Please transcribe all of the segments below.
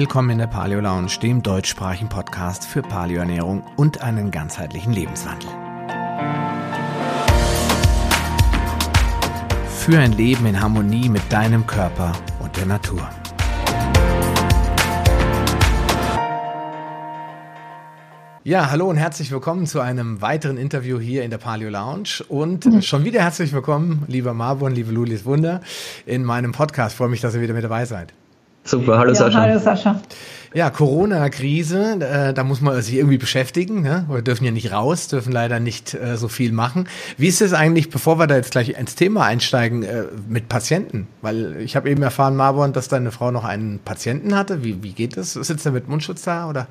Willkommen in der Paleo Lounge, dem deutschsprachigen Podcast für Paleoernährung und einen ganzheitlichen Lebenswandel. Für ein Leben in Harmonie mit deinem Körper und der Natur. Ja, hallo und herzlich willkommen zu einem weiteren Interview hier in der Paleo Lounge. Und mhm. schon wieder herzlich willkommen, lieber Marvon, liebe Lulis Wunder, in meinem Podcast. Ich freue mich, dass ihr wieder mit dabei seid. Super, hallo ja, Sascha. Hallo Sascha. Ja, Corona-Krise, äh, da muss man sich irgendwie beschäftigen. Ne? Wir dürfen ja nicht raus, dürfen leider nicht äh, so viel machen. Wie ist es eigentlich, bevor wir da jetzt gleich ins Thema einsteigen, äh, mit Patienten? Weil ich habe eben erfahren, Marvon, dass deine Frau noch einen Patienten hatte. Wie, wie geht das? Sitzt er mit Mundschutz da oder?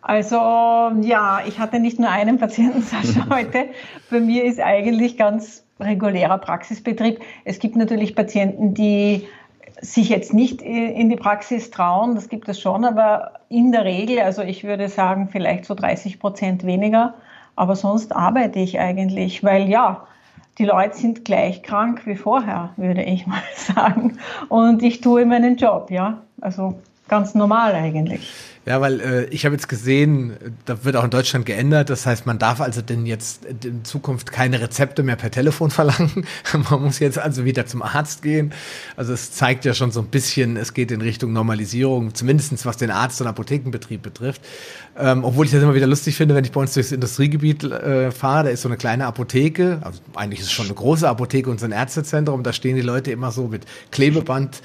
Also ja, ich hatte nicht nur einen Patienten, Sascha, heute. Bei mir ist eigentlich ganz regulärer Praxisbetrieb. Es gibt natürlich Patienten, die sich jetzt nicht in die Praxis trauen, das gibt es schon, aber in der Regel, also ich würde sagen, vielleicht so 30 Prozent weniger, aber sonst arbeite ich eigentlich, weil ja, die Leute sind gleich krank wie vorher, würde ich mal sagen. Und ich tue meinen Job, ja. Also ganz normal eigentlich. Ja, weil äh, ich habe jetzt gesehen, da wird auch in Deutschland geändert. Das heißt, man darf also denn jetzt in Zukunft keine Rezepte mehr per Telefon verlangen. man muss jetzt also wieder zum Arzt gehen. Also es zeigt ja schon so ein bisschen, es geht in Richtung Normalisierung, zumindestens was den Arzt- und Apothekenbetrieb betrifft. Ähm, obwohl ich das immer wieder lustig finde, wenn ich bei uns durchs Industriegebiet äh, fahre, da ist so eine kleine Apotheke, also eigentlich ist es schon eine große Apotheke und so ein Ärztezentrum, da stehen die Leute immer so mit Klebeband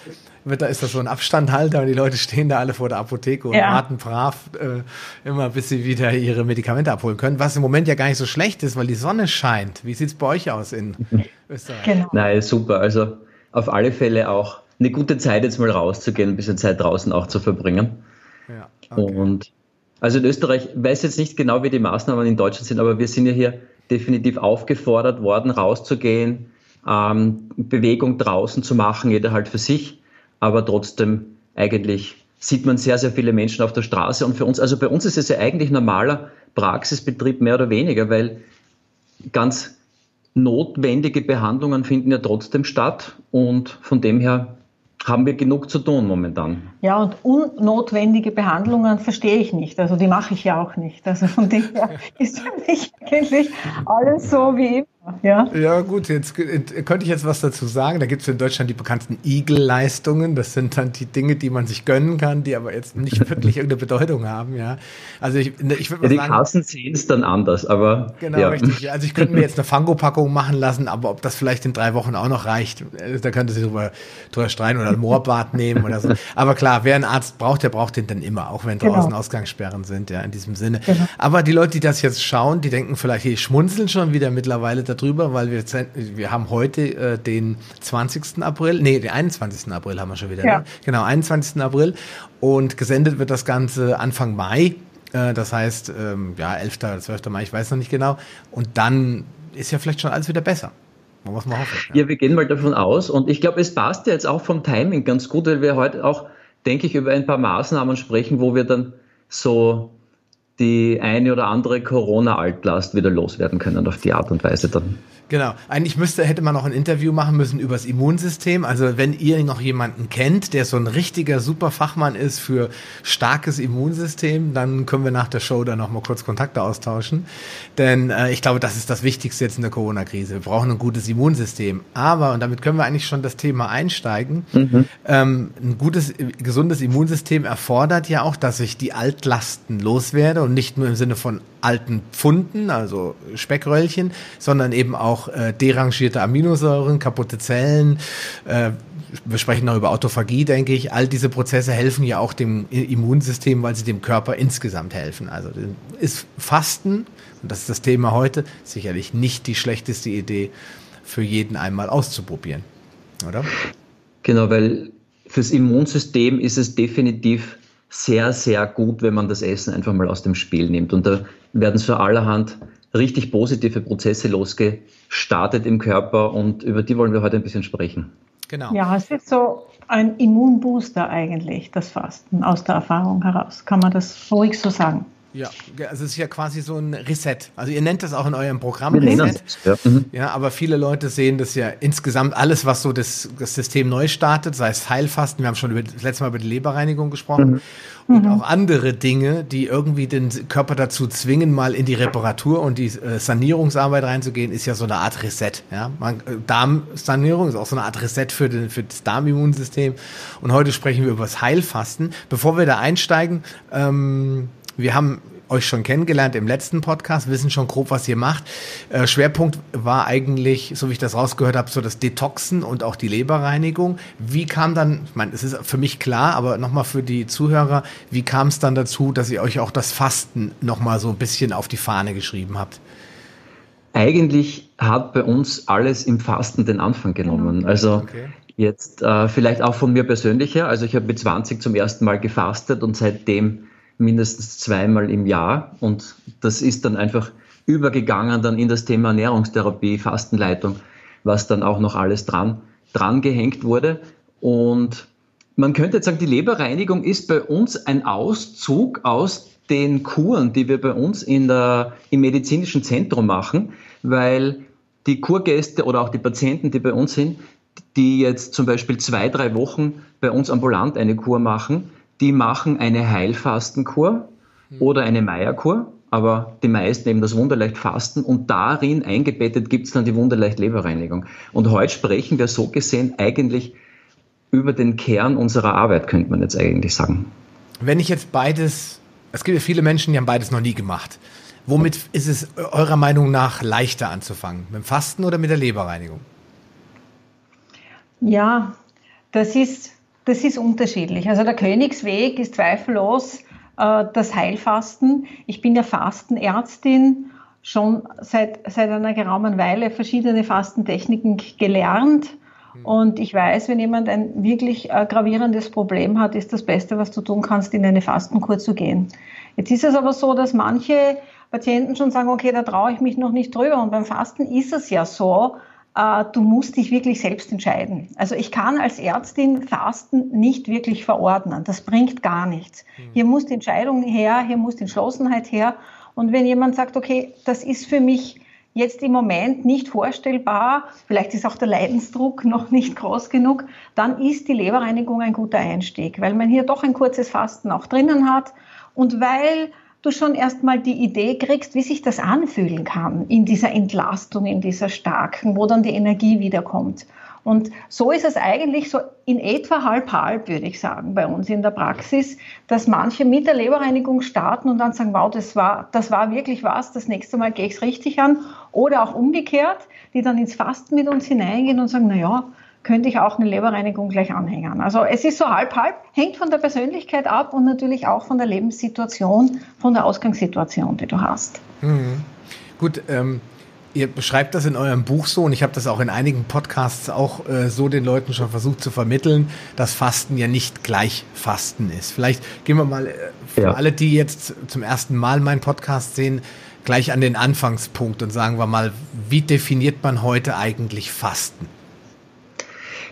wird, da ist das so ein Abstandhalter und die Leute stehen da alle vor der Apotheke und ja. warten brav äh, immer, bis sie wieder ihre Medikamente abholen können. Was im Moment ja gar nicht so schlecht ist, weil die Sonne scheint. Wie sieht es bei euch aus in Österreich? Genau. Nein, super. Also auf alle Fälle auch eine gute Zeit, jetzt mal rauszugehen, ein bisschen Zeit draußen auch zu verbringen. Ja, okay. Und also in Österreich, ich weiß jetzt nicht genau, wie die Maßnahmen in Deutschland sind, aber wir sind ja hier definitiv aufgefordert worden, rauszugehen, ähm, Bewegung draußen zu machen, jeder halt für sich aber trotzdem eigentlich sieht man sehr, sehr viele Menschen auf der Straße. Und für uns, also bei uns ist es ja eigentlich normaler Praxisbetrieb mehr oder weniger, weil ganz notwendige Behandlungen finden ja trotzdem statt. Und von dem her haben wir genug zu tun momentan. Ja, und unnotwendige Behandlungen verstehe ich nicht. Also die mache ich ja auch nicht. Also von dem her ist für mich eigentlich alles so wie immer. Ja, ja gut, jetzt könnte ich jetzt was dazu sagen. Da gibt es in Deutschland die bekannten Igel-Leistungen. Das sind dann die Dinge, die man sich gönnen kann, die aber jetzt nicht wirklich irgendeine Bedeutung haben. Ja, also ich, ne, ich würde mal ja, die sagen. Die Kassen sehen es dann anders, aber. Genau, ja. richtig. Also ich könnte mir jetzt eine Fango-Packung machen lassen, aber ob das vielleicht in drei Wochen auch noch reicht, äh, da könnte sich drüber, drüber streiten oder ein Moorbad nehmen oder so. Aber klar, wer einen Arzt braucht, der braucht den dann immer, auch wenn genau. draußen Ausgangssperren sind, ja, in diesem Sinne. Genau. Aber die Leute, die das jetzt schauen, die denken vielleicht, hier schmunzeln schon wieder mittlerweile darüber, weil wir, wir haben heute äh, den 20. April, nee, den 21. April haben wir schon wieder. Ja. Ne? Genau, 21. April. Und gesendet wird das Ganze Anfang Mai. Äh, das heißt, ähm, ja, 11. oder 12. Mai, ich weiß noch nicht genau. Und dann ist ja vielleicht schon alles wieder besser. Man muss mal hoffen. Ja. ja, wir gehen mal davon aus. Und ich glaube, es passt ja jetzt auch vom Timing ganz gut, weil wir heute auch, denke ich, über ein paar Maßnahmen sprechen, wo wir dann so die eine oder andere Corona-Altlast wieder loswerden können auf die Art und Weise dann. Genau. Eigentlich müsste, hätte man noch ein Interview machen müssen über das Immunsystem. Also wenn ihr noch jemanden kennt, der so ein richtiger Superfachmann ist für starkes Immunsystem, dann können wir nach der Show da noch mal kurz Kontakte austauschen. Denn äh, ich glaube, das ist das Wichtigste jetzt in der Corona-Krise. Wir brauchen ein gutes Immunsystem. Aber, und damit können wir eigentlich schon das Thema einsteigen, mhm. ähm, ein gutes, gesundes Immunsystem erfordert ja auch, dass ich die Altlasten loswerde und nicht nur im Sinne von alten Pfunden, also Speckröllchen, sondern eben auch äh, derangierte Aminosäuren, kaputte Zellen. Äh, wir sprechen noch über Autophagie, denke ich. All diese Prozesse helfen ja auch dem Immunsystem, weil sie dem Körper insgesamt helfen. Also ist Fasten, und das ist das Thema heute, sicherlich nicht die schlechteste Idee für jeden einmal auszuprobieren, oder? Genau, weil fürs Immunsystem ist es definitiv sehr, sehr gut, wenn man das Essen einfach mal aus dem Spiel nimmt. Und da werden so allerhand richtig positive Prozesse losgestartet im Körper und über die wollen wir heute ein bisschen sprechen. Genau. Ja, es ist so ein Immunbooster eigentlich, das Fasten aus der Erfahrung heraus. Kann man das ruhig so sagen? Ja, also es ist ja quasi so ein Reset. Also ihr nennt das auch in eurem Programm Reset. Ja. Mhm. ja, aber viele Leute sehen das ja insgesamt alles, was so das, das System neu startet, sei es Heilfasten, wir haben schon über, das letzte Mal über die Leberreinigung gesprochen mhm. und mhm. auch andere Dinge, die irgendwie den Körper dazu zwingen, mal in die Reparatur und die äh, Sanierungsarbeit reinzugehen, ist ja so eine Art Reset. Ja, Man, äh, Darmsanierung ist auch so eine Art Reset für, den, für das Darmimmunsystem. Und heute sprechen wir über das Heilfasten. Bevor wir da einsteigen, ähm, wir haben euch schon kennengelernt im letzten Podcast, wissen schon grob, was ihr macht. Äh, Schwerpunkt war eigentlich, so wie ich das rausgehört habe, so das Detoxen und auch die Leberreinigung. Wie kam dann, ich meine, es ist für mich klar, aber nochmal für die Zuhörer, wie kam es dann dazu, dass ihr euch auch das Fasten nochmal so ein bisschen auf die Fahne geschrieben habt? Eigentlich hat bei uns alles im Fasten den Anfang genommen. Also okay. jetzt äh, vielleicht auch von mir persönlich her. Also ich habe mit 20 zum ersten Mal gefastet und seitdem mindestens zweimal im Jahr. Und das ist dann einfach übergegangen dann in das Thema Ernährungstherapie, Fastenleitung, was dann auch noch alles dran, dran gehängt wurde. Und man könnte jetzt sagen, die Leberreinigung ist bei uns ein Auszug aus den Kuren, die wir bei uns in der, im medizinischen Zentrum machen, weil die Kurgäste oder auch die Patienten, die bei uns sind, die jetzt zum Beispiel zwei, drei Wochen bei uns ambulant eine Kur machen, die machen eine Heilfastenkur mhm. oder eine Meierkur, aber die meisten eben das Wunderleicht Fasten und darin eingebettet gibt es dann die Wunderleicht Leberreinigung. Und heute sprechen wir so gesehen eigentlich über den Kern unserer Arbeit, könnte man jetzt eigentlich sagen. Wenn ich jetzt beides, es gibt ja viele Menschen, die haben beides noch nie gemacht. Womit ist es eurer Meinung nach leichter anzufangen? Mit dem Fasten oder mit der Leberreinigung? Ja, das ist das ist unterschiedlich. Also der Königsweg ist zweifellos äh, das Heilfasten. Ich bin ja Fastenärztin, schon seit, seit einer geraumen Weile verschiedene Fastentechniken gelernt. Hm. Und ich weiß, wenn jemand ein wirklich äh, gravierendes Problem hat, ist das Beste, was du tun kannst, in eine Fastenkur zu gehen. Jetzt ist es aber so, dass manche Patienten schon sagen, okay, da traue ich mich noch nicht drüber. Und beim Fasten ist es ja so, du musst dich wirklich selbst entscheiden. Also ich kann als Ärztin Fasten nicht wirklich verordnen. Das bringt gar nichts. Hm. Hier muss die Entscheidung her, hier muss die Entschlossenheit her. Und wenn jemand sagt, okay, das ist für mich jetzt im Moment nicht vorstellbar, vielleicht ist auch der Leidensdruck noch nicht groß genug, dann ist die Leberreinigung ein guter Einstieg, weil man hier doch ein kurzes Fasten auch drinnen hat und weil du schon erstmal die Idee kriegst, wie sich das anfühlen kann in dieser Entlastung, in dieser starken, wo dann die Energie wiederkommt. Und so ist es eigentlich so in etwa halb halb, würde ich sagen, bei uns in der Praxis, dass manche mit der Leberreinigung starten und dann sagen, wow, das war, das war wirklich was, das nächste Mal gehe ich es richtig an. Oder auch umgekehrt, die dann ins Fasten mit uns hineingehen und sagen, na ja, könnte ich auch eine Leberreinigung gleich anhängen. Also es ist so halb-halb, hängt von der Persönlichkeit ab und natürlich auch von der Lebenssituation, von der Ausgangssituation, die du hast. Mhm. Gut, ähm, ihr beschreibt das in eurem Buch so und ich habe das auch in einigen Podcasts auch äh, so den Leuten schon versucht zu vermitteln, dass Fasten ja nicht gleich Fasten ist. Vielleicht gehen wir mal äh, für ja. alle, die jetzt zum ersten Mal meinen Podcast sehen, gleich an den Anfangspunkt und sagen wir mal, wie definiert man heute eigentlich Fasten?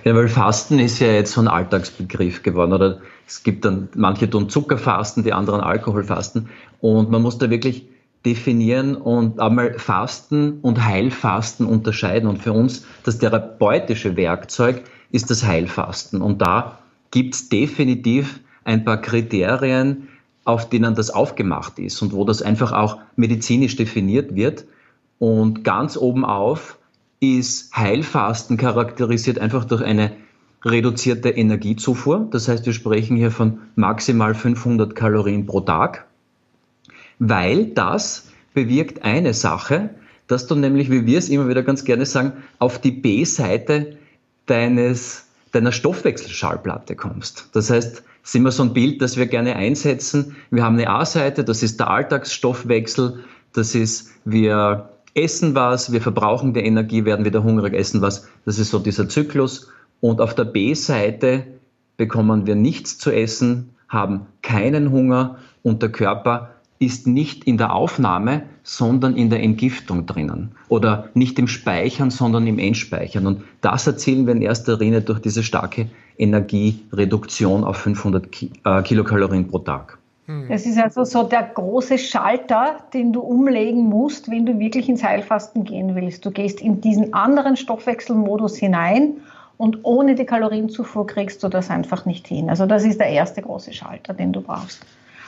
Ja, weil Fasten ist ja jetzt so ein Alltagsbegriff geworden. Oder es gibt dann, manche tun Zuckerfasten, die anderen Alkoholfasten. Und man muss da wirklich definieren und einmal Fasten und Heilfasten unterscheiden. Und für uns das therapeutische Werkzeug ist das Heilfasten. Und da gibt es definitiv ein paar Kriterien, auf denen das aufgemacht ist und wo das einfach auch medizinisch definiert wird. Und ganz oben auf ist Heilfasten charakterisiert einfach durch eine reduzierte Energiezufuhr. Das heißt, wir sprechen hier von maximal 500 Kalorien pro Tag, weil das bewirkt eine Sache, dass du nämlich, wie wir es immer wieder ganz gerne sagen, auf die B-Seite deines, deiner Stoffwechselschallplatte kommst. Das heißt, es ist immer so ein Bild, das wir gerne einsetzen. Wir haben eine A-Seite, das ist der Alltagsstoffwechsel, das ist, wir essen was, wir verbrauchen die Energie, werden wieder hungrig, essen was. Das ist so dieser Zyklus. Und auf der B-Seite bekommen wir nichts zu essen, haben keinen Hunger und der Körper ist nicht in der Aufnahme, sondern in der Entgiftung drinnen. Oder nicht im Speichern, sondern im Endspeichern. Und das erzielen wir in erster Linie durch diese starke Energiereduktion auf 500 äh, Kilokalorien pro Tag. Hm. Das ist also so der große Schalter, den du umlegen musst, wenn du wirklich ins Heilfasten gehen willst. Du gehst in diesen anderen Stoffwechselmodus hinein und ohne die Kalorienzufuhr kriegst du das einfach nicht hin. Also das ist der erste große Schalter, den du brauchst.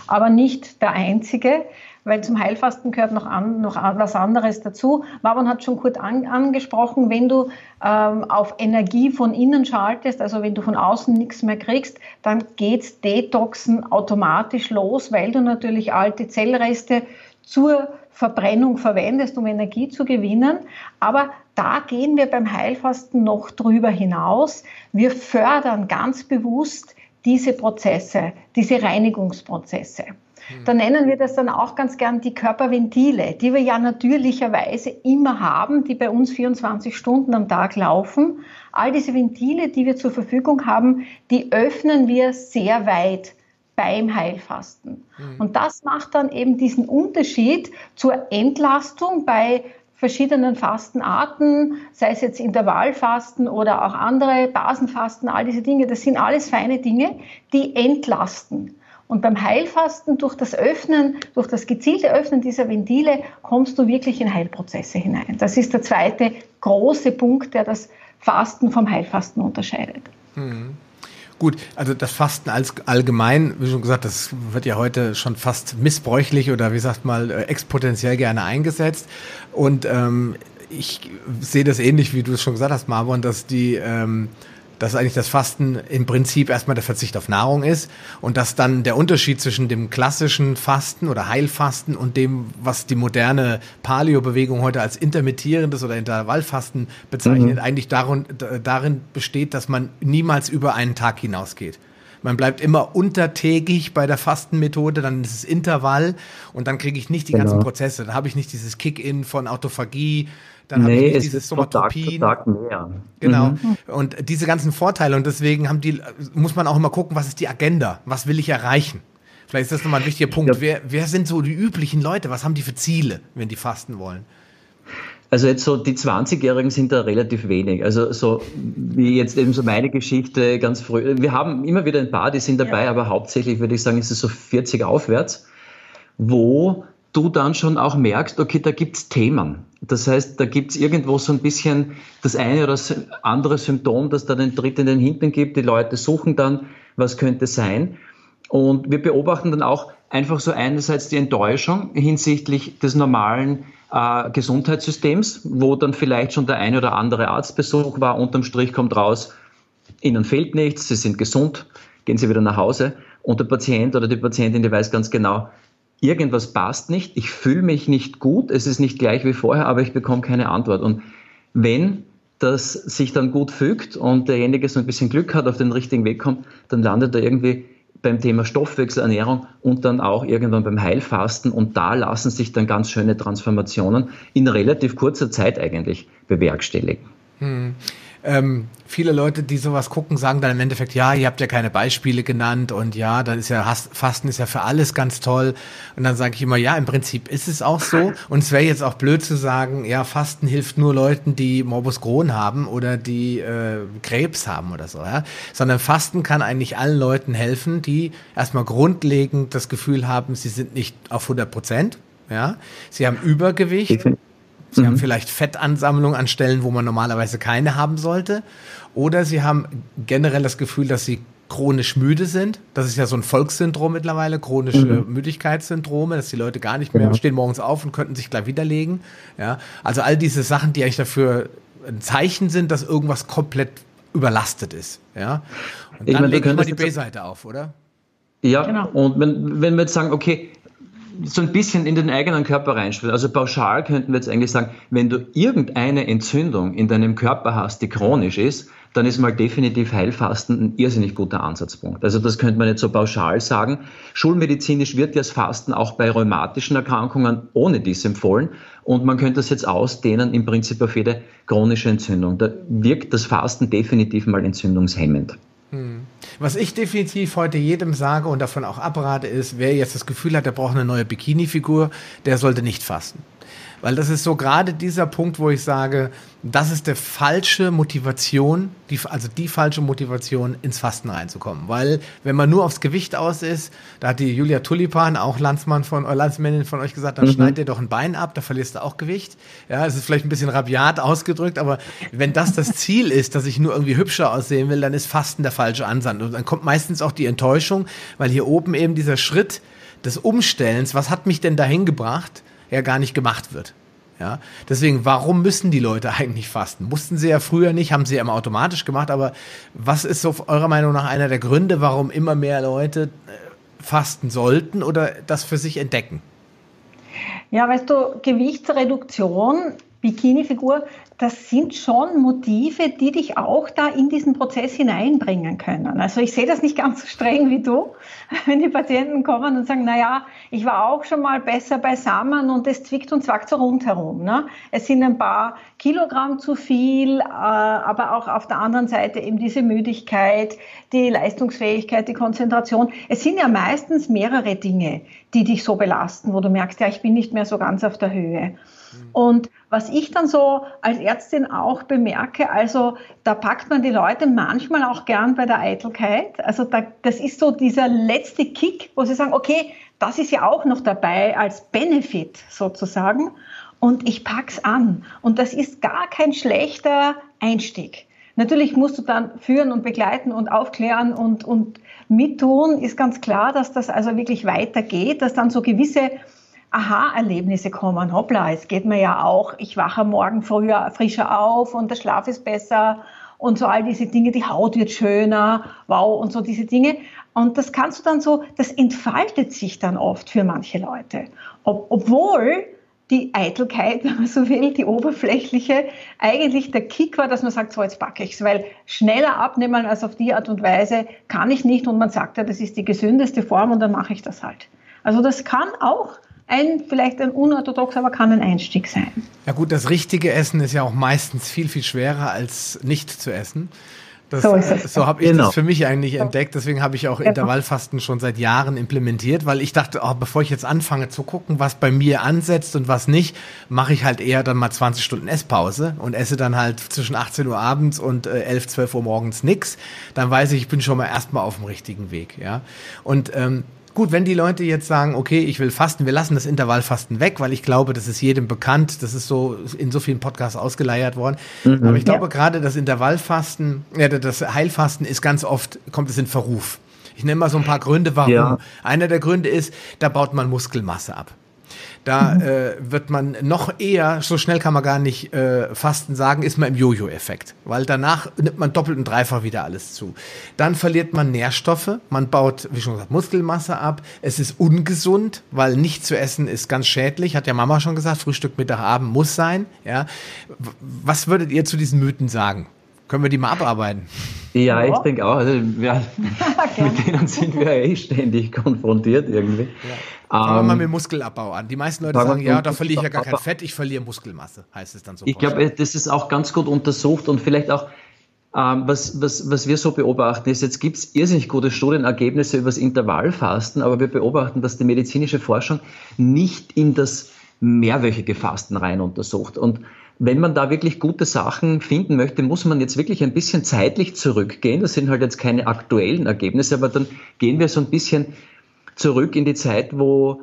Aber nicht der einzige, weil zum Heilfasten gehört noch, an, noch was anderes dazu. Marvon hat schon kurz an, angesprochen, wenn du ähm, auf Energie von innen schaltest, also wenn du von außen nichts mehr kriegst, dann geht's Detoxen automatisch los, weil du natürlich alte Zellreste zur Verbrennung verwendest, um Energie zu gewinnen. Aber da gehen wir beim Heilfasten noch drüber hinaus. Wir fördern ganz bewusst diese Prozesse, diese Reinigungsprozesse. Hm. Da nennen wir das dann auch ganz gern die Körperventile, die wir ja natürlicherweise immer haben, die bei uns 24 Stunden am Tag laufen. All diese Ventile, die wir zur Verfügung haben, die öffnen wir sehr weit beim Heilfasten. Mhm. Und das macht dann eben diesen Unterschied zur Entlastung bei verschiedenen Fastenarten, sei es jetzt Intervallfasten oder auch andere Basenfasten, all diese Dinge, das sind alles feine Dinge, die entlasten. Und beim Heilfasten durch das Öffnen, durch das gezielte Öffnen dieser Ventile kommst du wirklich in Heilprozesse hinein. Das ist der zweite große Punkt, der das Fasten vom Heilfasten unterscheidet. Mhm. Gut, also das Fasten als allgemein, wie schon gesagt, das wird ja heute schon fast missbräuchlich oder wie sagt mal äh, exponentiell gerne eingesetzt. Und ähm, ich sehe das ähnlich, wie du es schon gesagt hast, Marvon, dass die ähm, dass eigentlich das Fasten im Prinzip erstmal der Verzicht auf Nahrung ist und dass dann der Unterschied zwischen dem klassischen Fasten oder Heilfasten und dem, was die moderne Paleo-Bewegung heute als intermittierendes oder Intervallfasten bezeichnet, mhm. eigentlich darin, darin besteht, dass man niemals über einen Tag hinausgeht. Man bleibt immer untertägig bei der Fastenmethode, dann ist es Intervall und dann kriege ich nicht die genau. ganzen Prozesse. Dann habe ich nicht dieses Kick-in von Autophagie, dann nee, habe ich nicht dieses Somatopin. Tag, Tag mehr. Genau. Mhm. Und diese ganzen Vorteile und deswegen haben die, muss man auch immer gucken, was ist die Agenda? Was will ich erreichen? Vielleicht ist das nochmal ein wichtiger Punkt. Ja. Wer, wer sind so die üblichen Leute? Was haben die für Ziele, wenn die fasten wollen? Also jetzt so die 20-Jährigen sind da relativ wenig. Also so wie jetzt eben so meine Geschichte ganz früh. Wir haben immer wieder ein paar, die sind dabei, ja. aber hauptsächlich würde ich sagen, ist es so 40 aufwärts, wo du dann schon auch merkst, okay, da gibt's Themen. Das heißt, da gibt's irgendwo so ein bisschen das eine oder das andere Symptom, das dann den Tritt in den Hintern gibt. Die Leute suchen dann, was könnte sein. Und wir beobachten dann auch einfach so einerseits die Enttäuschung hinsichtlich des normalen äh, Gesundheitssystems, wo dann vielleicht schon der eine oder andere Arztbesuch war. Unterm Strich kommt raus, ihnen fehlt nichts, sie sind gesund, gehen sie wieder nach Hause. Und der Patient oder die Patientin, die weiß ganz genau, irgendwas passt nicht, ich fühle mich nicht gut, es ist nicht gleich wie vorher, aber ich bekomme keine Antwort. Und wenn das sich dann gut fügt und derjenige so ein bisschen Glück hat, auf den richtigen Weg kommt, dann landet er irgendwie beim Thema Stoffwechselernährung und dann auch irgendwann beim Heilfasten und da lassen sich dann ganz schöne Transformationen in relativ kurzer Zeit eigentlich bewerkstelligen. Hm. Ähm, viele Leute, die sowas gucken, sagen dann im Endeffekt, ja, ihr habt ja keine Beispiele genannt und ja, dann ist ja Fasten ist ja für alles ganz toll. Und dann sage ich immer, ja, im Prinzip ist es auch so. Und es wäre jetzt auch blöd zu sagen, ja, Fasten hilft nur Leuten, die Morbus Crohn haben oder die äh, Krebs haben oder so, ja. Sondern Fasten kann eigentlich allen Leuten helfen, die erstmal grundlegend das Gefühl haben, sie sind nicht auf 100 Prozent, ja. Sie haben Übergewicht. Sie mhm. haben vielleicht Fettansammlung an Stellen, wo man normalerweise keine haben sollte. Oder sie haben generell das Gefühl, dass sie chronisch müde sind. Das ist ja so ein Volkssyndrom mittlerweile, chronische mhm. Müdigkeitssyndrome, dass die Leute gar nicht mehr genau. stehen morgens auf und könnten sich gleich widerlegen. Ja, also all diese Sachen, die eigentlich dafür ein Zeichen sind, dass irgendwas komplett überlastet ist. Ja, und dann ich lege ich mal die B-Seite auf, oder? Ja, genau. und wenn, wenn wir jetzt sagen, okay, so ein bisschen in den eigenen Körper reinspielen. Also pauschal könnten wir jetzt eigentlich sagen, wenn du irgendeine Entzündung in deinem Körper hast, die chronisch ist, dann ist mal definitiv Heilfasten ein irrsinnig guter Ansatzpunkt. Also das könnte man nicht so pauschal sagen. Schulmedizinisch wird das Fasten auch bei rheumatischen Erkrankungen ohne dies empfohlen und man könnte das jetzt ausdehnen im Prinzip auf jede chronische Entzündung. Da wirkt das Fasten definitiv mal entzündungshemmend. Hm. Was ich definitiv heute jedem sage und davon auch abrate, ist, wer jetzt das Gefühl hat, er braucht eine neue Bikini-Figur, der sollte nicht fasten. Weil das ist so gerade dieser Punkt, wo ich sage, das ist der falsche Motivation, die, also die falsche Motivation, ins Fasten reinzukommen. Weil, wenn man nur aufs Gewicht aus ist, da hat die Julia Tulipan, auch Landsmann von, oder Landsmännin von euch gesagt, dann mhm. schneid dir doch ein Bein ab, da verlierst du auch Gewicht. Ja, es ist vielleicht ein bisschen rabiat ausgedrückt, aber wenn das das Ziel ist, dass ich nur irgendwie hübscher aussehen will, dann ist Fasten der falsche Ansatz. Und dann kommt meistens auch die Enttäuschung, weil hier oben eben dieser Schritt des Umstellens, was hat mich denn dahin gebracht, ja gar nicht gemacht wird. Ja, deswegen, warum müssen die Leute eigentlich fasten? Mussten sie ja früher nicht, haben sie ja immer automatisch gemacht, aber was ist so eurer Meinung nach einer der Gründe, warum immer mehr Leute äh, fasten sollten oder das für sich entdecken? Ja, weißt du, Gewichtsreduktion, Bikini-Figur, das sind schon Motive, die dich auch da in diesen Prozess hineinbringen können. Also ich sehe das nicht ganz so streng wie du, wenn die Patienten kommen und sagen, na ja, ich war auch schon mal besser beisammen und es zwickt und zwackt so rundherum. Ne? Es sind ein paar Kilogramm zu viel, äh, aber auch auf der anderen Seite eben diese Müdigkeit, die Leistungsfähigkeit, die Konzentration. Es sind ja meistens mehrere Dinge, die dich so belasten, wo du merkst, ja, ich bin nicht mehr so ganz auf der Höhe. Und was ich dann so als Ärztin auch bemerke, also da packt man die Leute manchmal auch gern bei der Eitelkeit. Also da, das ist so dieser letzte Kick, wo sie sagen, okay, das ist ja auch noch dabei als Benefit sozusagen. Und ich pack's an. Und das ist gar kein schlechter Einstieg. Natürlich musst du dann führen und begleiten und aufklären und, und mittun. Ist ganz klar, dass das also wirklich weitergeht, dass dann so gewisse Aha-Erlebnisse kommen. Hoppla, es geht mir ja auch, ich wache morgen früher frischer auf und der Schlaf ist besser und so all diese Dinge, die Haut wird schöner, wow, und so diese Dinge. Und das kannst du dann so, das entfaltet sich dann oft für manche Leute. Ob, obwohl die Eitelkeit, wenn man so will, die oberflächliche, eigentlich der Kick war, dass man sagt, so jetzt packe ich's, weil schneller abnehmen als auf die Art und Weise kann ich nicht und man sagt ja, das ist die gesündeste Form und dann mache ich das halt. Also das kann auch ein, vielleicht ein unorthodox, aber kann ein Einstieg sein. Ja gut, das richtige Essen ist ja auch meistens viel, viel schwerer als nicht zu essen. Das, so so habe ich genau. das für mich eigentlich entdeckt. Deswegen habe ich auch genau. Intervallfasten schon seit Jahren implementiert, weil ich dachte, oh, bevor ich jetzt anfange zu gucken, was bei mir ansetzt und was nicht, mache ich halt eher dann mal 20 Stunden Esspause und esse dann halt zwischen 18 Uhr abends und äh, 11, 12 Uhr morgens nix. Dann weiß ich, ich bin schon mal erstmal auf dem richtigen Weg. Ja. Und ähm, Gut, wenn die Leute jetzt sagen, okay, ich will fasten, wir lassen das Intervallfasten weg, weil ich glaube, das ist jedem bekannt, das ist so in so vielen Podcasts ausgeleiert worden. Mhm, Aber ich glaube, ja. gerade das Intervallfasten, ja, das Heilfasten ist ganz oft, kommt es in Verruf. Ich nenne mal so ein paar Gründe, warum. Ja. Einer der Gründe ist, da baut man Muskelmasse ab. Da mhm. äh, wird man noch eher, so schnell kann man gar nicht äh, Fasten sagen, ist man im Jojo-Effekt. Weil danach nimmt man doppelt und dreifach wieder alles zu. Dann verliert man Nährstoffe, man baut, wie schon gesagt, Muskelmasse ab. Es ist ungesund, weil nicht zu essen ist ganz schädlich, hat ja Mama schon gesagt, Frühstück, Mittag, Abend muss sein. Ja. Was würdet ihr zu diesen Mythen sagen? Können wir die mal abarbeiten? Ja, ich denke auch. Also wir, mit denen sind wir eh ständig konfrontiert irgendwie. Ja. Fangen wir mal ähm, mit Muskelabbau an. Die meisten Leute sagen, ja, da verliere ich ja gar kein Fett, ich verliere Muskelmasse, heißt es dann so. Ich glaube, das ist auch ganz gut untersucht und vielleicht auch, ähm, was, was, was wir so beobachten, ist, jetzt gibt es irrsinnig gute Studienergebnisse über das Intervallfasten, aber wir beobachten, dass die medizinische Forschung nicht in das mehrwöchige Fasten rein untersucht. Und wenn man da wirklich gute Sachen finden möchte, muss man jetzt wirklich ein bisschen zeitlich zurückgehen. Das sind halt jetzt keine aktuellen Ergebnisse, aber dann gehen wir so ein bisschen zurück in die Zeit, wo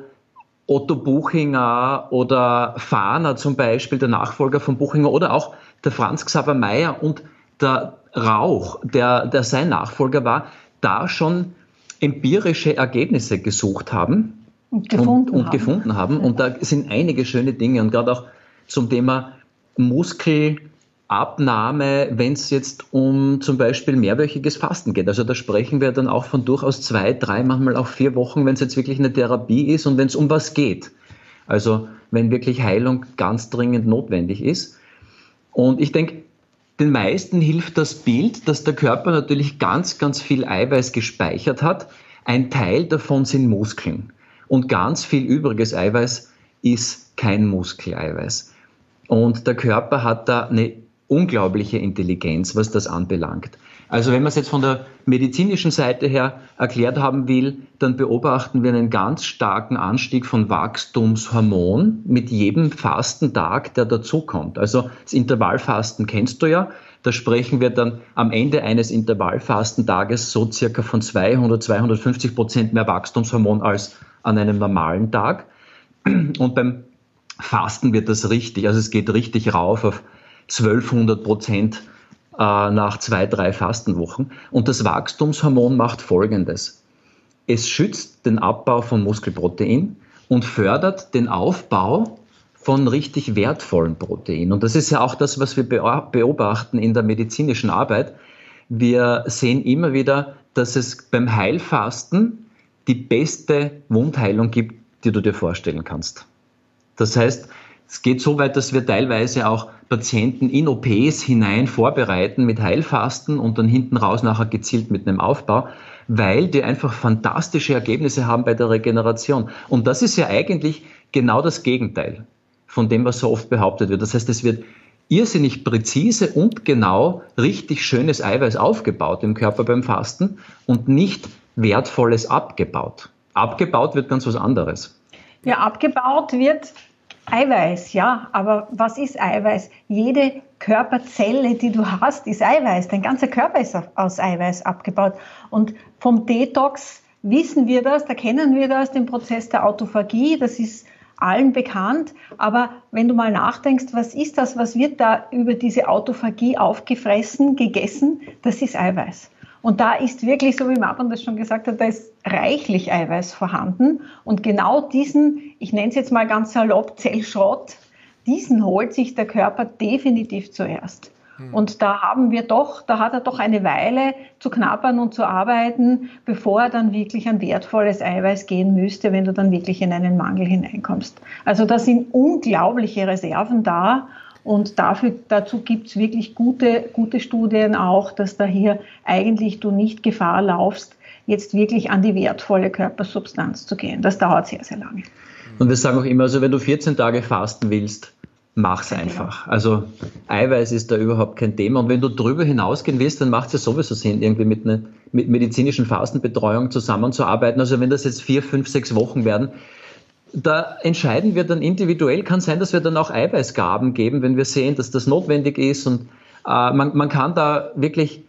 Otto Buchinger oder Fahner zum Beispiel, der Nachfolger von Buchinger, oder auch der Franz Xaver Meyer und der Rauch, der, der sein Nachfolger war, da schon empirische Ergebnisse gesucht haben und gefunden, und, und haben. gefunden haben. Und da sind einige schöne Dinge und gerade auch zum Thema Muskel, Abnahme, wenn es jetzt um zum Beispiel mehrwöchiges Fasten geht. Also da sprechen wir dann auch von durchaus zwei, drei, manchmal auch vier Wochen, wenn es jetzt wirklich eine Therapie ist und wenn es um was geht. Also wenn wirklich Heilung ganz dringend notwendig ist. Und ich denke, den meisten hilft das Bild, dass der Körper natürlich ganz, ganz viel Eiweiß gespeichert hat. Ein Teil davon sind Muskeln. Und ganz viel übriges Eiweiß ist kein Muskeleiweiß. Und der Körper hat da eine unglaubliche Intelligenz, was das anbelangt. Also wenn man es jetzt von der medizinischen Seite her erklärt haben will, dann beobachten wir einen ganz starken Anstieg von Wachstumshormon mit jedem Fastentag, der dazukommt. Also das Intervallfasten kennst du ja. Da sprechen wir dann am Ende eines Intervallfastentages so circa von 200, 250 Prozent mehr Wachstumshormon als an einem normalen Tag. Und beim Fasten wird das richtig, also es geht richtig rauf auf 1200 Prozent äh, nach zwei, drei Fastenwochen. Und das Wachstumshormon macht Folgendes. Es schützt den Abbau von Muskelprotein und fördert den Aufbau von richtig wertvollen Proteinen. Und das ist ja auch das, was wir beobachten in der medizinischen Arbeit. Wir sehen immer wieder, dass es beim Heilfasten die beste Wundheilung gibt, die du dir vorstellen kannst. Das heißt, es geht so weit, dass wir teilweise auch Patienten in OPs hinein vorbereiten mit Heilfasten und dann hinten raus nachher gezielt mit einem Aufbau, weil die einfach fantastische Ergebnisse haben bei der Regeneration. Und das ist ja eigentlich genau das Gegenteil von dem, was so oft behauptet wird. Das heißt, es wird irrsinnig präzise und genau richtig schönes Eiweiß aufgebaut im Körper beim Fasten und nicht wertvolles abgebaut. Abgebaut wird ganz was anderes. Ja, abgebaut wird Eiweiß, ja, aber was ist Eiweiß? Jede Körperzelle, die du hast, ist Eiweiß. Dein ganzer Körper ist aus Eiweiß abgebaut. Und vom Detox wissen wir das, da kennen wir das, den Prozess der Autophagie, das ist allen bekannt. Aber wenn du mal nachdenkst, was ist das, was wird da über diese Autophagie aufgefressen, gegessen, das ist Eiweiß. Und da ist wirklich, so wie Martin das schon gesagt hat, da ist reichlich Eiweiß vorhanden. Und genau diesen, ich nenne es jetzt mal ganz salopp, Zellschrott, diesen holt sich der Körper definitiv zuerst. Hm. Und da haben wir doch, da hat er doch eine Weile zu knappern und zu arbeiten, bevor er dann wirklich an wertvolles Eiweiß gehen müsste, wenn du dann wirklich in einen Mangel hineinkommst. Also da sind unglaubliche Reserven da und dafür, dazu gibt es wirklich gute, gute Studien auch, dass da hier eigentlich du nicht Gefahr laufst, jetzt wirklich an die wertvolle Körpersubstanz zu gehen. Das dauert sehr, sehr lange. Und wir sagen auch immer, also wenn du 14 Tage fasten willst, mach's genau. einfach. Also Eiweiß ist da überhaupt kein Thema. Und wenn du drüber hinausgehen willst, dann macht es ja sowieso Sinn, irgendwie mit einer mit medizinischen Fastenbetreuung zusammenzuarbeiten. Also wenn das jetzt vier, fünf, sechs Wochen werden, da entscheiden wir dann individuell. Kann sein, dass wir dann auch Eiweißgaben geben, wenn wir sehen, dass das notwendig ist. Und äh, man, man kann da wirklich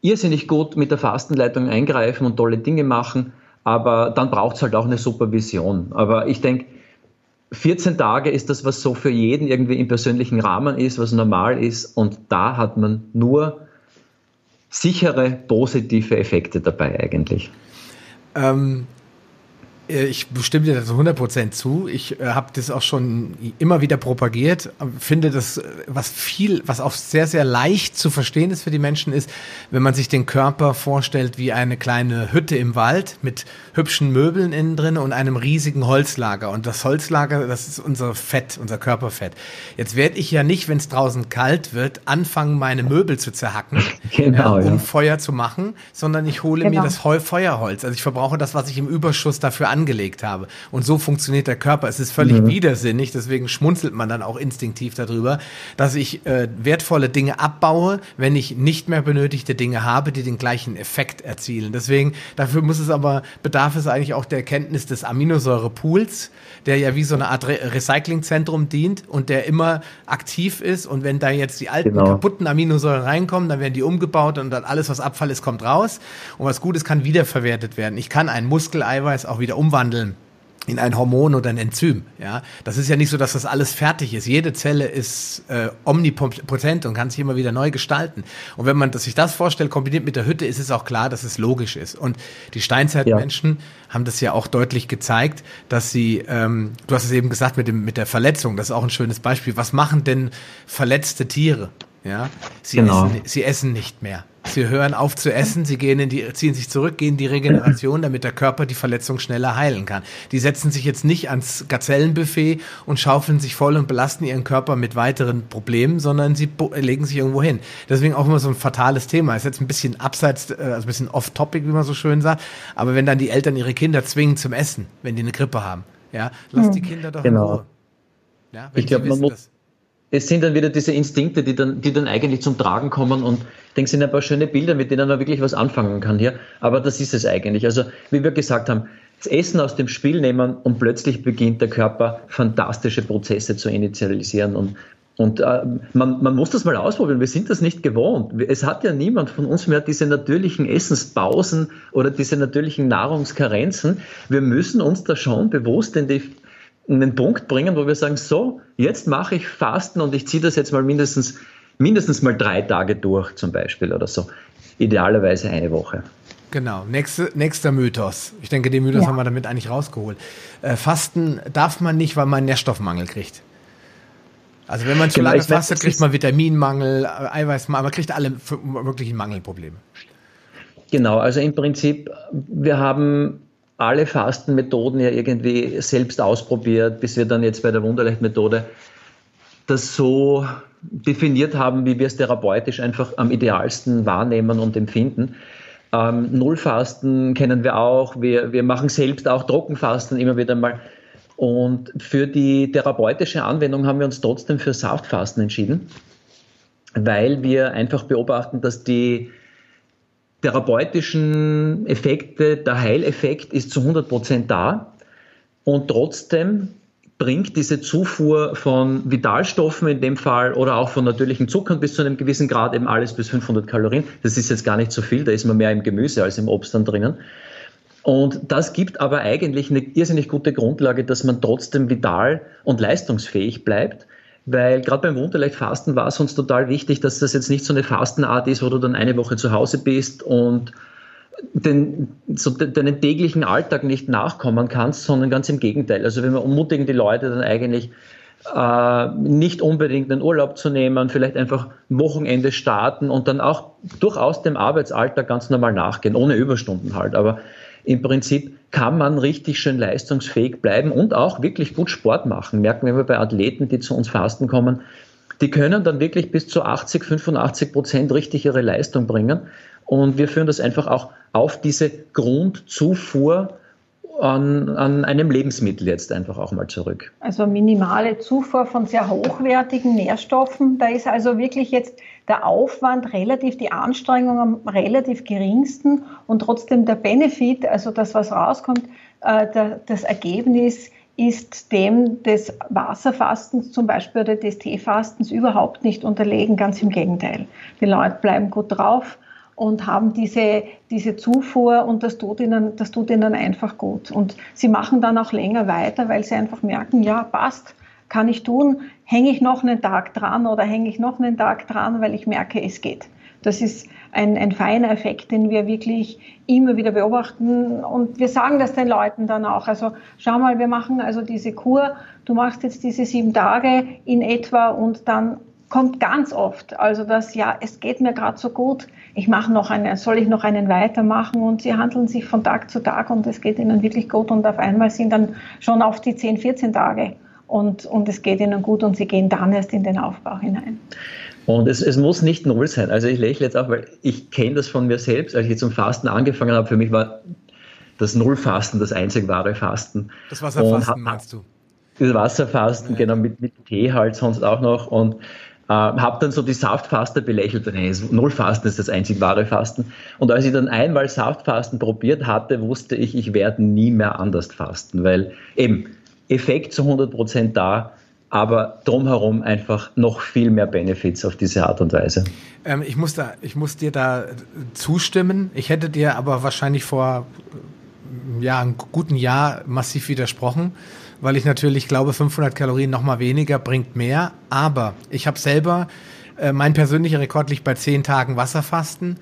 irrsinnig gut mit der Fastenleitung eingreifen und tolle Dinge machen. Aber dann braucht es halt auch eine Supervision. Aber ich denke, 14 Tage ist das, was so für jeden irgendwie im persönlichen Rahmen ist, was normal ist. Und da hat man nur sichere positive Effekte dabei eigentlich. Ähm, äh, ich stimme dir das 100% zu. Ich äh, habe das auch schon immer wieder propagiert. Finde das, äh, was viel, was auch sehr, sehr leicht zu verstehen ist für die Menschen, ist, wenn man sich den Körper vorstellt wie eine kleine Hütte im Wald mit hübschen Möbeln innen drin und einem riesigen Holzlager. Und das Holzlager, das ist unser Fett, unser Körperfett. Jetzt werde ich ja nicht, wenn es draußen kalt wird, anfangen, meine Möbel zu zerhacken, genau, ja, um ja. Feuer zu machen, sondern ich hole genau. mir das Feuerholz. Also ich verbrauche das, was ich im Überschuss dafür angelegt habe. Und so funktioniert der Körper. Es ist völlig mhm. widersinnig, deswegen schmunzelt man dann auch instinktiv darüber, dass ich äh, wertvolle Dinge abbaue, wenn ich nicht mehr benötigte Dinge habe, die den gleichen Effekt erzielen. Deswegen, dafür muss es aber, bedarf es eigentlich auch der Erkenntnis des Aminosäurepools, der ja wie so eine Art Re Recyclingzentrum dient und der immer aktiv ist. Und wenn da jetzt die alten genau. kaputten Aminosäuren reinkommen, dann werden die umgebaut und dann alles, was Abfall ist, kommt raus. Und was Gutes kann wiederverwertet werden. Ich kann ein Muskeleiweiß auch wieder umwandeln in ein Hormon oder ein Enzym. Ja, das ist ja nicht so, dass das alles fertig ist. Jede Zelle ist äh, omnipotent und kann sich immer wieder neu gestalten. Und wenn man sich das vorstellt, kombiniert mit der Hütte, ist es auch klar, dass es logisch ist. Und die Steinzeitmenschen ja. haben das ja auch deutlich gezeigt, dass sie, ähm, du hast es eben gesagt mit dem mit der Verletzung. Das ist auch ein schönes Beispiel. Was machen denn verletzte Tiere? Ja, sie, genau. essen, sie essen nicht mehr. Sie hören auf zu essen, sie gehen in die, ziehen sich zurück, gehen in die Regeneration, damit der Körper die Verletzung schneller heilen kann. Die setzen sich jetzt nicht ans Gazellenbuffet und schaufeln sich voll und belasten ihren Körper mit weiteren Problemen, sondern sie legen sich irgendwo hin. Deswegen auch immer so ein fatales Thema. Ist jetzt ein bisschen abseits, äh, also ein bisschen off-topic, wie man so schön sagt. Aber wenn dann die Eltern ihre Kinder zwingen zum Essen, wenn die eine Grippe haben, ja, lass die Kinder doch genau. in Ruhe. Ja, ich glaube, man muss, es sind dann wieder diese Instinkte, die dann, die dann eigentlich zum Tragen kommen und denke, sind ein paar schöne Bilder, mit denen man wirklich was anfangen kann hier. Aber das ist es eigentlich. Also, wie wir gesagt haben, das Essen aus dem Spiel nehmen und plötzlich beginnt der Körper fantastische Prozesse zu initialisieren und und äh, man, man muss das mal ausprobieren. Wir sind das nicht gewohnt. Es hat ja niemand von uns mehr diese natürlichen Essenspausen oder diese natürlichen Nahrungskarenzen. Wir müssen uns da schon bewusst in, die, in den Punkt bringen, wo wir sagen, so, jetzt mache ich Fasten und ich ziehe das jetzt mal mindestens, mindestens mal drei Tage durch zum Beispiel oder so. Idealerweise eine Woche. Genau, nächste, nächster Mythos. Ich denke, den Mythos ja. haben wir damit eigentlich rausgeholt. Äh, Fasten darf man nicht, weil man Nährstoffmangel kriegt. Also wenn man zu genau, lange fastet, kriegt man Vitaminmangel, Eiweißmangel, man kriegt alle möglichen Mangelprobleme. Genau, also im Prinzip, wir haben alle Fastenmethoden ja irgendwie selbst ausprobiert, bis wir dann jetzt bei der Wunderleicht-Methode das so definiert haben, wie wir es therapeutisch einfach am idealsten wahrnehmen und empfinden. Ähm, Nullfasten kennen wir auch. Wir, wir machen selbst auch Trockenfasten immer wieder mal. Und für die therapeutische Anwendung haben wir uns trotzdem für Saftfasten entschieden, weil wir einfach beobachten, dass die therapeutischen Effekte, der Heileffekt ist zu 100 Prozent da und trotzdem bringt diese Zufuhr von Vitalstoffen in dem Fall oder auch von natürlichen Zuckern bis zu einem gewissen Grad eben alles bis 500 Kalorien. Das ist jetzt gar nicht so viel, da ist man mehr im Gemüse als im Obst dann drinnen. Und das gibt aber eigentlich eine irrsinnig gute Grundlage, dass man trotzdem vital und leistungsfähig bleibt. Weil gerade beim Wunderleicht-Fasten war es uns total wichtig, dass das jetzt nicht so eine Fastenart ist, wo du dann eine Woche zu Hause bist und den, so deinen täglichen Alltag nicht nachkommen kannst, sondern ganz im Gegenteil. Also wenn wir ermutigen die Leute dann eigentlich äh, nicht unbedingt einen Urlaub zu nehmen, vielleicht einfach Wochenende starten und dann auch durchaus dem Arbeitsalltag ganz normal nachgehen, ohne Überstunden halt. Aber im Prinzip kann man richtig schön leistungsfähig bleiben und auch wirklich gut Sport machen. Merken wir bei Athleten, die zu uns fasten kommen, die können dann wirklich bis zu 80, 85 Prozent richtig ihre Leistung bringen. Und wir führen das einfach auch auf diese Grundzufuhr an, an einem Lebensmittel jetzt einfach auch mal zurück. Also minimale Zufuhr von sehr hochwertigen Nährstoffen. Da ist also wirklich jetzt der Aufwand relativ, die Anstrengung am relativ geringsten und trotzdem der Benefit, also das, was rauskommt, äh, das Ergebnis ist dem des Wasserfastens zum Beispiel oder des Teefastens überhaupt nicht unterlegen, ganz im Gegenteil. Die Leute bleiben gut drauf, und haben diese, diese Zufuhr und das tut, ihnen, das tut ihnen einfach gut. Und sie machen dann auch länger weiter, weil sie einfach merken, ja, passt, kann ich tun, hänge ich noch einen Tag dran oder hänge ich noch einen Tag dran, weil ich merke, es geht. Das ist ein, ein feiner Effekt, den wir wirklich immer wieder beobachten. Und wir sagen das den Leuten dann auch. Also schau mal, wir machen also diese Kur, du machst jetzt diese sieben Tage in etwa und dann kommt ganz oft, also das, ja, es geht mir gerade so gut, ich mache noch einen, soll ich noch einen weitermachen? Und sie handeln sich von Tag zu Tag und es geht ihnen wirklich gut. Und auf einmal sind dann schon auf die 10, 14 Tage und, und es geht ihnen gut und sie gehen dann erst in den Aufbau hinein. Und es, es muss nicht null sein. Also ich lächle jetzt auch, weil ich kenne das von mir selbst, als ich zum Fasten angefangen habe, für mich war das Nullfasten das einzig wahre Fasten. Das Wasserfasten meinst du? Das Wasserfasten, ja. genau, mit, mit Tee halt sonst auch noch und äh, habe dann so die Saftfaster belächelt, nee, Nullfasten ist das einzig wahre Fasten. Und als ich dann einmal Saftfasten probiert hatte, wusste ich, ich werde nie mehr anders fasten, weil eben Effekt zu 100% da, aber drumherum einfach noch viel mehr Benefits auf diese Art und Weise. Ähm, ich, muss da, ich muss dir da zustimmen. Ich hätte dir aber wahrscheinlich vor ja, einem guten Jahr massiv widersprochen weil ich natürlich glaube, 500 Kalorien noch mal weniger bringt mehr. Aber ich habe selber, äh, mein persönlicher Rekord liegt bei 10 Tagen Wasserfasten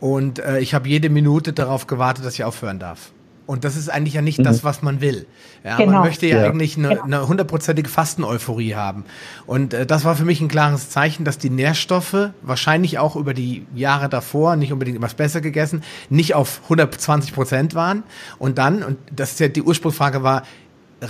und äh, ich habe jede Minute darauf gewartet, dass ich aufhören darf. Und das ist eigentlich ja nicht mhm. das, was man will. Ja, genau. Man möchte ja, ja. eigentlich eine, eine hundertprozentige Fasten-Euphorie haben. Und äh, das war für mich ein klares Zeichen, dass die Nährstoffe wahrscheinlich auch über die Jahre davor, nicht unbedingt etwas besser gegessen, nicht auf 120 Prozent waren. Und dann, und das ist ja die Ursprungsfrage war,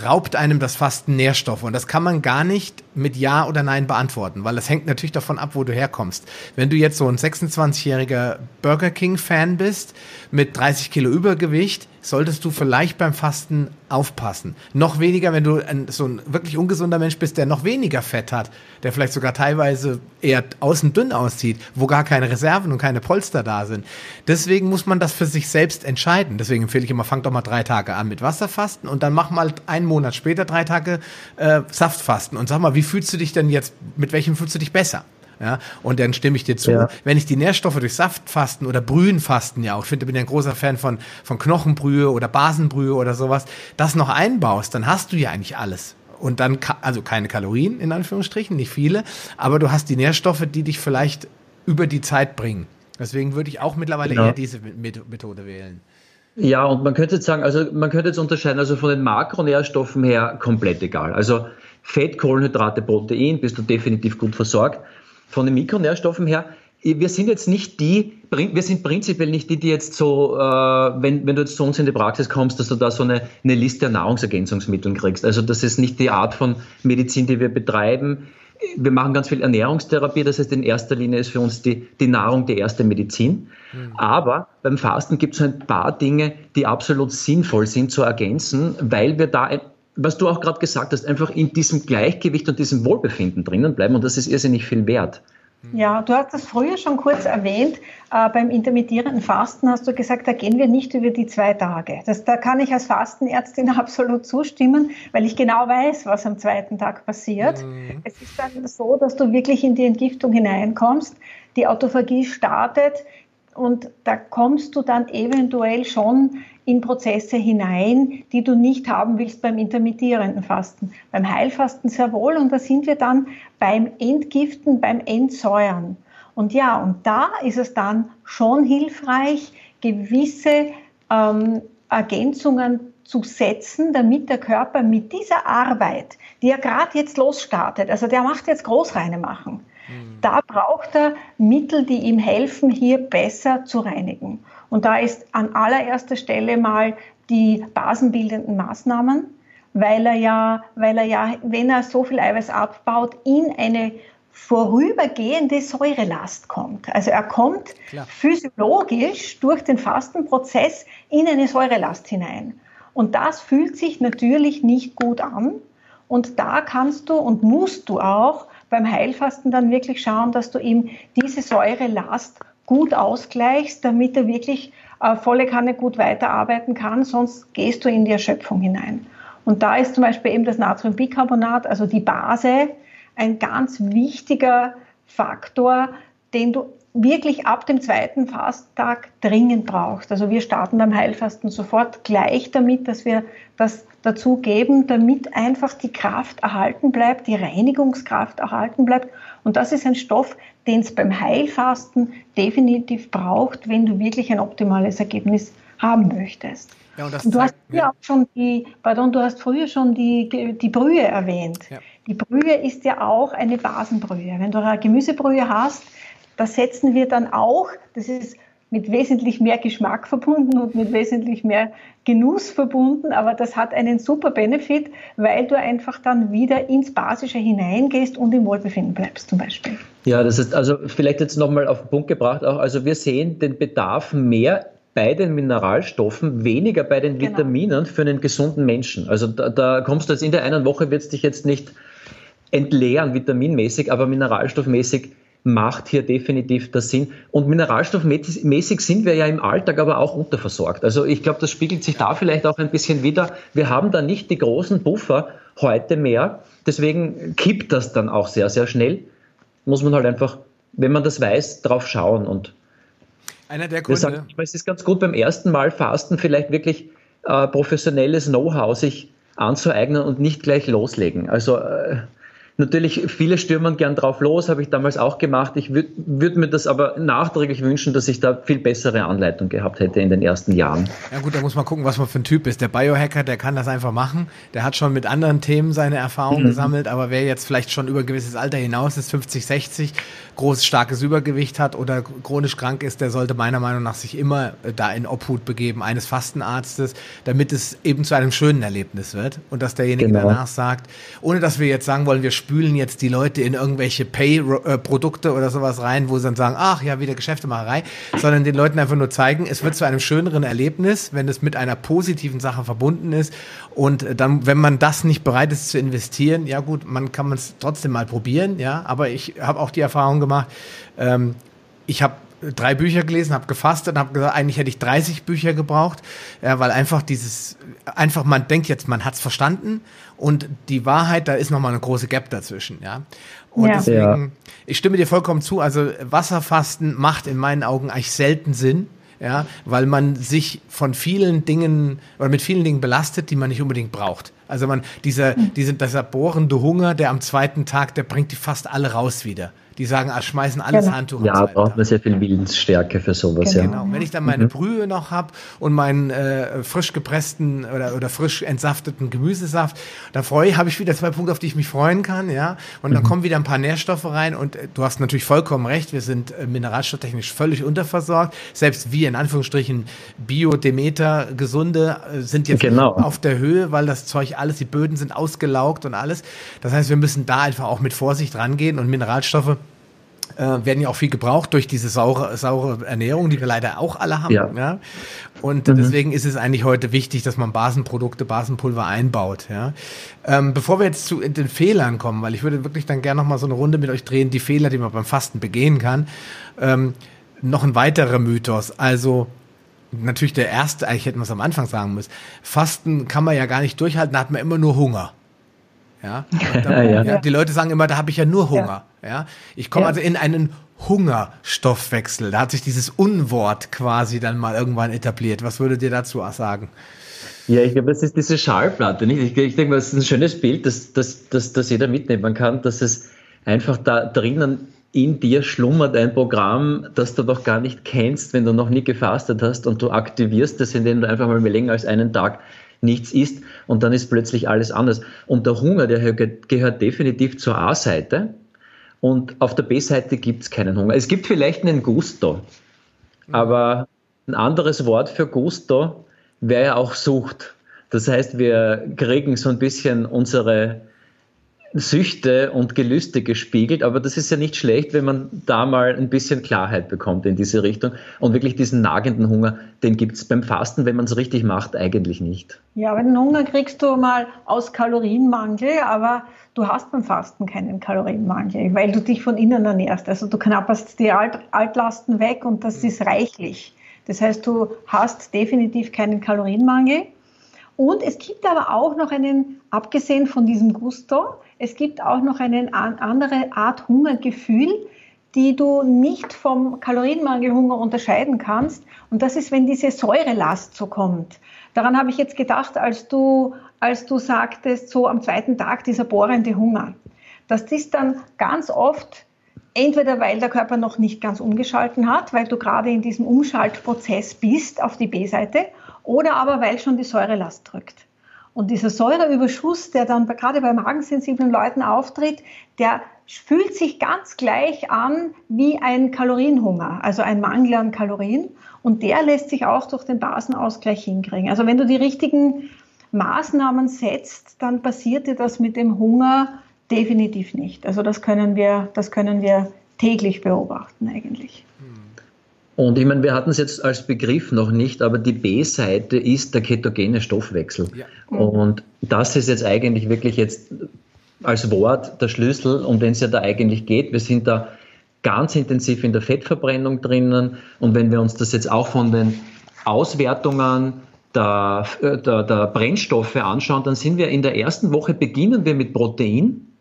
raubt einem das Fasten Nährstoffe. Und das kann man gar nicht mit Ja oder Nein beantworten, weil das hängt natürlich davon ab, wo du herkommst. Wenn du jetzt so ein 26-jähriger Burger King-Fan bist, mit 30 Kilo Übergewicht, solltest du vielleicht beim Fasten aufpassen. Noch weniger, wenn du ein, so ein wirklich ungesunder Mensch bist, der noch weniger Fett hat, der vielleicht sogar teilweise eher außen dünn aussieht, wo gar keine Reserven und keine Polster da sind. Deswegen muss man das für sich selbst entscheiden. Deswegen empfehle ich immer, fang doch mal drei Tage an mit Wasserfasten und dann mach mal einen Monat später drei Tage äh, Saftfasten und sag mal, wie fühlst du dich denn jetzt, mit welchem fühlst du dich besser? Ja, und dann stimme ich dir zu. Ja. Wenn ich die Nährstoffe durch Saftfasten oder Brühenfasten ja auch, ich finde, bin ja ein großer Fan von, von Knochenbrühe oder Basenbrühe oder sowas, das noch einbaust, dann hast du ja eigentlich alles. Und dann, also keine Kalorien in Anführungsstrichen, nicht viele, aber du hast die Nährstoffe, die dich vielleicht über die Zeit bringen. Deswegen würde ich auch mittlerweile ja. eher diese Methode wählen. Ja, und man könnte jetzt sagen, also man könnte jetzt unterscheiden, also von den Makronährstoffen her komplett egal. Also Fett, Kohlenhydrate, Protein bist du definitiv gut versorgt von den Mikronährstoffen her, wir sind jetzt nicht die, wir sind prinzipiell nicht die, die jetzt so, äh, wenn, wenn du jetzt zu uns in die Praxis kommst, dass du da so eine, eine Liste an Nahrungsergänzungsmitteln kriegst. Also das ist nicht die Art von Medizin, die wir betreiben. Wir machen ganz viel Ernährungstherapie, das heißt in erster Linie ist für uns die, die Nahrung die erste Medizin. Mhm. Aber beim Fasten gibt es ein paar Dinge, die absolut sinnvoll sind zu ergänzen, weil wir da was du auch gerade gesagt hast, einfach in diesem Gleichgewicht und diesem Wohlbefinden drinnen bleiben und das ist irrsinnig viel wert. Ja, du hast das früher schon kurz erwähnt. Äh, beim intermittierenden Fasten hast du gesagt, da gehen wir nicht über die zwei Tage. Das, da kann ich als Fastenärztin absolut zustimmen, weil ich genau weiß, was am zweiten Tag passiert. Mhm. Es ist dann so, dass du wirklich in die Entgiftung hineinkommst. Die Autophagie startet und da kommst du dann eventuell schon in Prozesse hinein, die du nicht haben willst beim intermittierenden Fasten. Beim Heilfasten sehr wohl und da sind wir dann beim Entgiften, beim Entsäuern. Und ja, und da ist es dann schon hilfreich, gewisse ähm, Ergänzungen zu setzen, damit der Körper mit dieser Arbeit, die er gerade jetzt losstartet, also der macht jetzt Großreine machen, mhm. da braucht er Mittel, die ihm helfen, hier besser zu reinigen. Und da ist an allererster Stelle mal die basenbildenden Maßnahmen, weil er ja, weil er ja, wenn er so viel Eiweiß abbaut, in eine vorübergehende Säurelast kommt. Also er kommt Klar. physiologisch durch den Fastenprozess in eine Säurelast hinein. Und das fühlt sich natürlich nicht gut an. Und da kannst du und musst du auch beim Heilfasten dann wirklich schauen, dass du ihm diese Säurelast gut ausgleichst, damit er wirklich äh, volle Kanne gut weiterarbeiten kann, sonst gehst du in die Erschöpfung hinein. Und da ist zum Beispiel eben das Natriumbicarbonat, also die Base, ein ganz wichtiger Faktor, den du wirklich ab dem zweiten Fasttag dringend brauchst. Also wir starten beim Heilfasten sofort gleich damit, dass wir das dazu geben, damit einfach die Kraft erhalten bleibt, die Reinigungskraft erhalten bleibt. Und das ist ein Stoff, den es beim Heilfasten definitiv braucht, wenn du wirklich ein optimales Ergebnis haben möchtest. Ja, und, und du hast ja. auch schon die, pardon, du hast früher schon die, die Brühe erwähnt. Ja. Die Brühe ist ja auch eine Basenbrühe. Wenn du eine Gemüsebrühe hast, da setzen wir dann auch, das ist mit wesentlich mehr Geschmack verbunden und mit wesentlich mehr Genuss verbunden, aber das hat einen super Benefit, weil du einfach dann wieder ins Basische hineingehst und im Wohlbefinden bleibst zum Beispiel. Ja, das ist also vielleicht jetzt nochmal auf den Punkt gebracht auch, also wir sehen den Bedarf mehr bei den Mineralstoffen, weniger bei den genau. Vitaminen für einen gesunden Menschen. Also da, da kommst du jetzt in der einen Woche, wird es dich jetzt nicht entleeren vitaminmäßig, aber mineralstoffmäßig macht hier definitiv das Sinn. Und mineralstoffmäßig sind wir ja im Alltag aber auch unterversorgt. Also ich glaube, das spiegelt sich da vielleicht auch ein bisschen wieder. Wir haben da nicht die großen Buffer heute mehr. Deswegen kippt das dann auch sehr, sehr schnell. Muss man halt einfach, wenn man das weiß, drauf schauen. Und einer der Gründe. Sagen, es ist ganz gut beim ersten Mal Fasten vielleicht wirklich äh, professionelles Know-how sich anzueignen und nicht gleich loslegen. Also äh, Natürlich, viele stürmen gern drauf los, habe ich damals auch gemacht. Ich würde würd mir das aber nachträglich wünschen, dass ich da viel bessere Anleitung gehabt hätte in den ersten Jahren. Ja gut, da muss man gucken, was man für ein Typ ist. Der Biohacker, der kann das einfach machen. Der hat schon mit anderen Themen seine Erfahrungen mhm. gesammelt, aber wer jetzt vielleicht schon über ein gewisses Alter hinaus ist, 50, 60, großes, starkes Übergewicht hat oder chronisch krank ist, der sollte meiner Meinung nach sich immer äh, da in Obhut begeben eines Fastenarztes, damit es eben zu einem schönen Erlebnis wird und dass derjenige genau. danach sagt, ohne dass wir jetzt sagen wollen, wir spülen jetzt die Leute in irgendwelche Pay-Produkte oder sowas rein, wo sie dann sagen, ach ja, wieder Geschäftemacherei, sondern den Leuten einfach nur zeigen, es wird zu einem schöneren Erlebnis, wenn es mit einer positiven Sache verbunden ist. Und dann, wenn man das nicht bereit ist zu investieren, ja gut, man kann es trotzdem mal probieren, ja. Aber ich habe auch die Erfahrung gemacht, ähm, ich habe drei Bücher gelesen, habe gefastet und habe gesagt, eigentlich hätte ich 30 Bücher gebraucht, ja, weil einfach dieses, einfach man denkt jetzt, man hat's verstanden und die Wahrheit, da ist nochmal eine große Gap dazwischen, ja. Und ja. deswegen, ich stimme dir vollkommen zu, also Wasserfasten macht in meinen Augen eigentlich selten Sinn, ja, weil man sich von vielen Dingen oder mit vielen Dingen belastet, die man nicht unbedingt braucht. Also man, dieser, hm. diese, dieser bohrende Hunger, der am zweiten Tag, der bringt die fast alle raus wieder die sagen, ah, schmeißen alles genau. Handtuch Ja, braucht man sehr viel Willensstärke für sowas. Genau. Ja. genau. Wenn ich dann meine mhm. Brühe noch habe und meinen äh, frisch gepressten oder, oder frisch entsafteten Gemüsesaft, da freue habe ich wieder zwei Punkte, auf die ich mich freuen kann, ja. Und dann mhm. kommen wieder ein paar Nährstoffe rein und äh, du hast natürlich vollkommen recht, wir sind äh, mineralstofftechnisch völlig unterversorgt. Selbst wir in Anführungsstrichen Bio-Demeter gesunde äh, sind jetzt genau. auf der Höhe, weil das Zeug alles, die Böden sind ausgelaugt und alles. Das heißt, wir müssen da einfach auch mit Vorsicht rangehen und Mineralstoffe äh, werden ja auch viel gebraucht durch diese saure, saure Ernährung, die wir leider auch alle haben. Ja. ja? Und mhm. deswegen ist es eigentlich heute wichtig, dass man Basenprodukte, Basenpulver einbaut. Ja? Ähm, bevor wir jetzt zu den Fehlern kommen, weil ich würde wirklich dann gerne noch mal so eine Runde mit euch drehen, die Fehler, die man beim Fasten begehen kann. Ähm, noch ein weiterer Mythos. Also natürlich der erste, eigentlich hätten wir es am Anfang sagen müssen. Fasten kann man ja gar nicht durchhalten, da hat man immer nur Hunger. Ja, dann, ja. ja. Die Leute sagen immer, da habe ich ja nur Hunger. Ja, ja? ich komme also in einen Hungerstoffwechsel. Da hat sich dieses Unwort quasi dann mal irgendwann etabliert. Was würdet ihr dazu sagen? Ja, ich glaube, das ist diese Schallplatte. Nicht? Ich, ich denke mal, das ist ein schönes Bild, das, das, das, das jeder mitnehmen kann, dass es einfach da drinnen in dir schlummert ein Programm, das du doch gar nicht kennst, wenn du noch nie gefastet hast und du aktivierst es, indem du einfach mal länger als einen Tag nichts isst und dann ist plötzlich alles anders. Und der Hunger, der gehört definitiv zur A-Seite und auf der B-Seite gibt es keinen Hunger. Es gibt vielleicht einen Gusto, aber ein anderes Wort für Gusto wäre ja auch Sucht. Das heißt, wir kriegen so ein bisschen unsere Süchte und Gelüste gespiegelt, aber das ist ja nicht schlecht, wenn man da mal ein bisschen Klarheit bekommt in diese Richtung und wirklich diesen nagenden Hunger, den gibt es beim Fasten, wenn man es richtig macht, eigentlich nicht. Ja, aber den Hunger kriegst du mal aus Kalorienmangel, aber du hast beim Fasten keinen Kalorienmangel, weil du dich von innen ernährst. Also du knapperst die Alt Altlasten weg und das ist reichlich. Das heißt, du hast definitiv keinen Kalorienmangel. Und es gibt aber auch noch einen, abgesehen von diesem Gusto, es gibt auch noch eine andere Art Hungergefühl, die du nicht vom Kalorienmangelhunger unterscheiden kannst. Und das ist, wenn diese Säurelast so kommt. Daran habe ich jetzt gedacht, als du, als du sagtest, so am zweiten Tag dieser bohrende Hunger. Das ist dann ganz oft entweder weil der Körper noch nicht ganz umgeschalten hat, weil du gerade in diesem Umschaltprozess bist auf die B-Seite, oder aber weil schon die Säurelast drückt. Und dieser Säureüberschuss, der dann gerade bei magensensiblen Leuten auftritt, der fühlt sich ganz gleich an wie ein Kalorienhunger, also ein Mangel an Kalorien. Und der lässt sich auch durch den Basenausgleich hinkriegen. Also wenn du die richtigen Maßnahmen setzt, dann passiert dir das mit dem Hunger definitiv nicht. Also das können wir, das können wir täglich beobachten eigentlich. Und ich meine, wir hatten es jetzt als Begriff noch nicht, aber die B-Seite ist der ketogene Stoffwechsel. Ja. Und das ist jetzt eigentlich wirklich jetzt als Wort der Schlüssel, um den es ja da eigentlich geht. Wir sind da ganz intensiv in der Fettverbrennung drinnen. Und wenn wir uns das jetzt auch von den Auswertungen der, der, der Brennstoffe anschauen, dann sind wir in der ersten Woche beginnen wir mit Protein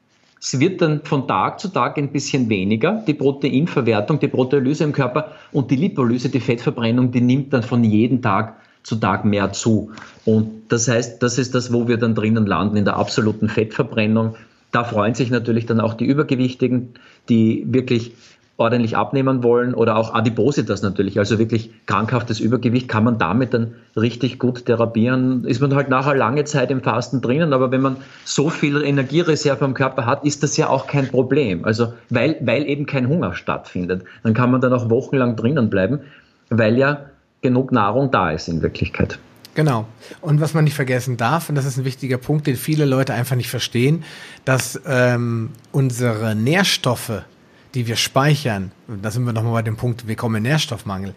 es wird dann von Tag zu Tag ein bisschen weniger, die Proteinverwertung, die Proteolyse im Körper und die Lipolyse, die Fettverbrennung, die nimmt dann von jedem Tag zu Tag mehr zu. Und das heißt, das ist das, wo wir dann drinnen landen, in der absoluten Fettverbrennung. Da freuen sich natürlich dann auch die Übergewichtigen, die wirklich ordentlich abnehmen wollen oder auch Adipositas natürlich, also wirklich krankhaftes Übergewicht, kann man damit dann richtig gut therapieren. Ist man halt nachher lange Zeit im Fasten drinnen, aber wenn man so viel Energiereserve am Körper hat, ist das ja auch kein Problem. Also weil, weil eben kein Hunger stattfindet. Dann kann man dann auch wochenlang drinnen bleiben, weil ja genug Nahrung da ist in Wirklichkeit. Genau. Und was man nicht vergessen darf, und das ist ein wichtiger Punkt, den viele Leute einfach nicht verstehen, dass ähm, unsere Nährstoffe, die wir speichern, da sind wir nochmal bei dem Punkt, wir kommen in Nährstoffmangel,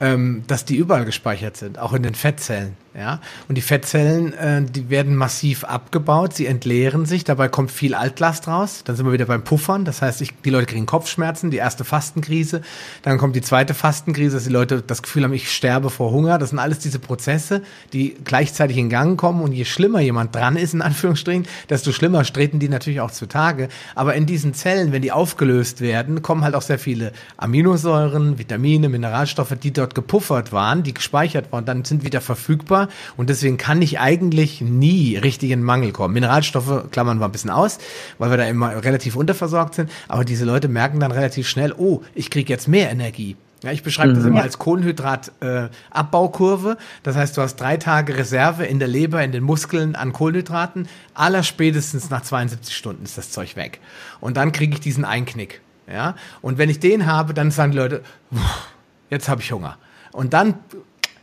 ähm, dass die überall gespeichert sind, auch in den Fettzellen. Ja? Und die Fettzellen, äh, die werden massiv abgebaut, sie entleeren sich, dabei kommt viel Altlast raus. Dann sind wir wieder beim Puffern, das heißt, ich, die Leute kriegen Kopfschmerzen, die erste Fastenkrise. Dann kommt die zweite Fastenkrise, dass die Leute das Gefühl haben, ich sterbe vor Hunger. Das sind alles diese Prozesse, die gleichzeitig in Gang kommen. Und je schlimmer jemand dran ist, in Anführungsstrichen, desto schlimmer treten die natürlich auch zutage. Aber in diesen Zellen, wenn die aufgelöst werden, kommen halt auch sehr viele Aminosäuren, Vitamine, Mineralstoffe, die dort gepuffert waren, die gespeichert waren, dann sind wieder verfügbar und deswegen kann ich eigentlich nie richtig in Mangel kommen. Mineralstoffe klammern wir ein bisschen aus, weil wir da immer relativ unterversorgt sind, aber diese Leute merken dann relativ schnell, oh, ich kriege jetzt mehr Energie. Ja, ich beschreibe das mhm. immer als Kohlenhydrat-Abbaukurve. Äh, das heißt, du hast drei Tage Reserve in der Leber, in den Muskeln an Kohlenhydraten. Allerspätestens nach 72 Stunden ist das Zeug weg. Und dann kriege ich diesen Einknick. Ja, und wenn ich den habe, dann sagen die Leute, jetzt habe ich Hunger. Und dann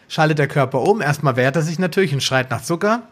schaltet der Körper um. Erstmal wehrt er sich natürlich und schreit nach Zucker.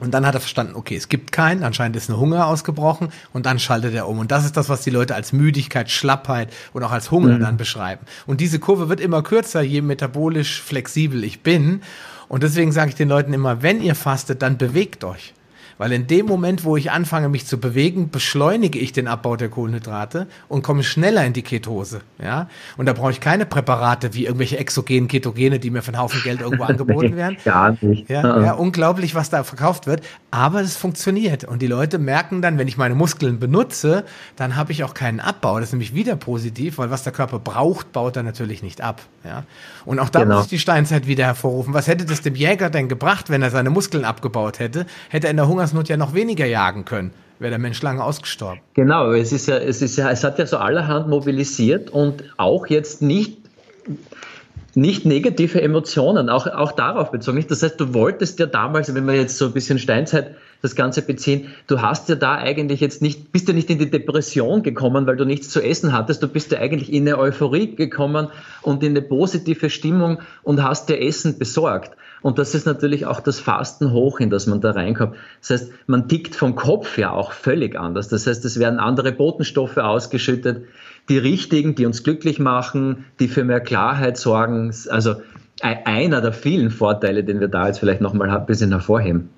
Und dann hat er verstanden, okay, es gibt keinen, anscheinend ist eine Hunger ausgebrochen und dann schaltet er um. Und das ist das, was die Leute als Müdigkeit, Schlappheit und auch als Hunger mhm. dann beschreiben. Und diese Kurve wird immer kürzer, je metabolisch flexibel ich bin. Und deswegen sage ich den Leuten immer, wenn ihr fastet, dann bewegt euch. Weil in dem Moment, wo ich anfange, mich zu bewegen, beschleunige ich den Abbau der Kohlenhydrate und komme schneller in die Ketose. Ja? Und da brauche ich keine Präparate wie irgendwelche exogenen Ketogene, die mir für einen Haufen Geld irgendwo angeboten werden. Gar nicht. Ja, ja, unglaublich, was da verkauft wird. Aber es funktioniert. Und die Leute merken dann, wenn ich meine Muskeln benutze, dann habe ich auch keinen Abbau. Das ist nämlich wieder positiv, weil was der Körper braucht, baut er natürlich nicht ab. Ja? Und auch da genau. muss ich die Steinzeit wieder hervorrufen. Was hätte das dem Jäger denn gebracht, wenn er seine Muskeln abgebaut hätte? Hätte er in der Hungers Hungersnot ja noch weniger jagen können. Wäre der Mensch lange ausgestorben. Genau, es ist ja, es ist ja, es hat ja so allerhand mobilisiert und auch jetzt nicht nicht negative Emotionen, auch, auch darauf bezogen. Das heißt, du wolltest ja damals, wenn wir jetzt so ein bisschen Steinzeit das Ganze beziehen, du hast ja da eigentlich jetzt nicht, bist ja nicht in die Depression gekommen, weil du nichts zu essen hattest, du bist ja eigentlich in eine Euphorie gekommen und in eine positive Stimmung und hast dir Essen besorgt. Und das ist natürlich auch das Fasten hoch, in das man da reinkommt. Das heißt, man tickt vom Kopf ja auch völlig anders. Das heißt, es werden andere Botenstoffe ausgeschüttet, die richtigen, die uns glücklich machen, die für mehr Klarheit sorgen. Also einer der vielen Vorteile, den wir da jetzt vielleicht nochmal ein bisschen hervorheben.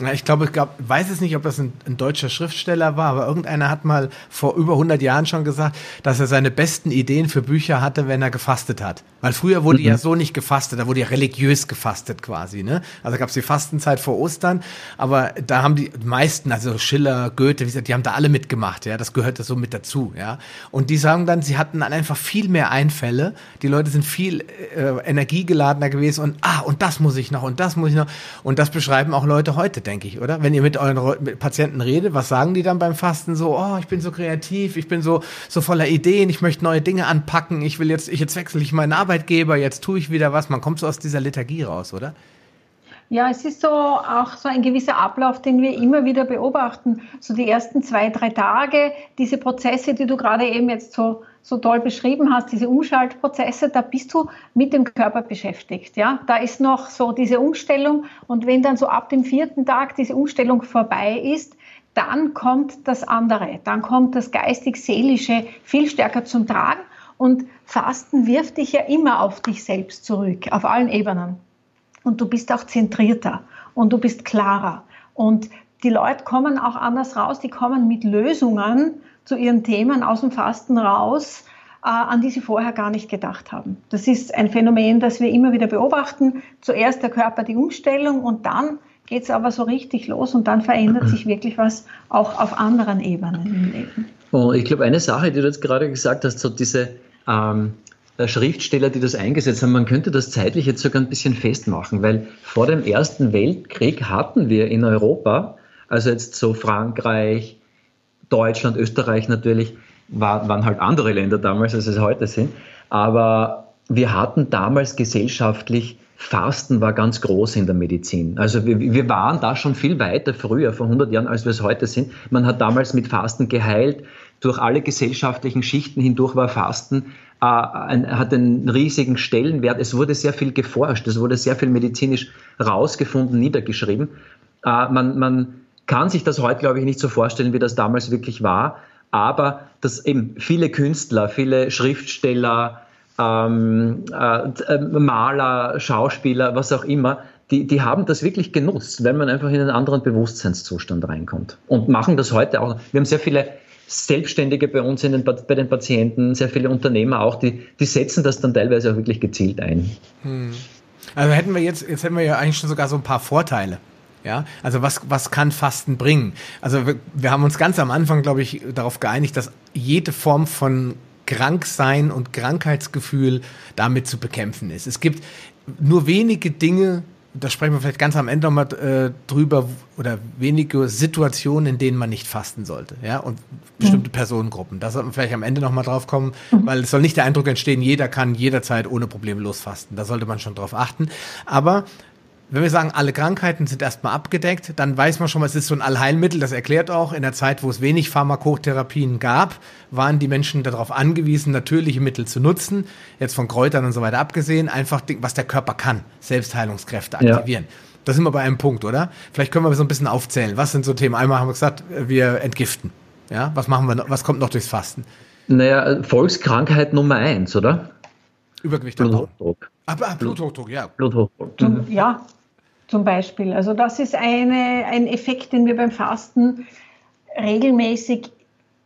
Ja, ich glaube, ich glaub, weiß es nicht, ob das ein, ein, deutscher Schriftsteller war, aber irgendeiner hat mal vor über 100 Jahren schon gesagt, dass er seine besten Ideen für Bücher hatte, wenn er gefastet hat. Weil früher wurde mhm. ja so nicht gefastet, da wurde ja religiös gefastet quasi. Ne? Also gab es die Fastenzeit vor Ostern, aber da haben die meisten, also Schiller, Goethe, wie gesagt, die haben da alle mitgemacht. Ja, das gehörte so mit dazu. Ja, und die sagen dann, sie hatten dann einfach viel mehr Einfälle. Die Leute sind viel äh, energiegeladener gewesen und ah und das muss ich noch und das muss ich noch und das beschreiben auch Leute heute denke ich, oder? Wenn ihr mit euren mit Patienten redet, was sagen die dann beim Fasten so? Oh, ich bin so kreativ, ich bin so so voller Ideen, ich möchte neue Dinge anpacken, ich will jetzt, ich jetzt wechsle ich meinen Arbeitgeber, jetzt tue ich wieder was. Man kommt so aus dieser Lethargie raus, oder? Ja, es ist so auch so ein gewisser Ablauf, den wir immer wieder beobachten. So die ersten zwei, drei Tage, diese Prozesse, die du gerade eben jetzt so, so toll beschrieben hast, diese Umschaltprozesse, da bist du mit dem Körper beschäftigt. Ja, da ist noch so diese Umstellung. Und wenn dann so ab dem vierten Tag diese Umstellung vorbei ist, dann kommt das andere. Dann kommt das geistig-seelische viel stärker zum Tragen. Und Fasten wirft dich ja immer auf dich selbst zurück, auf allen Ebenen und du bist auch zentrierter und du bist klarer. Und die Leute kommen auch anders raus, die kommen mit Lösungen zu ihren Themen aus dem Fasten raus, äh, an die sie vorher gar nicht gedacht haben. Das ist ein Phänomen, das wir immer wieder beobachten. Zuerst der Körper die Umstellung und dann geht es aber so richtig los und dann verändert sich wirklich was auch auf anderen Ebenen im Leben. Oh, ich glaube, eine Sache, die du jetzt gerade gesagt hast, so diese ähm, Schriftsteller, die das eingesetzt haben, man könnte das zeitlich jetzt sogar ein bisschen festmachen, weil vor dem Ersten Weltkrieg hatten wir in Europa, also jetzt so Frankreich, Deutschland, Österreich natürlich, war, waren halt andere Länder damals, als es heute sind, aber wir hatten damals gesellschaftlich Fasten war ganz groß in der Medizin. Also wir, wir, waren da schon viel weiter früher, vor 100 Jahren, als wir es heute sind. Man hat damals mit Fasten geheilt. durch alle gesellschaftlichen Schichten hindurch war Fasten ein, hat einen riesigen Stellenwert. Es wurde sehr viel geforscht, es wurde sehr viel medizinisch rausgefunden, niedergeschrieben. Äh, man, man kann sich das heute, glaube ich, nicht so vorstellen, wie das damals wirklich war. Aber dass eben viele Künstler, viele Schriftsteller, ähm, äh, Maler, Schauspieler, was auch immer, die, die haben das wirklich genutzt, weil man einfach in einen anderen Bewusstseinszustand reinkommt. Und machen das heute auch. Wir haben sehr viele Selbstständige bei uns den, bei den Patienten, sehr viele Unternehmer auch, die, die setzen das dann teilweise auch wirklich gezielt ein. Hm. Also hätten wir jetzt, jetzt hätten wir ja eigentlich schon sogar so ein paar Vorteile. Ja, also was, was kann Fasten bringen? Also wir, wir haben uns ganz am Anfang, glaube ich, darauf geeinigt, dass jede Form von Kranksein und Krankheitsgefühl damit zu bekämpfen ist. Es gibt nur wenige Dinge, da sprechen wir vielleicht ganz am Ende nochmal äh, drüber, oder wenige Situationen, in denen man nicht fasten sollte, ja, und bestimmte mhm. Personengruppen. Da sollten wir vielleicht am Ende nochmal drauf kommen, mhm. weil es soll nicht der Eindruck entstehen, jeder kann jederzeit ohne Probleme losfasten. Da sollte man schon drauf achten. Aber wenn wir sagen, alle Krankheiten sind erstmal abgedeckt, dann weiß man schon, es ist so ein Allheilmittel. Das erklärt auch, in der Zeit, wo es wenig Pharmakotherapien gab, waren die Menschen darauf angewiesen, natürliche Mittel zu nutzen. Jetzt von Kräutern und so weiter abgesehen, einfach, was der Körper kann, Selbstheilungskräfte aktivieren. Ja. Da sind wir bei einem Punkt, oder? Vielleicht können wir so ein bisschen aufzählen. Was sind so Themen? Einmal haben wir gesagt, wir entgiften. Ja, was machen wir noch? Was kommt noch durchs Fasten? Naja, Volkskrankheit Nummer eins, oder? Übergewicht Bluthochdruck. Ah, ah, Bluthochdruck, ja. Bluthochdruck. Ja, zum Beispiel. Also das ist eine, ein Effekt, den wir beim Fasten regelmäßig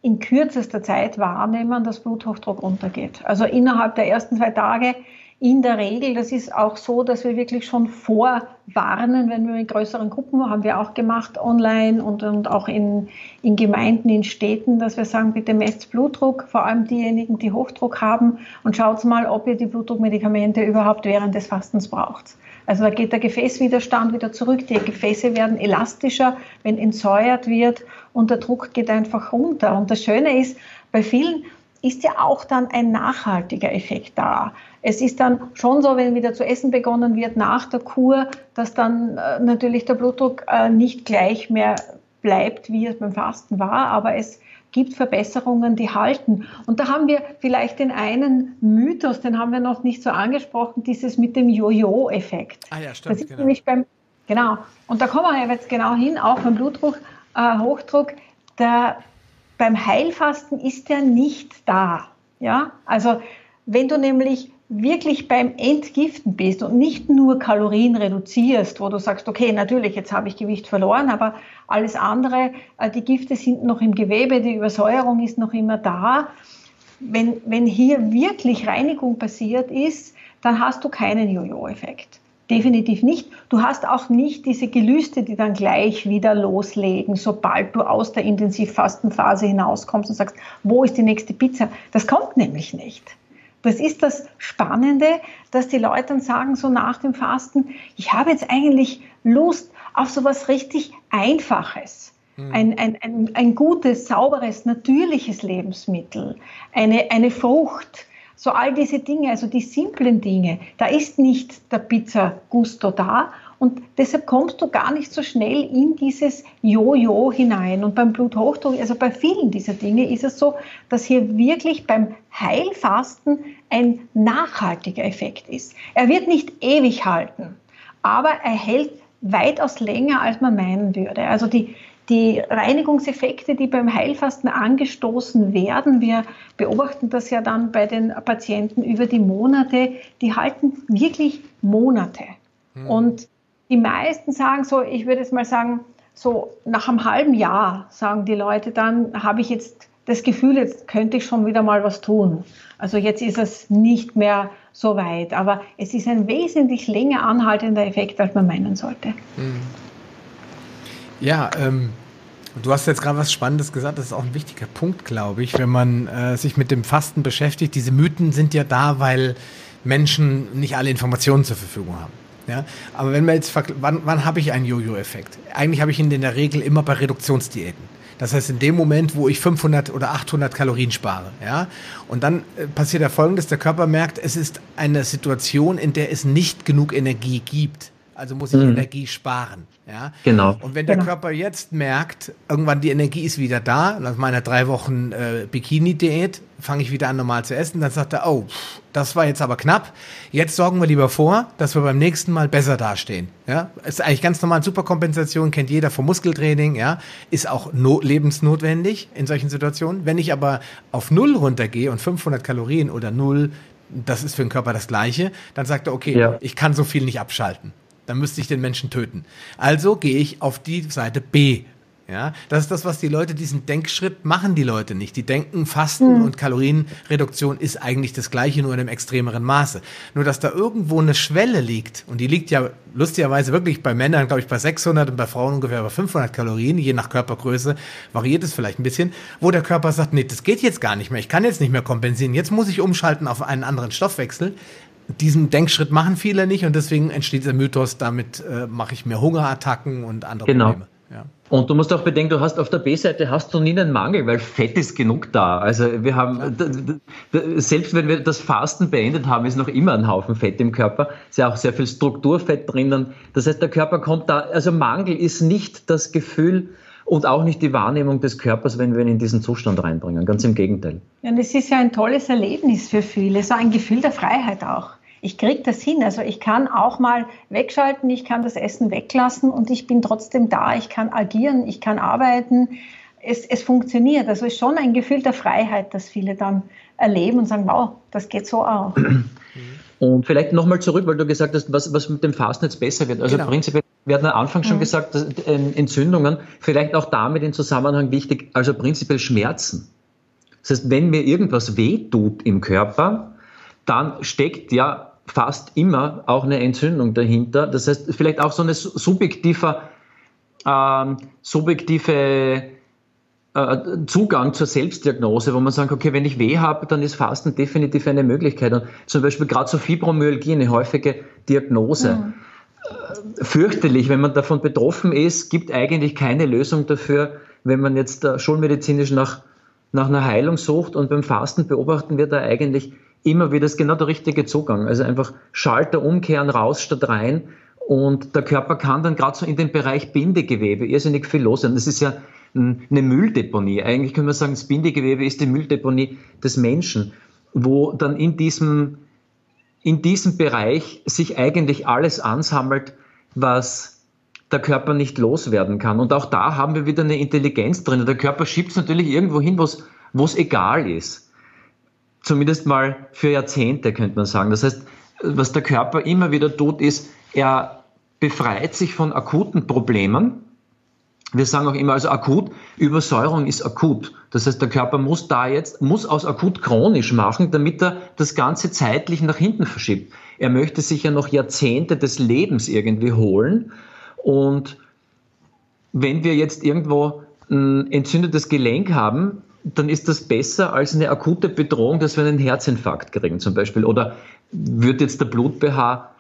in kürzester Zeit wahrnehmen, dass Bluthochdruck runtergeht. Also innerhalb der ersten zwei Tage in der Regel, das ist auch so, dass wir wirklich schon vorwarnen, wenn wir in größeren Gruppen, haben wir auch gemacht online und, und auch in, in Gemeinden, in Städten, dass wir sagen, bitte messt Blutdruck, vor allem diejenigen, die Hochdruck haben und schaut mal, ob ihr die Blutdruckmedikamente überhaupt während des Fastens braucht. Also da geht der Gefäßwiderstand wieder zurück, die Gefäße werden elastischer, wenn entsäuert wird und der Druck geht einfach runter. Und das Schöne ist, bei vielen ist ja auch dann ein nachhaltiger Effekt da. Es ist dann schon so, wenn wieder zu essen begonnen wird nach der Kur, dass dann äh, natürlich der Blutdruck äh, nicht gleich mehr bleibt, wie es beim Fasten war, aber es gibt Verbesserungen, die halten. Und da haben wir vielleicht den einen Mythos, den haben wir noch nicht so angesprochen, dieses mit dem Jojo-Effekt. Ah ja, stimmt. Das ist genau. nämlich beim, genau. Und da kommen wir jetzt genau hin, auch beim Blutdruck, äh, Hochdruck, der, beim Heilfasten ist der nicht da. Ja, also wenn du nämlich wirklich beim Entgiften bist und nicht nur Kalorien reduzierst, wo du sagst, okay, natürlich, jetzt habe ich Gewicht verloren, aber alles andere, äh, die Gifte sind noch im Gewebe, die Übersäuerung ist noch immer da. Wenn, wenn hier wirklich Reinigung passiert ist, dann hast du keinen Jojo-Effekt. Definitiv nicht. Du hast auch nicht diese Gelüste, die dann gleich wieder loslegen, sobald du aus der Intensivfastenphase hinauskommst und sagst, wo ist die nächste Pizza? Das kommt nämlich nicht. Das ist das Spannende, dass die Leute dann sagen, so nach dem Fasten, ich habe jetzt eigentlich Lust auf so was richtig Einfaches. Hm. Ein, ein, ein, ein gutes, sauberes, natürliches Lebensmittel, eine, eine Frucht, so all diese Dinge, also die simplen Dinge. Da ist nicht der Pizza Gusto da, und deshalb kommst du gar nicht so schnell in dieses Jojo hinein. Und beim Bluthochdruck, also bei vielen dieser Dinge ist es so, dass hier wirklich beim Heilfasten ein nachhaltiger Effekt ist. Er wird nicht ewig halten, aber er hält weitaus länger, als man meinen würde. Also die, die Reinigungseffekte, die beim Heilfasten angestoßen werden, wir beobachten das ja dann bei den Patienten über die Monate, die halten wirklich Monate. Hm. Und die meisten sagen so, ich würde jetzt mal sagen, so nach einem halben Jahr sagen die Leute dann, habe ich jetzt das Gefühl, jetzt könnte ich schon wieder mal was tun. Also jetzt ist es nicht mehr so weit, aber es ist ein wesentlich länger anhaltender Effekt, als man meinen sollte. Hm. Ja, ähm, du hast jetzt gerade was Spannendes gesagt, das ist auch ein wichtiger Punkt, glaube ich, wenn man äh, sich mit dem Fasten beschäftigt. Diese Mythen sind ja da, weil Menschen nicht alle Informationen zur Verfügung haben. Ja, aber wenn man jetzt, wann, wann habe ich einen Jojo-Effekt? Eigentlich habe ich ihn in der Regel immer bei Reduktionsdiäten. Das heißt, in dem Moment, wo ich 500 oder 800 Kalorien spare, ja, und dann äh, passiert ja Folgendes, der Körper merkt, es ist eine Situation, in der es nicht genug Energie gibt. Also muss ich mhm. Energie sparen. Ja? Genau. Und wenn der genau. Körper jetzt merkt, irgendwann die Energie ist wieder da, nach meiner drei Wochen äh, Bikini-Diät fange ich wieder an normal zu essen, dann sagt er, oh, das war jetzt aber knapp. Jetzt sorgen wir lieber vor, dass wir beim nächsten Mal besser dastehen. Ja, ist eigentlich ganz normal. Superkompensation kennt jeder vom Muskeltraining. Ja, ist auch no lebensnotwendig in solchen Situationen. Wenn ich aber auf Null runtergehe und 500 Kalorien oder Null, das ist für den Körper das Gleiche, dann sagt er, okay, ja. ich kann so viel nicht abschalten. Dann müsste ich den Menschen töten. Also gehe ich auf die Seite B ja, das ist das, was die Leute, diesen Denkschritt machen die Leute nicht. Die denken, Fasten mhm. und Kalorienreduktion ist eigentlich das Gleiche, nur in einem extremeren Maße. Nur, dass da irgendwo eine Schwelle liegt, und die liegt ja lustigerweise wirklich bei Männern, glaube ich, bei 600 und bei Frauen ungefähr bei 500 Kalorien, je nach Körpergröße, variiert es vielleicht ein bisschen, wo der Körper sagt, nee, das geht jetzt gar nicht mehr, ich kann jetzt nicht mehr kompensieren, jetzt muss ich umschalten auf einen anderen Stoffwechsel diesen Denkschritt machen viele nicht und deswegen entsteht der Mythos, damit äh, mache ich mir Hungerattacken und andere genau. Probleme. Ja. Und du musst auch bedenken, du hast auf der B-Seite hast du nie einen Mangel, weil Fett ist genug da. Also wir haben, selbst wenn wir das Fasten beendet haben, ist noch immer ein Haufen Fett im Körper. Ist ja auch sehr viel Strukturfett drinnen. Das heißt, der Körper kommt da, also Mangel ist nicht das Gefühl, und auch nicht die Wahrnehmung des Körpers, wenn wir ihn in diesen Zustand reinbringen. Ganz im Gegenteil. Ja, und es ist ja ein tolles Erlebnis für viele, so ein Gefühl der Freiheit auch ich kriege das hin. Also ich kann auch mal wegschalten, ich kann das Essen weglassen und ich bin trotzdem da. Ich kann agieren, ich kann arbeiten. Es, es funktioniert. Also es ist schon ein Gefühl der Freiheit, das viele dann erleben und sagen, wow, das geht so auch. Und vielleicht nochmal zurück, weil du gesagt hast, was, was mit dem Fasten jetzt besser wird. Also genau. prinzipiell, wir hatten am Anfang schon mhm. gesagt, dass, äh, Entzündungen, vielleicht auch damit in Zusammenhang wichtig, also prinzipiell Schmerzen. Das heißt, wenn mir irgendwas wehtut im Körper, dann steckt ja fast immer auch eine Entzündung dahinter. Das heißt, vielleicht auch so eine subjektive, ähm, subjektive äh, Zugang zur Selbstdiagnose, wo man sagt, okay, wenn ich weh habe, dann ist Fasten definitiv eine Möglichkeit. Und zum Beispiel gerade so Fibromyalgie, eine häufige Diagnose. Mhm. Fürchterlich, wenn man davon betroffen ist, gibt eigentlich keine Lösung dafür, wenn man jetzt äh, schulmedizinisch nach, nach einer Heilung sucht und beim Fasten beobachten wir da eigentlich immer wieder ist genau der richtige Zugang. Also einfach Schalter umkehren, raus statt rein. Und der Körper kann dann gerade so in den Bereich Bindegewebe irrsinnig viel los sein. Das ist ja eine Mülldeponie. Eigentlich können wir sagen, das Bindegewebe ist die Mülldeponie des Menschen, wo dann in diesem, in diesem Bereich sich eigentlich alles ansammelt, was der Körper nicht loswerden kann. Und auch da haben wir wieder eine Intelligenz drin. Der Körper schiebt es natürlich irgendwo hin, wo es egal ist zumindest mal für Jahrzehnte, könnte man sagen. Das heißt, was der Körper immer wieder tut, ist, er befreit sich von akuten Problemen. Wir sagen auch immer, also akut, Übersäuerung ist akut. Das heißt, der Körper muss da jetzt, muss aus akut chronisch machen, damit er das Ganze zeitlich nach hinten verschiebt. Er möchte sich ja noch Jahrzehnte des Lebens irgendwie holen. Und wenn wir jetzt irgendwo ein entzündetes Gelenk haben, dann ist das besser als eine akute Bedrohung, dass wir einen Herzinfarkt kriegen zum Beispiel. Oder wird jetzt der Blut-pH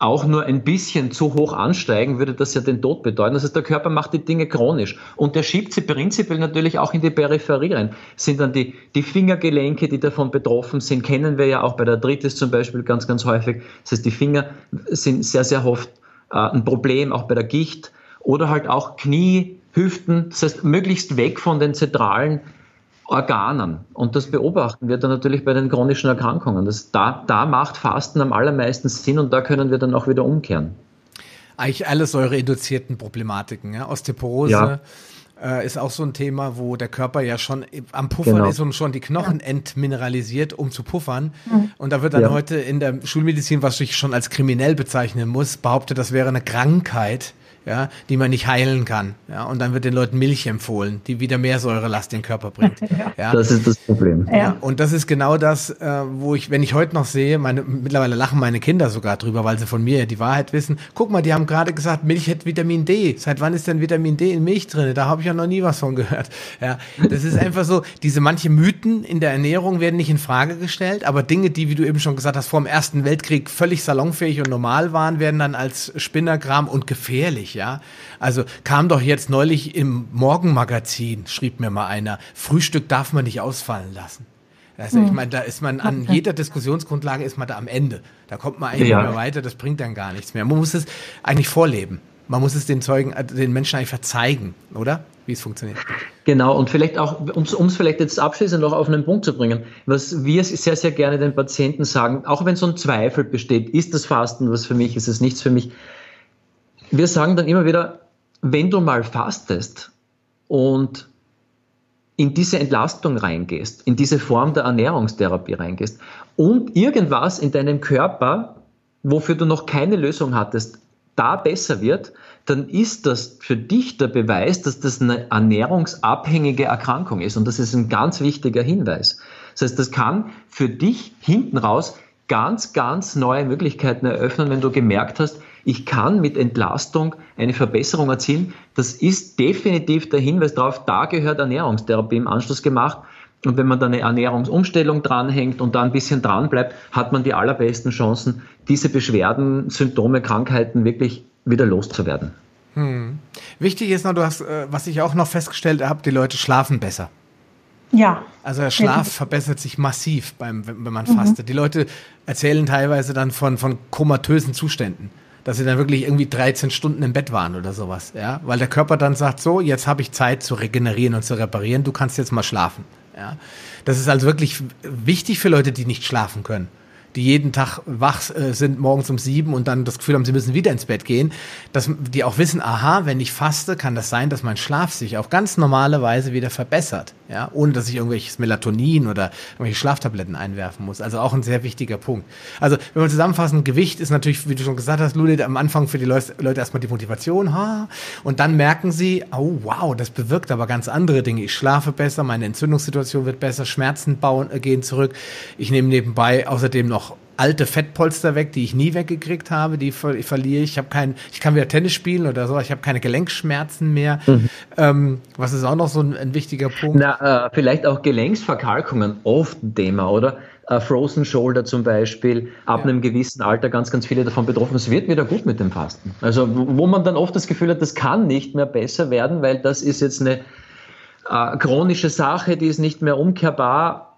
auch nur ein bisschen zu hoch ansteigen, würde das ja den Tod bedeuten. Das heißt, der Körper macht die Dinge chronisch und der schiebt sie prinzipiell natürlich auch in die Peripherie rein. Sind dann die, die Fingergelenke, die davon betroffen sind, kennen wir ja auch bei der Arthritis zum Beispiel ganz, ganz häufig. Das heißt, die Finger sind sehr, sehr oft äh, ein Problem, auch bei der Gicht oder halt auch Knie, Hüften, das heißt möglichst weg von den zentralen Organen. Und das beobachten wir dann natürlich bei den chronischen Erkrankungen. Das, da, da macht Fasten am allermeisten Sinn und da können wir dann auch wieder umkehren. Eigentlich alle säureinduzierten Problematiken, ja? Osteoporose. Ja. Äh, ist auch so ein Thema, wo der Körper ja schon am Puffern genau. ist und schon die Knochen ja. entmineralisiert, um zu puffern. Mhm. Und da wird dann ja. heute in der Schulmedizin, was ich schon als kriminell bezeichnen muss, behauptet, das wäre eine Krankheit ja, die man nicht heilen kann. Ja, und dann wird den Leuten Milch empfohlen, die wieder mehr Säurelast in den Körper bringt. Ja. Das ist das Problem. Ja. Und das ist genau das, äh, wo ich, wenn ich heute noch sehe, meine, mittlerweile lachen meine Kinder sogar drüber, weil sie von mir die Wahrheit wissen. Guck mal, die haben gerade gesagt, Milch hat Vitamin D. Seit wann ist denn Vitamin D in Milch drin? Da habe ich ja noch nie was von gehört. Ja, das ist einfach so, diese manche Mythen in der Ernährung werden nicht in Frage gestellt, aber Dinge, die, wie du eben schon gesagt hast, vor dem Ersten Weltkrieg völlig salonfähig und normal waren, werden dann als Spinnergram und gefährlich ja. Also kam doch jetzt neulich im Morgenmagazin, schrieb mir mal einer, Frühstück darf man nicht ausfallen lassen. Also ich hm. meine, da ist man an jeder Diskussionsgrundlage ist man da am Ende. Da kommt man eigentlich ja. nicht mehr weiter, das bringt dann gar nichts mehr. Man muss es eigentlich vorleben. Man muss es den Zeugen, äh, den Menschen einfach zeigen, oder? Wie es funktioniert. Genau, und vielleicht auch, um es vielleicht jetzt abschließend noch auf einen Punkt zu bringen, was wir sehr, sehr gerne den Patienten sagen, auch wenn so ein Zweifel besteht, ist das Fasten was für mich, ist es nichts für mich. Wir sagen dann immer wieder, wenn du mal fastest und in diese Entlastung reingehst, in diese Form der Ernährungstherapie reingehst und irgendwas in deinem Körper, wofür du noch keine Lösung hattest, da besser wird, dann ist das für dich der Beweis, dass das eine ernährungsabhängige Erkrankung ist. Und das ist ein ganz wichtiger Hinweis. Das heißt, das kann für dich hinten raus ganz, ganz neue Möglichkeiten eröffnen, wenn du gemerkt hast, ich kann mit Entlastung eine Verbesserung erzielen. Das ist definitiv der Hinweis darauf, da gehört Ernährungstherapie im Anschluss gemacht. Und wenn man da eine Ernährungsumstellung dranhängt und da ein bisschen dran bleibt, hat man die allerbesten Chancen, diese Beschwerden, Symptome, Krankheiten wirklich wieder loszuwerden. Hm. Wichtig ist noch, du hast, äh, was ich auch noch festgestellt habe, die Leute schlafen besser. Ja. Also der Schlaf ja. verbessert sich massiv beim, wenn man fastet. Mhm. Die Leute erzählen teilweise dann von, von komatösen Zuständen dass sie dann wirklich irgendwie 13 Stunden im Bett waren oder sowas, ja, weil der Körper dann sagt, so, jetzt habe ich Zeit zu regenerieren und zu reparieren, du kannst jetzt mal schlafen, ja. Das ist also wirklich wichtig für Leute, die nicht schlafen können die jeden Tag wach äh, sind morgens um sieben und dann das Gefühl haben, sie müssen wieder ins Bett gehen, dass die auch wissen, aha, wenn ich faste, kann das sein, dass mein Schlaf sich auf ganz normale Weise wieder verbessert, ja, ohne dass ich irgendwelches Melatonin oder irgendwelche Schlaftabletten einwerfen muss. Also auch ein sehr wichtiger Punkt. Also wenn wir zusammenfassen, Gewicht ist natürlich, wie du schon gesagt hast, Lulli, am Anfang für die Leute, erstmal die Motivation, ha, und dann merken sie, oh wow, das bewirkt aber ganz andere Dinge. Ich schlafe besser, meine Entzündungssituation wird besser, Schmerzen bauen, äh, gehen zurück. Ich nehme nebenbei außerdem noch alte Fettpolster weg, die ich nie weggekriegt habe, die ver verliere ich. Ich habe kein, ich kann wieder Tennis spielen oder so, ich habe keine Gelenkschmerzen mehr. Mhm. Ähm, was ist auch noch so ein, ein wichtiger Punkt? Na, äh, vielleicht auch Gelenksverkalkungen, oft ein Thema, oder? Äh, Frozen Shoulder zum Beispiel, ab ja. einem gewissen Alter ganz, ganz viele davon betroffen. Es wird wieder gut mit dem Fasten. Also wo man dann oft das Gefühl hat, das kann nicht mehr besser werden, weil das ist jetzt eine äh, chronische Sache, die ist nicht mehr umkehrbar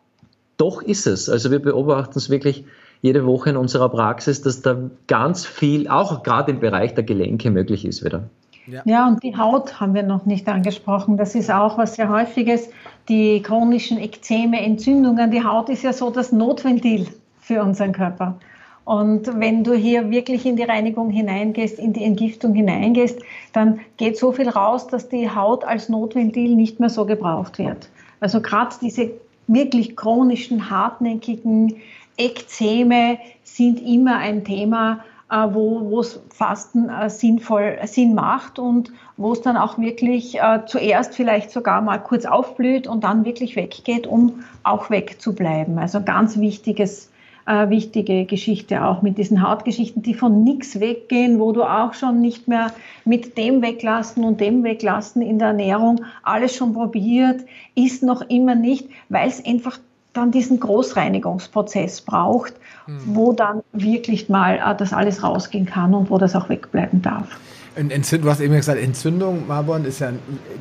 doch ist es. Also wir beobachten es wirklich jede Woche in unserer Praxis, dass da ganz viel, auch gerade im Bereich der Gelenke möglich ist wieder. Ja. ja, und die Haut haben wir noch nicht angesprochen. Das ist auch was sehr häufiges. Die chronischen Ekzeme, Entzündungen. Die Haut ist ja so das Notventil für unseren Körper. Und wenn du hier wirklich in die Reinigung hineingehst, in die Entgiftung hineingehst, dann geht so viel raus, dass die Haut als Notventil nicht mehr so gebraucht wird. Also gerade diese wirklich chronischen, hartnäckigen Ekzeme sind immer ein Thema, äh, wo es Fasten äh, sinnvoll Sinn macht und wo es dann auch wirklich äh, zuerst vielleicht sogar mal kurz aufblüht und dann wirklich weggeht, um auch wegzubleiben. Also ganz wichtiges äh, wichtige Geschichte auch mit diesen Hautgeschichten, die von nichts weggehen, wo du auch schon nicht mehr mit dem weglassen und dem weglassen in der Ernährung alles schon probiert, ist noch immer nicht, weil es einfach dann diesen Großreinigungsprozess braucht, mhm. wo dann wirklich mal äh, das alles rausgehen kann und wo das auch wegbleiben darf. Entzündung, du hast eben gesagt, Entzündung, Marbon, ist ja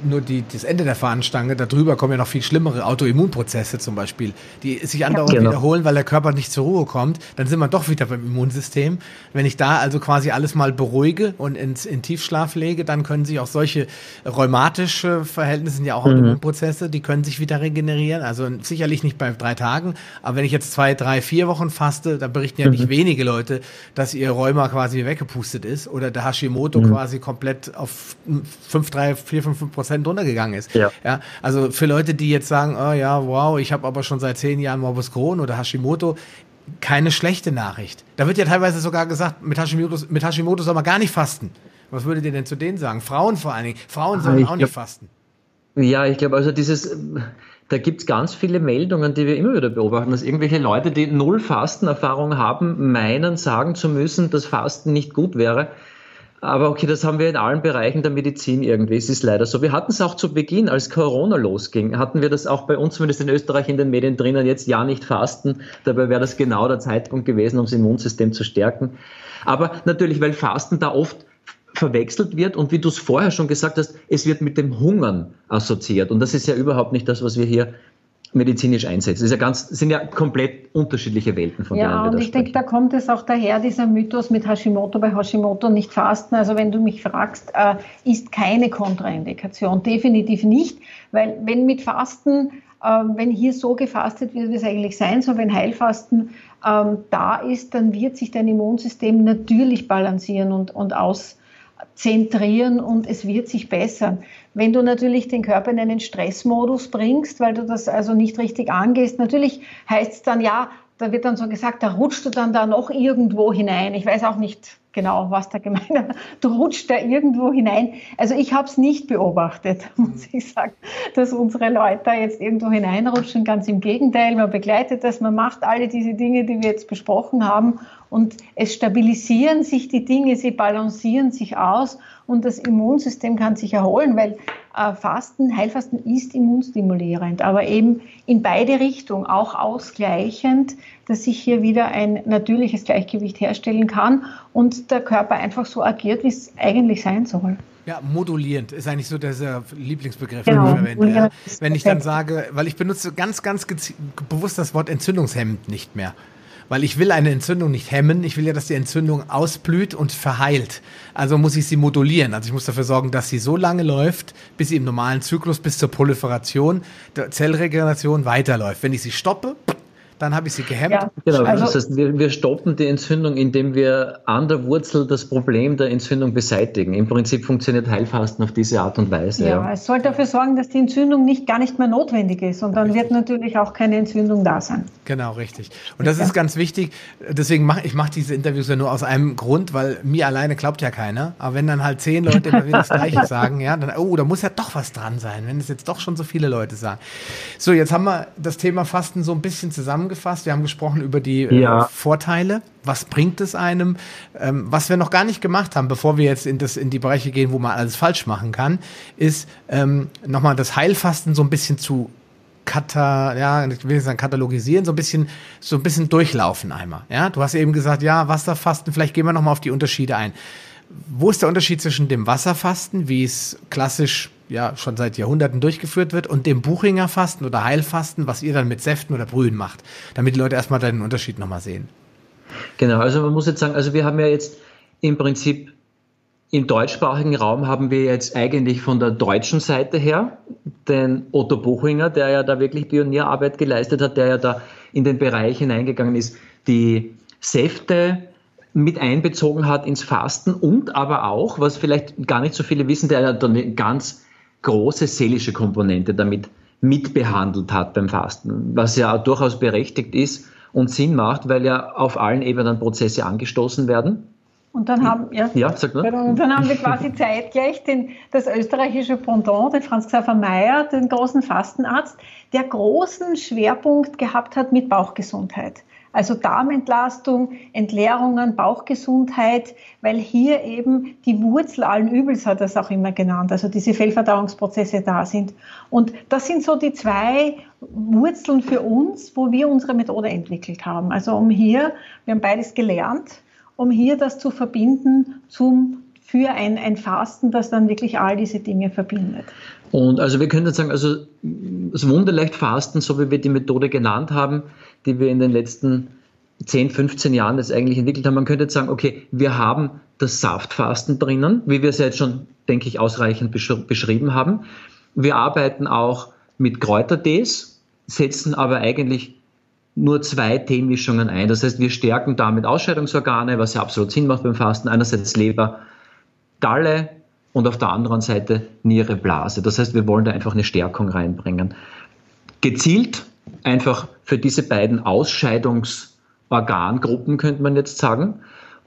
nur die, das Ende der Fahnenstange. Darüber kommen ja noch viel schlimmere Autoimmunprozesse zum Beispiel, die sich andauernd ja, genau. wiederholen, weil der Körper nicht zur Ruhe kommt. Dann sind wir doch wieder beim Immunsystem. Wenn ich da also quasi alles mal beruhige und ins, in Tiefschlaf lege, dann können sich auch solche rheumatische Verhältnisse, sind ja auch mhm. Autoimmunprozesse, die können sich wieder regenerieren. Also sicherlich nicht bei drei Tagen, aber wenn ich jetzt zwei, drei, vier Wochen faste, da berichten ja mhm. nicht wenige Leute, dass ihr Rheuma quasi weggepustet ist oder der Hashimoto mhm. quasi quasi komplett auf 5, 3, 4, 5, 5 Prozent runtergegangen ist. Ja. ja. Also für Leute, die jetzt sagen, oh ja, wow, ich habe aber schon seit zehn Jahren Morbus Crohn oder Hashimoto, keine schlechte Nachricht. Da wird ja teilweise sogar gesagt, mit Hashimoto, mit Hashimoto soll man gar nicht fasten. Was würdet ihr denn zu denen sagen? Frauen vor allen Dingen. Frauen sollen auch nicht fasten. Ja, ich glaube, also dieses, da gibt es ganz viele Meldungen, die wir immer wieder beobachten, dass irgendwelche Leute, die null Fastenerfahrung haben, meinen, sagen zu müssen, dass Fasten nicht gut wäre. Aber okay, das haben wir in allen Bereichen der Medizin irgendwie. Es ist leider so. Wir hatten es auch zu Beginn, als Corona losging, hatten wir das auch bei uns zumindest in Österreich in den Medien drinnen, jetzt ja nicht fasten. Dabei wäre das genau der Zeitpunkt gewesen, um das Immunsystem zu stärken. Aber natürlich, weil Fasten da oft verwechselt wird und wie du es vorher schon gesagt hast, es wird mit dem Hungern assoziiert. Und das ist ja überhaupt nicht das, was wir hier medizinisch einsetzt. Das ist ja ganz, sind ja komplett unterschiedliche Welten, von ja, denen wir und da ich denke, da kommt es auch daher, dieser Mythos mit Hashimoto bei Hashimoto nicht fasten. Also wenn du mich fragst, äh, ist keine Kontraindikation. Definitiv nicht, weil wenn mit Fasten, äh, wenn hier so gefastet wird, wie es eigentlich sein soll, wenn Heilfasten ähm, da ist, dann wird sich dein Immunsystem natürlich balancieren und, und auszentrieren und es wird sich bessern. Wenn du natürlich den Körper in einen Stressmodus bringst, weil du das also nicht richtig angehst, natürlich heißt es dann ja, da wird dann so gesagt, da rutscht du dann da noch irgendwo hinein. Ich weiß auch nicht genau, was da gemeint ist. Du rutscht da irgendwo hinein. Also ich habe es nicht beobachtet, muss ich sagen, dass unsere Leute da jetzt irgendwo hineinrutschen. Ganz im Gegenteil, man begleitet das, man macht alle diese Dinge, die wir jetzt besprochen haben und es stabilisieren sich die Dinge, sie balancieren sich aus und das Immunsystem kann sich erholen, weil äh, Fasten, Heilfasten ist immunstimulierend, aber eben in beide Richtungen, auch ausgleichend, dass sich hier wieder ein natürliches Gleichgewicht herstellen kann und der Körper einfach so agiert, wie es eigentlich sein soll. Ja, modulierend ist eigentlich so der Lieblingsbegriff, genau. den ich verwende. Ja. Wenn ich dann sage, weil ich benutze ganz, ganz bewusst das Wort entzündungshemmend nicht mehr weil ich will eine Entzündung nicht hemmen. Ich will ja, dass die Entzündung ausblüht und verheilt. Also muss ich sie modulieren. Also ich muss dafür sorgen, dass sie so lange läuft, bis sie im normalen Zyklus bis zur Proliferation, der Zellregeneration weiterläuft. Wenn ich sie stoppe, dann habe ich sie gehemmt. Ja. Genau, also, das heißt, wir, wir, stoppen die Entzündung, indem wir an der Wurzel das Problem der Entzündung beseitigen. Im Prinzip funktioniert Heilfasten auf diese Art und Weise. Ja, ja. es soll dafür sorgen, dass die Entzündung nicht, gar nicht mehr notwendig ist und dann richtig. wird natürlich auch keine Entzündung da sein. Genau, richtig. Und das ja. ist ganz wichtig. Deswegen mache ich mache diese Interviews ja nur aus einem Grund, weil mir alleine glaubt ja keiner. Aber wenn dann halt zehn Leute immer wieder das Gleiche sagen, ja, dann, oh, da muss ja doch was dran sein, wenn es jetzt doch schon so viele Leute sagen. So, jetzt haben wir das Thema Fasten so ein bisschen zusammen zusammengefasst. Wir haben gesprochen über die äh, ja. äh, Vorteile. Was bringt es einem? Ähm, was wir noch gar nicht gemacht haben, bevor wir jetzt in, das, in die Bereiche gehen, wo man alles falsch machen kann, ist ähm, nochmal das Heilfasten so ein bisschen zu Kata, ja, ich will nicht sagen katalogisieren, so ein bisschen, so ein bisschen durchlaufen einmal. Ja, du hast eben gesagt, ja, Wasserfasten, vielleicht gehen wir nochmal auf die Unterschiede ein. Wo ist der Unterschied zwischen dem Wasserfasten, wie es klassisch ja schon seit Jahrhunderten durchgeführt wird, und dem Buchinger Fasten oder Heilfasten, was ihr dann mit Säften oder Brühen macht, damit die Leute erstmal den Unterschied nochmal sehen. Genau, also man muss jetzt sagen, also wir haben ja jetzt im Prinzip im deutschsprachigen Raum haben wir jetzt eigentlich von der deutschen Seite her den Otto Buchinger, der ja da wirklich Pionierarbeit geleistet hat, der ja da in den Bereich hineingegangen ist, die Säfte mit einbezogen hat ins Fasten und aber auch, was vielleicht gar nicht so viele wissen, der eine ganz große seelische Komponente damit mitbehandelt hat beim Fasten, was ja durchaus berechtigt ist und Sinn macht, weil ja auf allen Ebenen Prozesse angestoßen werden. Und dann haben, ja, ja sag nur. Und dann haben wir quasi zeitgleich den, das österreichische Pendant, den Franz Xaver Mayer, den großen Fastenarzt, der großen Schwerpunkt gehabt hat mit Bauchgesundheit. Also Darmentlastung, Entleerungen, Bauchgesundheit, weil hier eben die Wurzel allen Übels hat es auch immer genannt, also diese Fehlverdauungsprozesse da sind. Und das sind so die zwei Wurzeln für uns, wo wir unsere Methode entwickelt haben. Also um hier, wir haben beides gelernt, um hier das zu verbinden zum für ein, ein Fasten, das dann wirklich all diese Dinge verbindet. Und also wir können jetzt sagen, also das Wunderleicht Fasten, so wie wir die Methode genannt haben, die wir in den letzten 10, 15 Jahren jetzt eigentlich entwickelt haben, man könnte jetzt sagen, okay, wir haben das Saftfasten drinnen, wie wir es jetzt schon, denke ich, ausreichend beschrieben haben. Wir arbeiten auch mit Kräutertees, setzen aber eigentlich nur zwei Teemischungen ein. Das heißt, wir stärken damit Ausscheidungsorgane, was ja absolut Sinn macht beim Fasten. Einerseits Leber, Galle und auf der anderen Seite Niere, Blase. Das heißt, wir wollen da einfach eine Stärkung reinbringen. Gezielt einfach für diese beiden Ausscheidungsorgangruppen, könnte man jetzt sagen.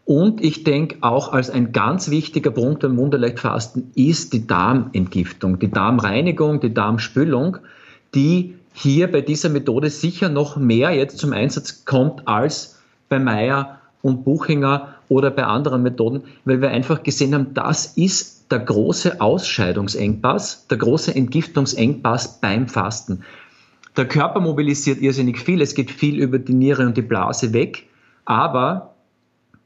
Und ich denke auch als ein ganz wichtiger Punkt beim Wunderleichtfasten ist die Darmentgiftung, die Darmreinigung, die Darmspülung, die hier bei dieser Methode sicher noch mehr jetzt zum Einsatz kommt als bei Meyer und Buchinger oder bei anderen Methoden, weil wir einfach gesehen haben, das ist der große Ausscheidungsengpass, der große Entgiftungsengpass beim Fasten. Der Körper mobilisiert irrsinnig viel, es geht viel über die Niere und die Blase weg, aber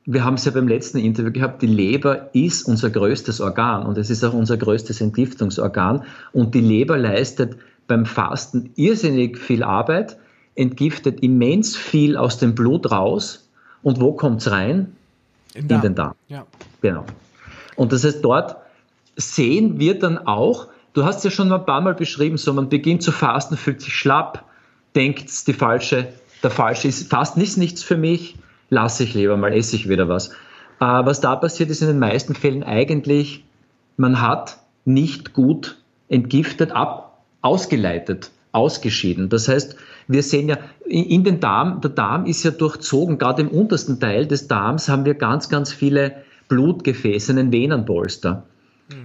wir haben es ja beim letzten Interview gehabt, die Leber ist unser größtes Organ und es ist auch unser größtes Entgiftungsorgan und die Leber leistet beim Fasten irrsinnig viel Arbeit, entgiftet immens viel aus dem Blut raus. Und wo kommt es rein? In, In, den Darm. Ja. Genau. Und das heißt, dort sehen wir dann auch, du hast ja schon ein paar Mal beschrieben, so man beginnt zu fasten, fühlt sich schlapp, denkt, die falsche, der falsche ist, Fasten ist nichts für mich, lasse ich lieber mal, esse ich wieder was. Äh, was da passiert ist in den meisten Fällen eigentlich, man hat nicht gut entgiftet, ab, ausgeleitet, ausgeschieden. Das heißt, wir sehen ja in den Darm, der Darm ist ja durchzogen, gerade im untersten Teil des Darms haben wir ganz, ganz viele Blutgefäße, einen Venenpolster.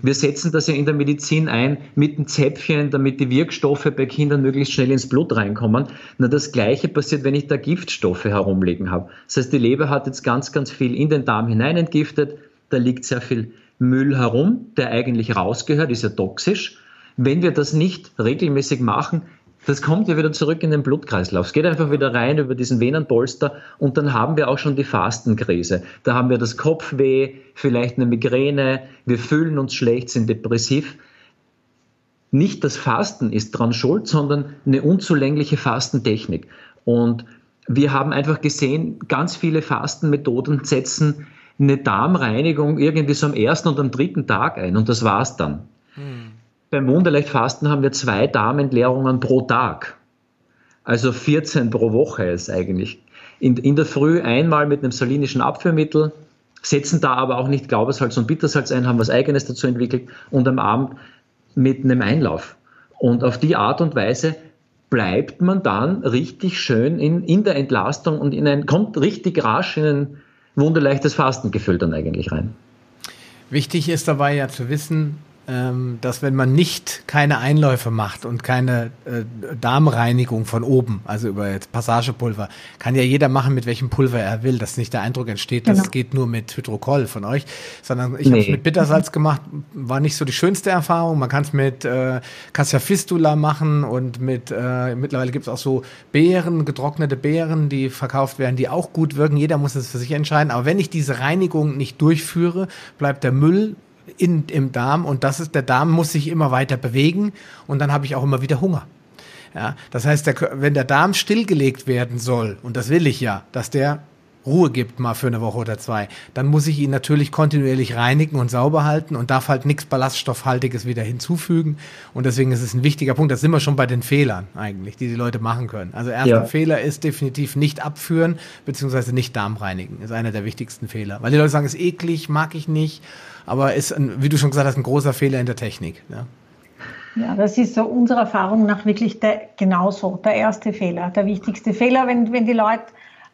Wir setzen das ja in der Medizin ein mit einem Zäpfchen, damit die Wirkstoffe bei Kindern möglichst schnell ins Blut reinkommen. Na, das Gleiche passiert, wenn ich da Giftstoffe herumliegen habe. Das heißt, die Leber hat jetzt ganz, ganz viel in den Darm hinein entgiftet. Da liegt sehr viel Müll herum, der eigentlich rausgehört, ist ja toxisch. Wenn wir das nicht regelmäßig machen, das kommt ja wieder zurück in den Blutkreislauf. Es geht einfach wieder rein über diesen Venenpolster und dann haben wir auch schon die Fastenkrise. Da haben wir das Kopfweh, vielleicht eine Migräne, wir fühlen uns schlecht, sind depressiv. Nicht das Fasten ist dran schuld, sondern eine unzulängliche Fastentechnik. Und wir haben einfach gesehen, ganz viele Fastenmethoden setzen eine Darmreinigung irgendwie so am ersten und am dritten Tag ein und das war's dann. Hm beim Wunderleichtfasten haben wir zwei Darmentleerungen pro Tag. Also 14 pro Woche ist eigentlich. In, in der Früh einmal mit einem salinischen Abführmittel, setzen da aber auch nicht Glaubersalz und Bittersalz ein, haben was Eigenes dazu entwickelt und am Abend mit einem Einlauf. Und auf die Art und Weise bleibt man dann richtig schön in, in der Entlastung und in ein, kommt richtig rasch in ein wunderleichtes Fastengefühl dann eigentlich rein. Wichtig ist dabei ja zu wissen, ähm, dass wenn man nicht keine Einläufe macht und keine äh, Darmreinigung von oben, also über jetzt Passagepulver, kann ja jeder machen, mit welchem Pulver er will, dass nicht der Eindruck entsteht, genau. das geht nur mit Hydrokoll von euch, sondern ich nee. habe es mit Bittersalz gemacht, war nicht so die schönste Erfahrung. Man kann es mit äh, Cassia Fistula machen und mit äh, mittlerweile gibt es auch so Beeren, getrocknete Beeren, die verkauft werden, die auch gut wirken. Jeder muss es für sich entscheiden. Aber wenn ich diese Reinigung nicht durchführe, bleibt der Müll in, im Darm und das ist, der Darm muss sich immer weiter bewegen und dann habe ich auch immer wieder Hunger. Ja, das heißt, der, wenn der Darm stillgelegt werden soll, und das will ich ja, dass der Ruhe gibt mal für eine Woche oder zwei, dann muss ich ihn natürlich kontinuierlich reinigen und sauber halten und darf halt nichts Ballaststoffhaltiges wieder hinzufügen. Und deswegen ist es ein wichtiger Punkt. Da sind wir schon bei den Fehlern eigentlich, die die Leute machen können. Also erster ja. Fehler ist definitiv nicht abführen beziehungsweise nicht Darm reinigen. Ist einer der wichtigsten Fehler. Weil die Leute sagen, ist eklig, mag ich nicht, aber ist, ein, wie du schon gesagt hast, ein großer Fehler in der Technik. Ja. Ja, das ist so unserer Erfahrung nach wirklich der, genauso der erste Fehler, der wichtigste Fehler, wenn, wenn die Leute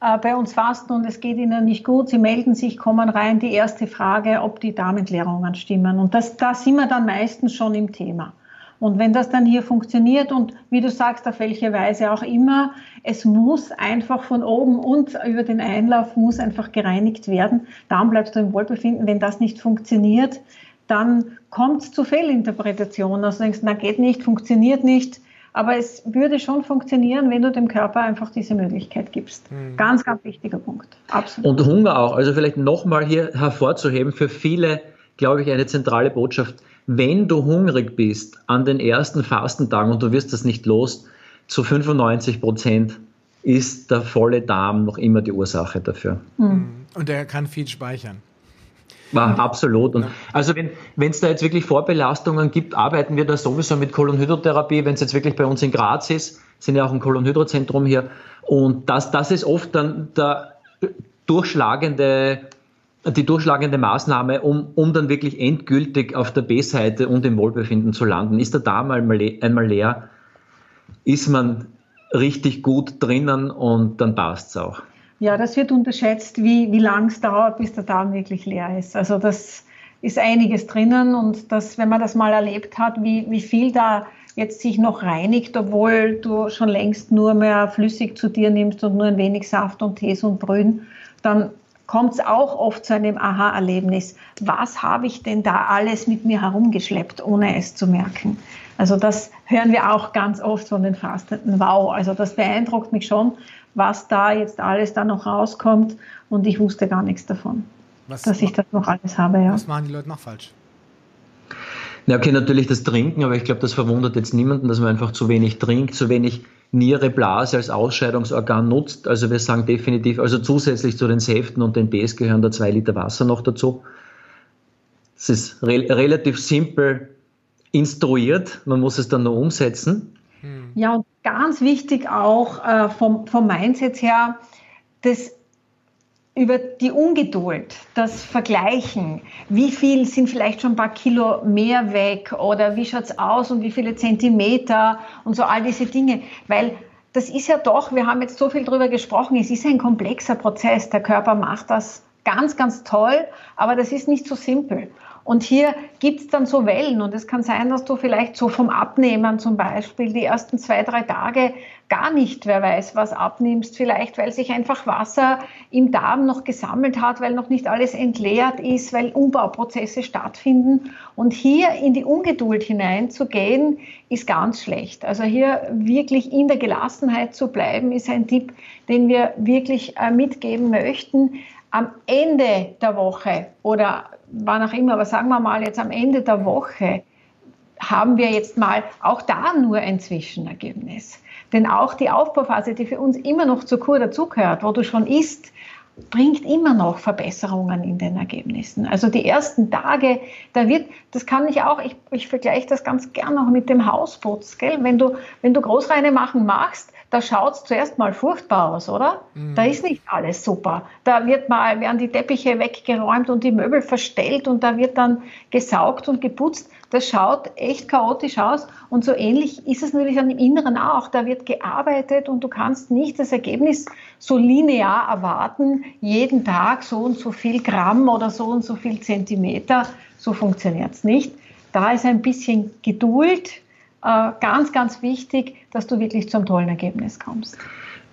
äh, bei uns fasten und es geht ihnen nicht gut. Sie melden sich, kommen rein. Die erste Frage, ob die Darmentleerungen stimmen. Und das, da sind wir dann meistens schon im Thema. Und wenn das dann hier funktioniert und wie du sagst, auf welche Weise auch immer, es muss einfach von oben und über den Einlauf muss einfach gereinigt werden. Dann bleibst du im Wohlbefinden. Wenn das nicht funktioniert, dann kommt es zu Fehlinterpretationen. Also denkst, na geht nicht, funktioniert nicht. Aber es würde schon funktionieren, wenn du dem Körper einfach diese Möglichkeit gibst. Mhm. Ganz, ganz wichtiger Punkt. Absolut. Und Hunger auch. Also vielleicht nochmal hier hervorzuheben, für viele, glaube ich, eine zentrale Botschaft. Wenn du hungrig bist an den ersten Fastentagen und du wirst das nicht los, zu 95 Prozent ist der volle Darm noch immer die Ursache dafür. Mhm. Und er kann viel speichern. War absolut. Und also wenn es da jetzt wirklich Vorbelastungen gibt, arbeiten wir da sowieso mit Kolonhydrotherapie. Wenn es jetzt wirklich bei uns in Graz ist, sind ja auch ein Kolonhydrozentrum hier. Und das, das ist oft dann der durchschlagende, die durchschlagende Maßnahme, um, um dann wirklich endgültig auf der B-Seite und im Wohlbefinden zu landen. Ist der Darm einmal leer, ist man richtig gut drinnen und dann passt es auch. Ja, das wird unterschätzt, wie, wie lang es dauert, bis der Darm wirklich leer ist. Also das ist einiges drinnen und das, wenn man das mal erlebt hat, wie, wie viel da jetzt sich noch reinigt, obwohl du schon längst nur mehr flüssig zu dir nimmst und nur ein wenig Saft und Tees und Brühen, dann kommt es auch oft zu einem Aha-Erlebnis. Was habe ich denn da alles mit mir herumgeschleppt, ohne es zu merken? Also das hören wir auch ganz oft von den Fastenden. Wow, also das beeindruckt mich schon, was da jetzt alles da noch rauskommt. Und ich wusste gar nichts davon, was, dass ich das noch alles habe. Ja. Was machen die Leute noch falsch? Ja, okay, natürlich das Trinken, aber ich glaube, das verwundert jetzt niemanden, dass man einfach zu wenig trinkt, zu wenig Niere, Blase als Ausscheidungsorgan nutzt. Also wir sagen definitiv, also zusätzlich zu den Säften und den Bs gehören da zwei Liter Wasser noch dazu. Es ist re relativ simpel instruiert, man muss es dann nur umsetzen. Ja, und ganz wichtig auch äh, vom, vom Mindset her, das über die Ungeduld, das Vergleichen, wie viel sind vielleicht schon ein paar Kilo mehr weg? Oder wie schaut es aus und wie viele Zentimeter? Und so all diese Dinge, weil das ist ja doch, wir haben jetzt so viel darüber gesprochen, es ist ein komplexer Prozess, der Körper macht das ganz, ganz toll, aber das ist nicht so simpel. Und hier gibt es dann so Wellen. Und es kann sein, dass du vielleicht so vom Abnehmen zum Beispiel die ersten zwei, drei Tage gar nicht, wer weiß, was abnimmst, vielleicht weil sich einfach Wasser im Darm noch gesammelt hat, weil noch nicht alles entleert ist, weil Umbauprozesse stattfinden. Und hier in die Ungeduld hineinzugehen, ist ganz schlecht. Also hier wirklich in der Gelassenheit zu bleiben, ist ein Tipp, den wir wirklich äh, mitgeben möchten. Am Ende der Woche oder wann auch immer, aber sagen wir mal jetzt am Ende der Woche, haben wir jetzt mal auch da nur ein Zwischenergebnis. Denn auch die Aufbauphase, die für uns immer noch zur Kur dazugehört, wo du schon isst, bringt immer noch Verbesserungen in den Ergebnissen. Also die ersten Tage, da wird, das kann ich auch, ich, ich vergleiche das ganz gern noch mit dem Hausputz, gell? Wenn du, wenn du Großreine machen machst, da schaut es zuerst mal furchtbar aus, oder? Mhm. Da ist nicht alles super. Da wird mal, werden die Teppiche weggeräumt und die Möbel verstellt und da wird dann gesaugt und geputzt. Das schaut echt chaotisch aus. Und so ähnlich ist es natürlich dann im Inneren auch. Da wird gearbeitet und du kannst nicht das Ergebnis so linear erwarten, jeden Tag so und so viel Gramm oder so und so viel Zentimeter. So funktioniert es nicht. Da ist ein bisschen Geduld, äh, ganz, ganz wichtig, dass du wirklich zum tollen Ergebnis kommst.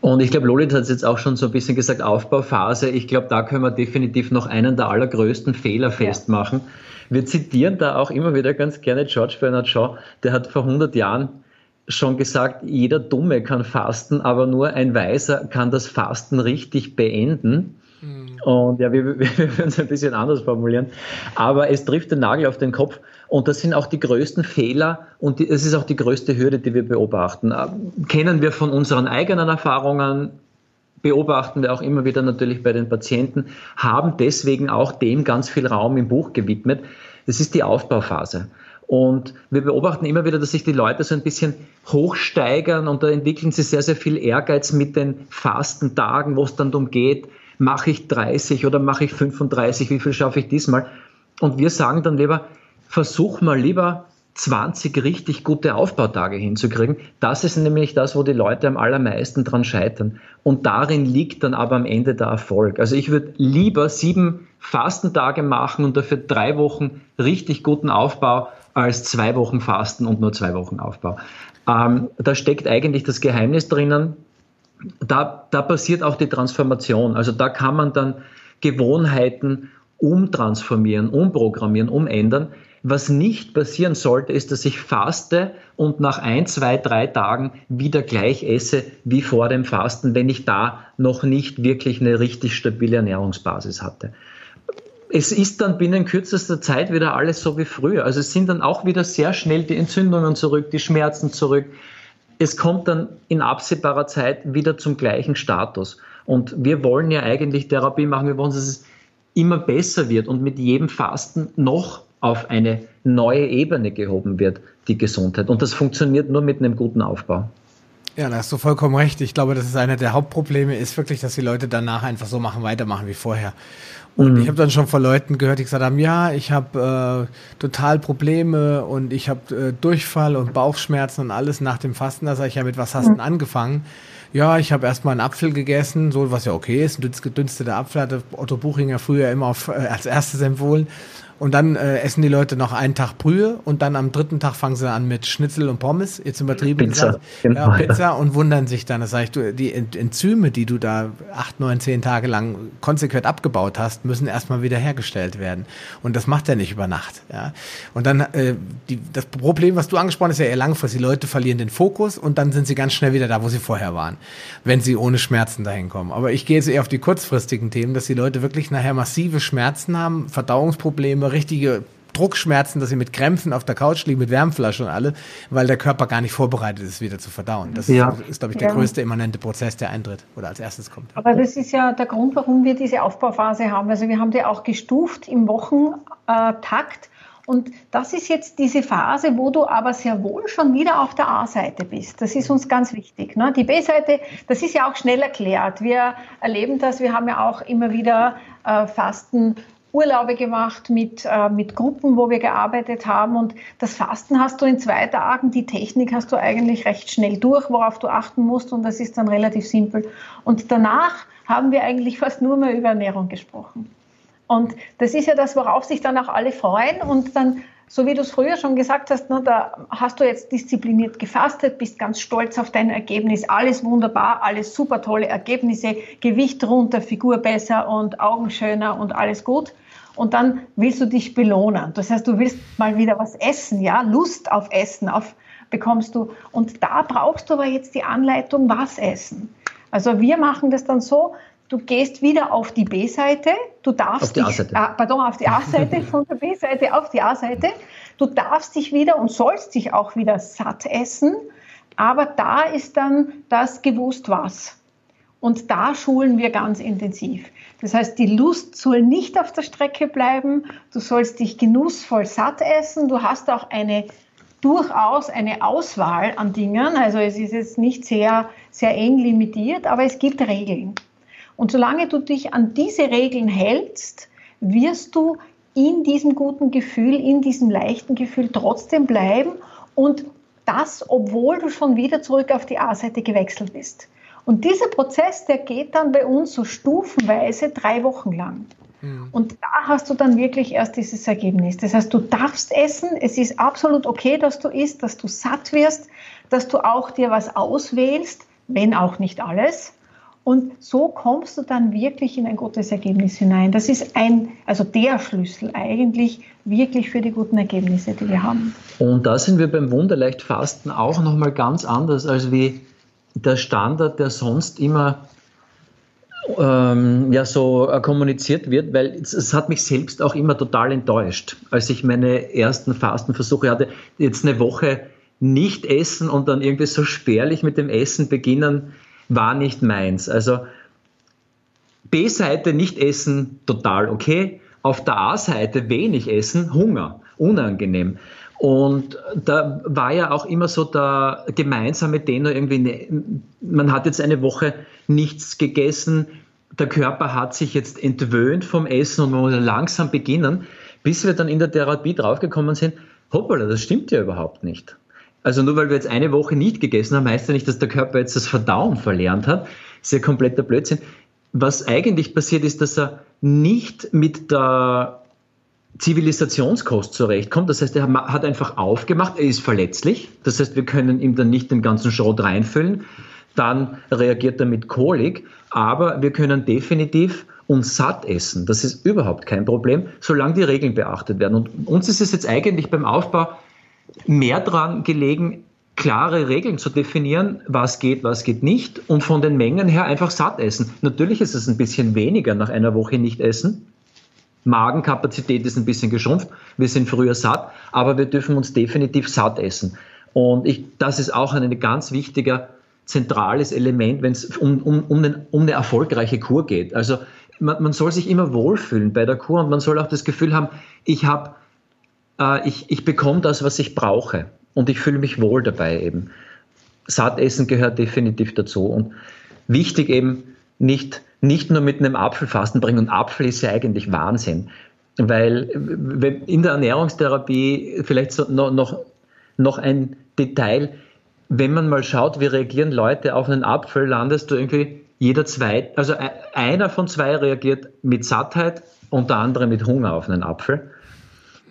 Und ich glaube, Lolit hat es jetzt auch schon so ein bisschen gesagt, Aufbauphase. Ich glaube, da können wir definitiv noch einen der allergrößten Fehler festmachen. Ja. Wir zitieren da auch immer wieder ganz gerne George Bernard Shaw, der hat vor 100 Jahren schon gesagt, jeder Dumme kann fasten, aber nur ein Weiser kann das Fasten richtig beenden. Mhm. Und ja, wir, wir, würden es ein bisschen anders formulieren. Aber es trifft den Nagel auf den Kopf. Und das sind auch die größten Fehler und es ist auch die größte Hürde, die wir beobachten. Äh, kennen wir von unseren eigenen Erfahrungen, beobachten wir auch immer wieder natürlich bei den Patienten, haben deswegen auch dem ganz viel Raum im Buch gewidmet. Das ist die Aufbauphase. Und wir beobachten immer wieder, dass sich die Leute so ein bisschen hochsteigern und da entwickeln sie sehr, sehr viel Ehrgeiz mit den Fastentagen, wo es dann darum geht, mache ich 30 oder mache ich 35, wie viel schaffe ich diesmal? Und wir sagen dann lieber, versuch mal lieber 20 richtig gute Aufbautage hinzukriegen. Das ist nämlich das, wo die Leute am allermeisten dran scheitern. Und darin liegt dann aber am Ende der Erfolg. Also ich würde lieber sieben Fastentage machen und dafür drei Wochen richtig guten Aufbau als zwei Wochen Fasten und nur zwei Wochen Aufbau. Ähm, da steckt eigentlich das Geheimnis drinnen, da, da passiert auch die Transformation. Also da kann man dann Gewohnheiten umtransformieren, umprogrammieren, umändern. Was nicht passieren sollte, ist, dass ich faste und nach ein, zwei, drei Tagen wieder gleich esse wie vor dem Fasten, wenn ich da noch nicht wirklich eine richtig stabile Ernährungsbasis hatte. Es ist dann binnen kürzester Zeit wieder alles so wie früher. Also es sind dann auch wieder sehr schnell die Entzündungen zurück, die Schmerzen zurück, es kommt dann in absehbarer Zeit wieder zum gleichen Status. Und wir wollen ja eigentlich Therapie machen, wir wollen, dass es immer besser wird und mit jedem Fasten noch auf eine neue Ebene gehoben wird, die Gesundheit. Und das funktioniert nur mit einem guten Aufbau. Ja, da hast du vollkommen recht. Ich glaube, das ist einer der Hauptprobleme, ist wirklich, dass die Leute danach einfach so machen, weitermachen wie vorher. Und mhm. ich habe dann schon von Leuten gehört, die gesagt haben, ja, ich habe äh, total Probleme und ich habe äh, Durchfall und Bauchschmerzen und alles nach dem Fasten. Da sage ich ja, mit was hast du mhm. angefangen? Ja, ich habe erstmal einen Apfel gegessen, so was ja okay ist, ein gedünsteter Apfel hatte Otto Buchinger früher immer auf, äh, als erstes empfohlen. Und dann äh, essen die Leute noch einen Tag Brühe und dann am dritten Tag fangen sie an mit Schnitzel und Pommes, jetzt übertrieben Pizza, gesagt. Genau. Ja, Pizza und wundern sich dann. Das sage ich, du, die Enzyme, die du da acht, neun, zehn Tage lang konsequent abgebaut hast, müssen erstmal wieder hergestellt werden. Und das macht er nicht über Nacht. Ja. Und dann äh, die, das Problem, was du angesprochen hast, ist ja eher langfristig. Die Leute verlieren den Fokus und dann sind sie ganz schnell wieder da, wo sie vorher waren, wenn sie ohne Schmerzen dahin kommen. Aber ich gehe jetzt eher auf die kurzfristigen Themen, dass die Leute wirklich nachher massive Schmerzen haben, Verdauungsprobleme, richtige Druckschmerzen, dass sie mit Krämpfen auf der Couch liegen, mit Wärmflasche und alle, weil der Körper gar nicht vorbereitet ist, wieder zu verdauen. Das ja. ist, ist glaube ich, der ja. größte immanente Prozess, der eintritt oder als erstes kommt. Aber das ist ja der Grund, warum wir diese Aufbauphase haben. Also wir haben die auch gestuft im Wochentakt. Und das ist jetzt diese Phase, wo du aber sehr wohl schon wieder auf der A-Seite bist. Das ist uns ganz wichtig. Ne? Die B-Seite, das ist ja auch schnell erklärt. Wir erleben das, wir haben ja auch immer wieder äh, Fasten Urlaube gemacht mit, äh, mit Gruppen, wo wir gearbeitet haben. Und das Fasten hast du in zwei Tagen, die Technik hast du eigentlich recht schnell durch, worauf du achten musst. Und das ist dann relativ simpel. Und danach haben wir eigentlich fast nur mehr über Ernährung gesprochen. Und das ist ja das, worauf sich dann auch alle freuen. Und dann, so wie du es früher schon gesagt hast, ne, da hast du jetzt diszipliniert gefastet, bist ganz stolz auf dein Ergebnis. Alles wunderbar, alles super tolle Ergebnisse, Gewicht runter, Figur besser und Augen schöner und alles gut und dann willst du dich belohnen. Das heißt, du willst mal wieder was essen, ja, Lust auf Essen auf, bekommst du. Und da brauchst du aber jetzt die Anleitung, was essen. Also wir machen das dann so, du gehst wieder auf die B-Seite, du darfst auf dich, äh, pardon, auf die A-Seite, von der B-Seite auf die A-Seite, du darfst dich wieder und sollst dich auch wieder satt essen, aber da ist dann das gewusst was. Und da schulen wir ganz intensiv. Das heißt, die Lust soll nicht auf der Strecke bleiben. Du sollst dich genussvoll satt essen. Du hast auch eine durchaus eine Auswahl an Dingen. Also es ist jetzt nicht sehr, sehr eng limitiert, aber es gibt Regeln. Und solange du dich an diese Regeln hältst, wirst du in diesem guten Gefühl, in diesem leichten Gefühl trotzdem bleiben und das, obwohl du schon wieder zurück auf die A-Seite gewechselt bist. Und dieser Prozess, der geht dann bei uns so stufenweise drei Wochen lang. Mhm. Und da hast du dann wirklich erst dieses Ergebnis. Das heißt, du darfst essen. Es ist absolut okay, dass du isst, dass du satt wirst, dass du auch dir was auswählst, wenn auch nicht alles. Und so kommst du dann wirklich in ein gutes Ergebnis hinein. Das ist ein, also der Schlüssel eigentlich wirklich für die guten Ergebnisse, die wir haben. Und da sind wir beim Wunderleichtfasten auch nochmal ganz anders als wie der Standard, der sonst immer ähm, ja so äh, kommuniziert wird, weil es, es, hat mich selbst auch immer total enttäuscht, als ich meine ersten Fastenversuche hatte, jetzt eine Woche nicht essen und dann irgendwie so spärlich mit dem Essen beginnen, war nicht meins. Also B-Seite nicht essen, total okay. Auf der A-Seite wenig essen, Hunger, unangenehm. Und da war ja auch immer so der gemeinsame Tenor irgendwie, ne, man hat jetzt eine Woche nichts gegessen, der Körper hat sich jetzt entwöhnt vom Essen und man muss langsam beginnen, bis wir dann in der Therapie draufgekommen sind, hoppala, das stimmt ja überhaupt nicht. Also nur weil wir jetzt eine Woche nicht gegessen haben, heißt ja nicht, dass der Körper jetzt das Verdauen verlernt hat. Das ist ja kompletter Blödsinn. Was eigentlich passiert ist, dass er nicht mit der Zivilisationskost zurechtkommt. Das heißt, er hat einfach aufgemacht, er ist verletzlich. Das heißt, wir können ihm dann nicht den ganzen Schrott reinfüllen. Dann reagiert er mit Kolik, aber wir können definitiv uns satt essen. Das ist überhaupt kein Problem, solange die Regeln beachtet werden. Und uns ist es jetzt eigentlich beim Aufbau mehr daran gelegen, klare Regeln zu definieren, was geht, was geht nicht und von den Mengen her einfach satt essen. Natürlich ist es ein bisschen weniger nach einer Woche nicht essen, Magenkapazität ist ein bisschen geschrumpft. Wir sind früher satt, aber wir dürfen uns definitiv satt essen. Und ich, das ist auch ein ganz wichtiger zentrales Element, wenn es um, um, um, um, eine erfolgreiche Kur geht. Also man, man, soll sich immer wohlfühlen bei der Kur und man soll auch das Gefühl haben, ich habe, äh, ich, ich bekomme das, was ich brauche und ich fühle mich wohl dabei eben. Sattessen gehört definitiv dazu und wichtig eben nicht nicht nur mit einem Apfel fasten bringen. Und Apfel ist ja eigentlich Wahnsinn. Weil in der Ernährungstherapie vielleicht so noch, noch, noch ein Detail, wenn man mal schaut, wie reagieren Leute auf einen Apfel, landest du irgendwie jeder zwei, also e, einer von zwei reagiert mit Sattheit und der andere mit Hunger auf einen Apfel.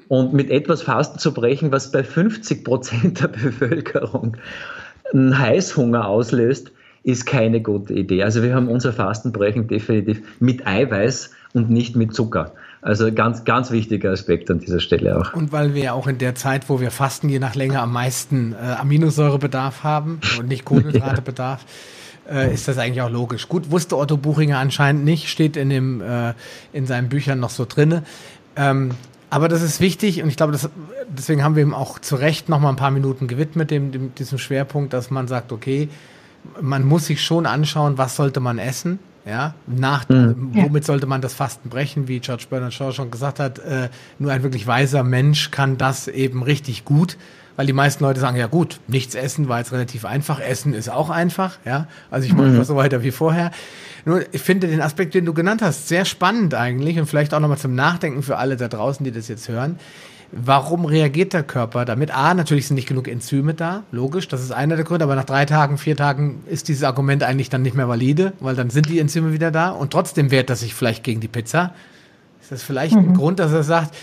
Und mit etwas Fasten zu brechen, was bei 50 Prozent der Bevölkerung einen Heißhunger auslöst, ist keine gute Idee. Also wir haben unser Fastenbrechen definitiv mit Eiweiß und nicht mit Zucker. Also ganz, ganz wichtiger Aspekt an dieser Stelle auch. Und weil wir ja auch in der Zeit, wo wir fasten, je nach Länge am meisten äh, Aminosäurebedarf haben und nicht Kohlenhydratebedarf, ja. äh, ist das eigentlich auch logisch. Gut, wusste Otto Buchinger anscheinend nicht, steht in dem, äh, in seinen Büchern noch so drinne. Ähm, Aber das ist wichtig und ich glaube, das, deswegen haben wir ihm auch zu Recht noch mal ein paar Minuten gewidmet, dem, dem, diesem Schwerpunkt, dass man sagt, okay, man muss sich schon anschauen, was sollte man essen, ja, nach, mhm. womit sollte man das Fasten brechen, wie George Bernard Shaw schon gesagt hat, äh, nur ein wirklich weiser Mensch kann das eben richtig gut, weil die meisten Leute sagen, ja gut, nichts essen war jetzt relativ einfach, essen ist auch einfach, ja, also ich mache mhm. so weiter wie vorher. Nur, ich finde den Aspekt, den du genannt hast, sehr spannend eigentlich und vielleicht auch nochmal zum Nachdenken für alle da draußen, die das jetzt hören. Warum reagiert der Körper damit? A, natürlich sind nicht genug Enzyme da, logisch, das ist einer der Gründe, aber nach drei Tagen, vier Tagen ist dieses Argument eigentlich dann nicht mehr valide, weil dann sind die Enzyme wieder da und trotzdem wehrt er sich vielleicht gegen die Pizza. Ist das vielleicht mhm. ein Grund, dass er sagt,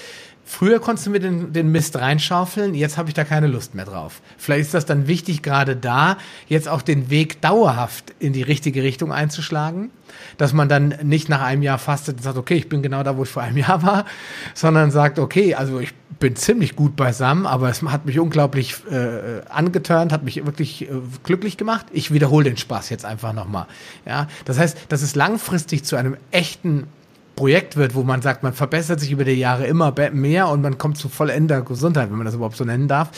Früher konntest du mir den, den Mist reinschaufeln, jetzt habe ich da keine Lust mehr drauf. Vielleicht ist das dann wichtig, gerade da jetzt auch den Weg dauerhaft in die richtige Richtung einzuschlagen, dass man dann nicht nach einem Jahr fastet und sagt, okay, ich bin genau da, wo ich vor einem Jahr war, sondern sagt, okay, also ich bin ziemlich gut beisammen, aber es hat mich unglaublich äh, angeturnt, hat mich wirklich äh, glücklich gemacht. Ich wiederhole den Spaß jetzt einfach nochmal. Ja, das heißt, dass es langfristig zu einem echten Projekt wird, wo man sagt, man verbessert sich über die Jahre immer mehr und man kommt zu vollender Gesundheit, wenn man das überhaupt so nennen darf,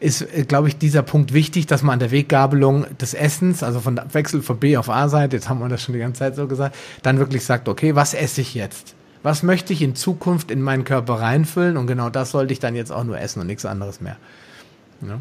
ist, äh, glaube ich, dieser Punkt wichtig, dass man an der Weggabelung des Essens, also von Wechsel von B auf A-Seite, jetzt haben wir das schon die ganze Zeit so gesagt, dann wirklich sagt, okay, was esse ich jetzt? Was möchte ich in Zukunft in meinen Körper reinfüllen? Und genau das sollte ich dann jetzt auch nur essen und nichts anderes mehr. Ja.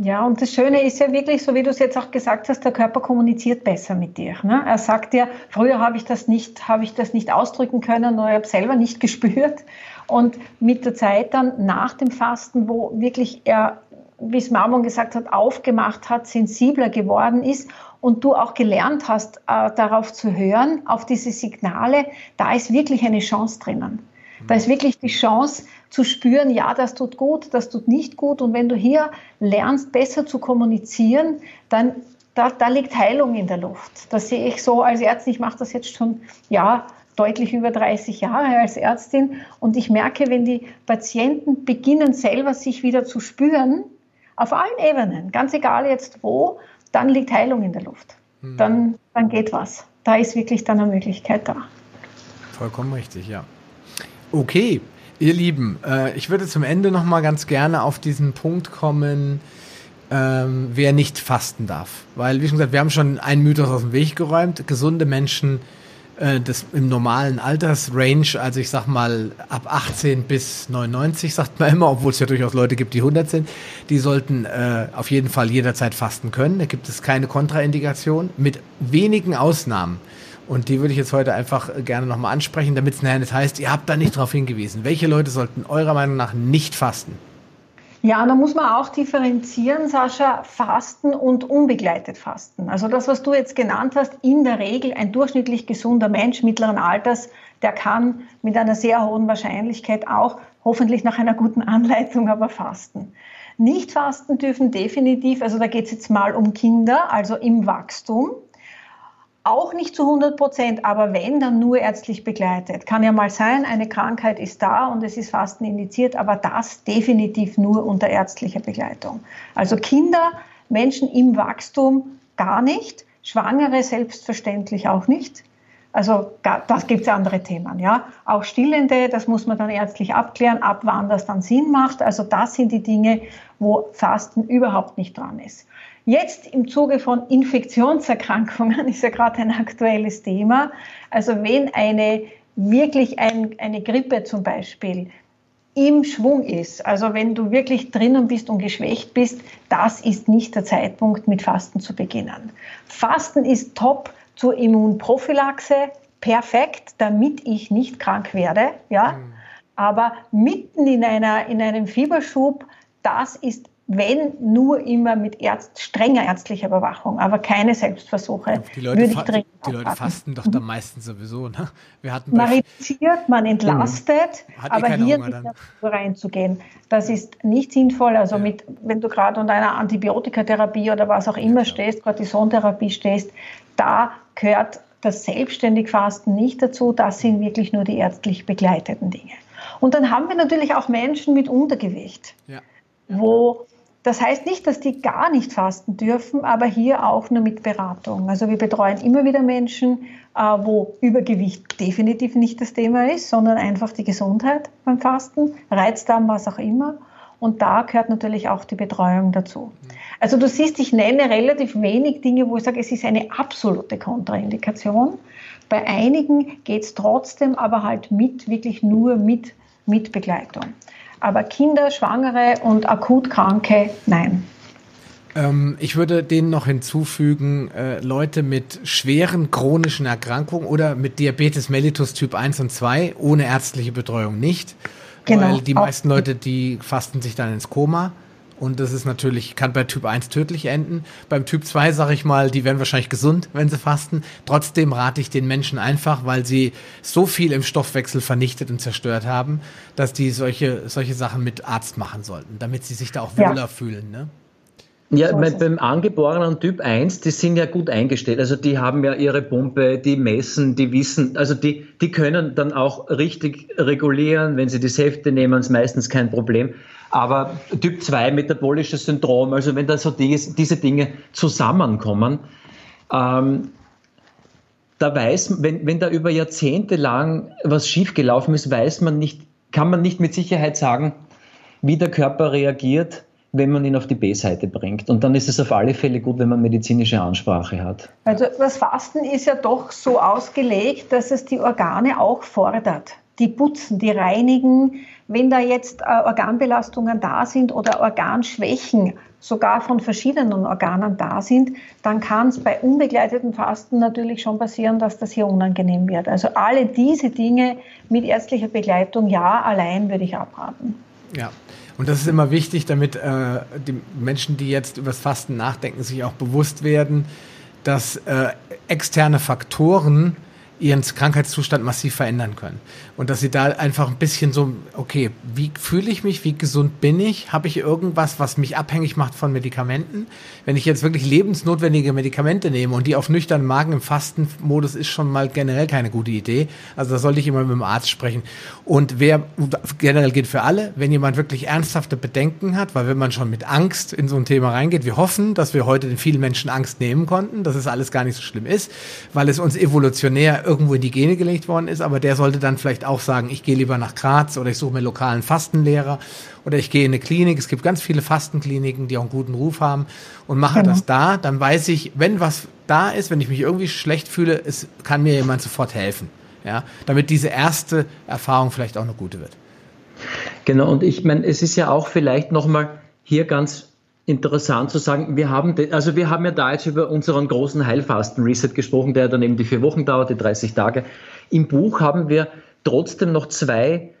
Ja, und das Schöne ist ja wirklich, so wie du es jetzt auch gesagt hast, der Körper kommuniziert besser mit dir. Ne? Er sagt dir, früher habe ich das nicht, habe ich das nicht ausdrücken können oder ich habe selber nicht gespürt. Und mit der Zeit dann nach dem Fasten, wo wirklich er, wie es Marmon gesagt hat, aufgemacht hat, sensibler geworden ist und du auch gelernt hast, äh, darauf zu hören, auf diese Signale, da ist wirklich eine Chance drinnen. Da ist wirklich die Chance zu spüren, ja, das tut gut, das tut nicht gut. Und wenn du hier lernst, besser zu kommunizieren, dann da, da liegt Heilung in der Luft. Das sehe ich so als Ärztin. Ich mache das jetzt schon, ja, deutlich über 30 Jahre als Ärztin. Und ich merke, wenn die Patienten beginnen, selber sich wieder zu spüren, auf allen Ebenen, ganz egal jetzt wo, dann liegt Heilung in der Luft. Mhm. Dann, dann geht was. Da ist wirklich dann eine Möglichkeit da. Vollkommen richtig, ja. Okay, ihr Lieben, äh, ich würde zum Ende noch mal ganz gerne auf diesen Punkt kommen, ähm, wer nicht fasten darf. Weil, wie schon gesagt, wir haben schon einen Mythos aus dem Weg geräumt. Gesunde Menschen äh, das im normalen Altersrange, also ich sag mal ab 18 bis 99, sagt man immer, obwohl es ja durchaus Leute gibt, die 100 sind, die sollten äh, auf jeden Fall jederzeit fasten können. Da gibt es keine Kontraindikation, mit wenigen Ausnahmen. Und die würde ich jetzt heute einfach gerne nochmal ansprechen, damit es nicht heißt, ihr habt da nicht darauf hingewiesen. Welche Leute sollten eurer Meinung nach nicht fasten? Ja, da muss man auch differenzieren, Sascha, Fasten und unbegleitet Fasten. Also das, was du jetzt genannt hast, in der Regel ein durchschnittlich gesunder Mensch mittleren Alters, der kann mit einer sehr hohen Wahrscheinlichkeit auch hoffentlich nach einer guten Anleitung aber fasten. Nicht fasten dürfen definitiv, also da geht es jetzt mal um Kinder, also im Wachstum auch nicht zu 100 Prozent, aber wenn, dann nur ärztlich begleitet. Kann ja mal sein, eine Krankheit ist da und es ist Fasten indiziert, aber das definitiv nur unter ärztlicher Begleitung. Also Kinder, Menschen im Wachstum gar nicht, Schwangere selbstverständlich auch nicht. Also das gibt es andere Themen, ja. Auch Stillende, das muss man dann ärztlich abklären, ab wann das dann Sinn macht. Also das sind die Dinge, wo Fasten überhaupt nicht dran ist. Jetzt im Zuge von Infektionserkrankungen ist ja gerade ein aktuelles Thema. Also wenn eine wirklich ein, eine Grippe zum Beispiel im Schwung ist, also wenn du wirklich drinnen bist und geschwächt bist, das ist nicht der Zeitpunkt, mit Fasten zu beginnen. Fasten ist top zur Immunprophylaxe, perfekt, damit ich nicht krank werde, ja. Mhm. Aber mitten in einer, in einem Fieberschub, das ist wenn nur immer mit Ärzt, strenger ärztlicher Überwachung, aber keine Selbstversuche. Die Leute, würde ich die Leute fasten doch dann meistens sowieso. Ne? Wir hatten man reduziert, man entlastet, mhm. aber hier nicht reinzugehen, das ist nicht sinnvoll. Also ja. mit, wenn du gerade unter einer Antibiotikatherapie oder was auch immer ja, stehst, Cortisontherapie stehst, da gehört das selbstständig Fasten nicht dazu. Das sind wirklich nur die ärztlich begleiteten Dinge. Und dann haben wir natürlich auch Menschen mit Untergewicht, ja. wo Das heißt nicht, dass die gar nicht fasten dürfen, aber hier auch nur mit Beratung. Also wir betreuen immer wieder Menschen, äh, wo Übergewicht definitiv nicht das Thema ist, sondern einfach die Gesundheit beim Fasten, Reizdarm, was auch immer. Und da gehört natürlich auch die Betreuung dazu. Also du siehst, ich nenne relativ wenig Dinge, wo ich sage, es ist eine absolute Kontraindikation. Bei einigen geht es trotzdem, aber halt mit, wirklich nur mit, mit Begleitung. Aber Kinder, Schwangere und akut Kranke, nein. Ähm, ich würde denen noch hinzufügen, äh, Leute mit schweren chronischen Erkrankungen oder mit Diabetes mellitus Typ 1 und 2 ohne ärztliche Betreuung nicht. Genau, weil die meisten Leute, die fasten sich dann ins Koma. Und das ist natürlich, kann bei Typ 1 tödlich enden. Beim Typ 2 sage ich mal, die werden wahrscheinlich gesund, wenn sie fasten. Trotzdem rate ich den Menschen einfach, weil sie so viel im Stoffwechsel vernichtet und zerstört haben, dass die solche, solche Sachen mit Arzt machen sollten, damit sie sich da auch wohler ja. fühlen. Ne? Ja, bei, beim angeborenen Typ 1, die sind ja gut eingestellt. Also die haben ja ihre Pumpe, die messen, die wissen, also die, die können dann auch richtig regulieren. Wenn sie die Säfte nehmen, ist meistens kein Problem. Aber Typ 2, metabolisches Syndrom, also wenn da so die, diese Dinge zusammenkommen, ähm, da weiß, wenn, wenn da über Jahrzehnte lang was schiefgelaufen ist, weiß man nicht, kann man nicht mit Sicherheit sagen, wie der Körper reagiert wenn man ihn auf die B-Seite bringt. Und dann ist es auf alle Fälle gut, wenn man medizinische Ansprache hat. Also das Fasten ist ja doch so ausgelegt, dass es die Organe auch fordert. Die putzen, die reinigen. Wenn da jetzt äh, Organbelastungen da sind oder Organschwächen sogar von verschiedenen Organen da sind, dann kann es bei unbegleiteten Fasten natürlich schon passieren, dass das hier unangenehm wird. Also alle diese Dinge mit ärztlicher Begleitung, ja, allein würde ich abraten. Ja, und das ist immer wichtig, damit äh, die Menschen, die jetzt über das Fasten nachdenken, sich auch bewusst werden, dass äh, externe Faktoren ihren Krankheitszustand massiv verändern können. Und dass sie da einfach ein bisschen so, okay, wie fühle ich mich, wie gesund bin ich? Habe ich irgendwas, was mich abhängig macht von Medikamenten? Wenn ich jetzt wirklich lebensnotwendige Medikamente nehme und die auf nüchternen Magen im Fastenmodus ist schon mal generell keine gute Idee. Also da sollte ich immer mit dem Arzt sprechen. Und wer generell geht für alle, wenn jemand wirklich ernsthafte Bedenken hat, weil wenn man schon mit Angst in so ein Thema reingeht, wir hoffen, dass wir heute den vielen Menschen Angst nehmen konnten, dass es alles gar nicht so schlimm ist, weil es uns evolutionär irgendwo in die Gene gelegt worden ist, aber der sollte dann vielleicht auch sagen, ich gehe lieber nach Graz oder ich suche mir lokalen Fastenlehrer oder ich gehe in eine Klinik. Es gibt ganz viele Fastenkliniken, die auch einen guten Ruf haben und mache genau. das da. Dann weiß ich, wenn was da ist, wenn ich mich irgendwie schlecht fühle, es kann mir jemand sofort helfen. Ja, damit diese erste Erfahrung vielleicht auch eine gute wird. Genau, und ich meine, es ist ja auch vielleicht nochmal hier ganz interessant zu sagen, wir haben, also wir haben ja da jetzt über unseren großen Heilfasten-Reset gesprochen, der dann eben die vier Wochen dauert, die 30 Tage. Im Buch haben wir trotzdem noch zwei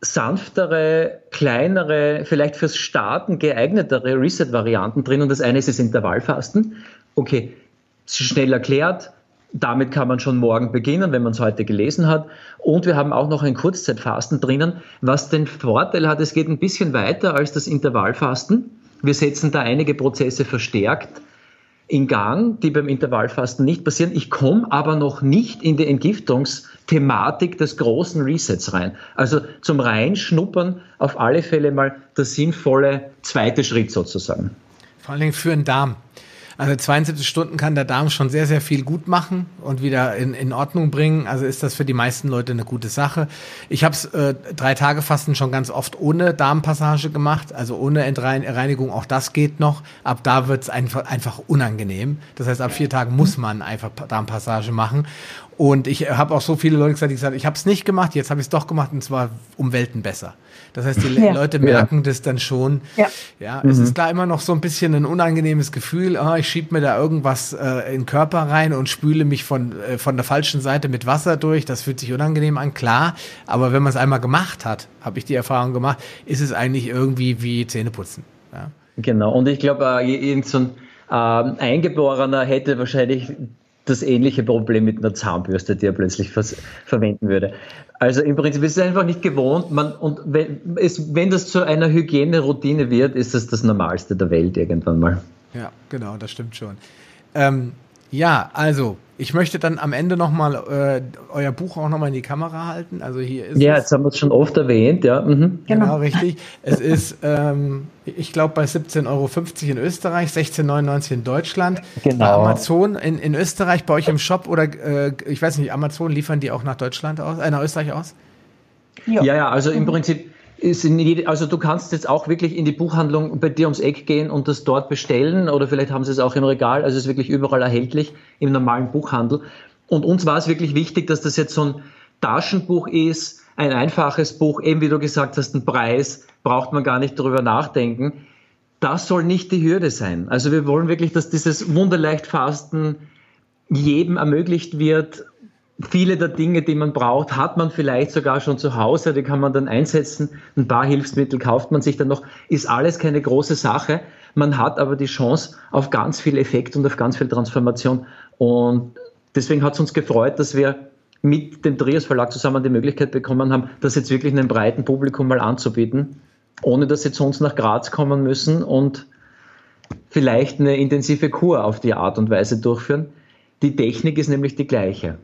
sanftere, kleinere, vielleicht fürs Starten geeignetere Reset-Varianten drin. Und das eine ist das Intervallfasten. Okay, schnell erklärt. Damit kann man schon morgen beginnen, wenn man es heute gelesen hat. Und wir haben auch noch ein Kurzzeitfasten drinnen, was den Vorteil hat, es geht ein bisschen weiter als das Intervallfasten wir setzen da einige Prozesse verstärkt in Gang, die beim Intervallfasten nicht passieren. Ich komme aber noch nicht in die Entgiftungsthematik des großen Resets rein. Also zum Reinschnuppern auf alle Fälle mal der sinnvolle zweite Schritt sozusagen. Vor allen Dingen für den Darm. Also 72 Stunden kann der Darm schon sehr, sehr viel gut machen und wieder in, in Ordnung bringen. Also ist das für die meisten Leute eine gute Sache. Ich habe es äh, drei Tage Fasten schon ganz oft ohne Darmpassage gemacht, also ohne Entreinigung. Auch das geht noch. Ab da wird es einfach, einfach unangenehm. Das heißt, ab vier Tagen muss man einfach Darmpassage machen. Und ich habe auch so viele Leute gesagt, die gesagt ich habe es nicht gemacht, jetzt habe ich es doch gemacht und zwar um Welten besser. Das heißt, die ja. Leute merken ja. das dann schon. Ja, ja es mhm. ist klar immer noch so ein bisschen ein unangenehmes Gefühl. Oh, ich schiebe mir da irgendwas äh, in den Körper rein und spüle mich von, äh, von der falschen Seite mit Wasser durch. Das fühlt sich unangenehm an, klar. Aber wenn man es einmal gemacht hat, habe ich die Erfahrung gemacht, ist es eigentlich irgendwie wie Zähneputzen. Ja. Genau. Und ich glaube, äh, irgend so ein ähm, Eingeborener hätte wahrscheinlich das ähnliche Problem mit einer Zahnbürste, die er plötzlich verwenden würde. Also im Prinzip ist es einfach nicht gewohnt. Man, und wenn, es, wenn das zu einer Hygieneroutine wird, ist das das Normalste der Welt irgendwann mal. Ja, genau, das stimmt schon. Ähm, Ja, also ich möchte dann am Ende nochmal äh, euer Buch auch nochmal in die Kamera halten. Also hier ist Ja, jetzt haben wir es schon oft erwähnt, ja. Mhm. Genau. genau, richtig. Es ist, ähm, ich glaube, bei 17,50 Euro in Österreich, 16,99 in Deutschland. Genau. Bei Amazon in, in Österreich, bei euch im Shop oder äh, ich weiß nicht, Amazon liefern die auch nach Deutschland aus, äh, nach Österreich aus? Ja, ja, ja also im Prinzip jede, also du kannst jetzt auch wirklich in die Buchhandlung bei dir ums Eck gehen und das dort bestellen oder vielleicht haben sie es auch im Regal, also es ist wirklich überall erhältlich im normalen Buchhandel. Und uns war es wirklich wichtig, dass das jetzt so ein Taschenbuch ist, ein einfaches Buch, eben wie du gesagt hast, ein Preis, braucht man gar nicht darüber nachdenken. Das soll nicht die Hürde sein. Also wir wollen wirklich, dass dieses wunderleicht Fasten jedem ermöglicht wird viele der Dinge, die man braucht, hat man vielleicht sogar schon zu Hause, die kann man dann einsetzen. Ein paar Hilfsmittel kauft man sich dann noch, ist alles keine große Sache. Man hat aber die Chance auf ganz viel Effekt und auf ganz viel Transformation. Und deswegen hat es uns gefreut, dass wir mit dem Trias Verlag zusammen die Möglichkeit bekommen haben, das jetzt wirklich einem breiten Publikum mal anzubieten, ohne dass sie zu uns nach Graz kommen müssen und vielleicht eine intensive Kur auf die Art und Weise durchführen. Die Technik ist nämlich die gleiche.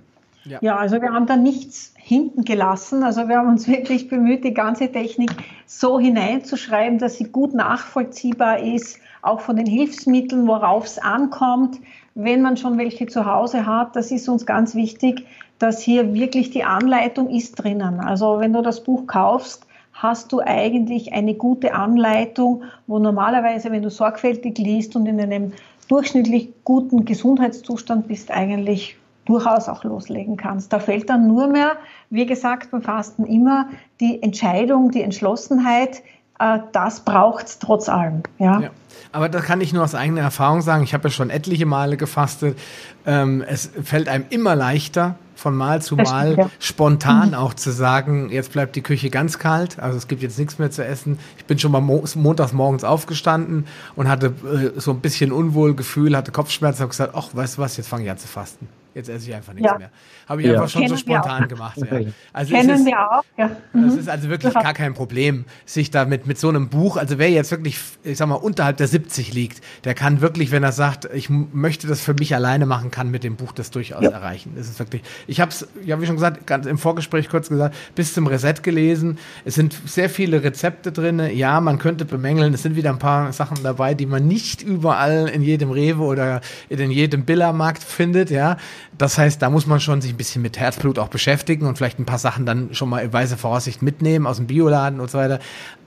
Ja. ja, also wir haben da nichts hinten gelassen. Also wir haben uns wirklich bemüht, die ganze Technik so hineinzuschreiben, dass sie gut nachvollziehbar ist, auch von den Hilfsmitteln, worauf es ankommt. Wenn man schon welche zu Hause hat, das ist uns ganz wichtig, dass hier wirklich die Anleitung ist drinnen. Also wenn du das Buch kaufst, hast du eigentlich eine gute Anleitung, wo normalerweise, wenn du sorgfältig liest und in einem durchschnittlich guten Gesundheitszustand bist, eigentlich durchaus auch loslegen kannst. Da fällt dann nur mehr, wie gesagt, beim Fasten immer die Entscheidung, die Entschlossenheit, äh, das braucht es trotz allem. Ja? ja. Aber da kann ich nur aus eigener Erfahrung sagen, ich habe ja schon etliche Male gefastet. Ähm, es fällt einem immer leichter, von Mal zu Mal stimmt, ja. spontan mhm. auch zu sagen, jetzt bleibt die Küche ganz kalt, also es gibt jetzt nichts mehr zu essen. Ich bin schon mal mo montags morgens aufgestanden und hatte äh, so ein bisschen Unwohlgefühl, hatte Kopfschmerzen, habe gesagt, ach, weißt du was, jetzt fange ich an zu fasten. Jetzt esse ich einfach nichts ja. mehr. Habe ich ja. einfach schon Kennen so spontan gemacht. Ja. Also Kennen ist, wir auch. Ja. Mhm. ist also wirklich gar kein Problem, sich damit mit so einem Buch, also wer jetzt wirklich, ich sag mal, unterhalb der 70 liegt, der kann wirklich, wenn er sagt, ich möchte das für mich alleine machen, kann mit dem Buch das durchaus erreichen. Das ist wirklich, ich habe es, ja wie schon gesagt, ganz im Vorgespräch kurz gesagt, bis zum Reset gelesen. Es sind sehr viele Rezepte drin. Ja, man könnte bemängeln, es sind wieder ein paar Sachen dabei, die man nicht überall in jedem Rewe oder in jedem Billermarkt findet, ja. Das heißt, da muss man schon sich ein bisschen mit Herzblut auch beschäftigen und vielleicht ein paar Sachen dann schon mal in weise Voraussicht mitnehmen aus dem Bioladen und so weiter.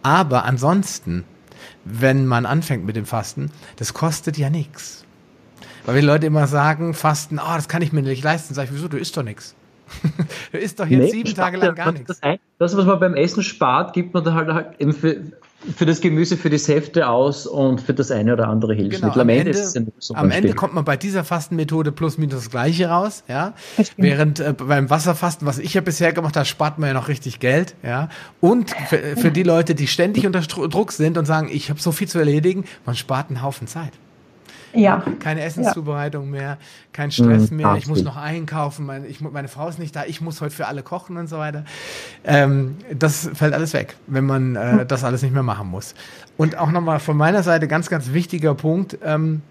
Aber ansonsten, wenn man anfängt mit dem Fasten, das kostet ja nichts. Weil die Leute immer sagen, Fasten, oh, das kann ich mir nicht leisten. Sag ich, wieso, du isst doch nichts. du isst doch jetzt nee, sieben Tage lang gar nichts. Das, was man beim Essen spart, gibt man da halt, halt für, für das Gemüse, für die Säfte aus und für das eine oder andere Hilfsmittel. Genau, am, Ende, Ende am Ende kommt man bei dieser Fastenmethode plus minus das Gleiche raus, ja. Während äh, beim Wasserfasten, was ich ja bisher gemacht habe, spart man ja noch richtig Geld, ja. Und für, für die Leute, die ständig unter Druck sind und sagen, ich habe so viel zu erledigen, man spart einen Haufen Zeit. Ja. Keine Essenszubereitung ja. mehr, kein Stress mhm, mehr, ich muss noch einkaufen, meine, ich, meine Frau ist nicht da, ich muss heute für alle kochen und so weiter. Ähm, das fällt alles weg, wenn man äh, hm. das alles nicht mehr machen muss. Und auch nochmal von meiner Seite ganz, ganz wichtiger Punkt, ähm,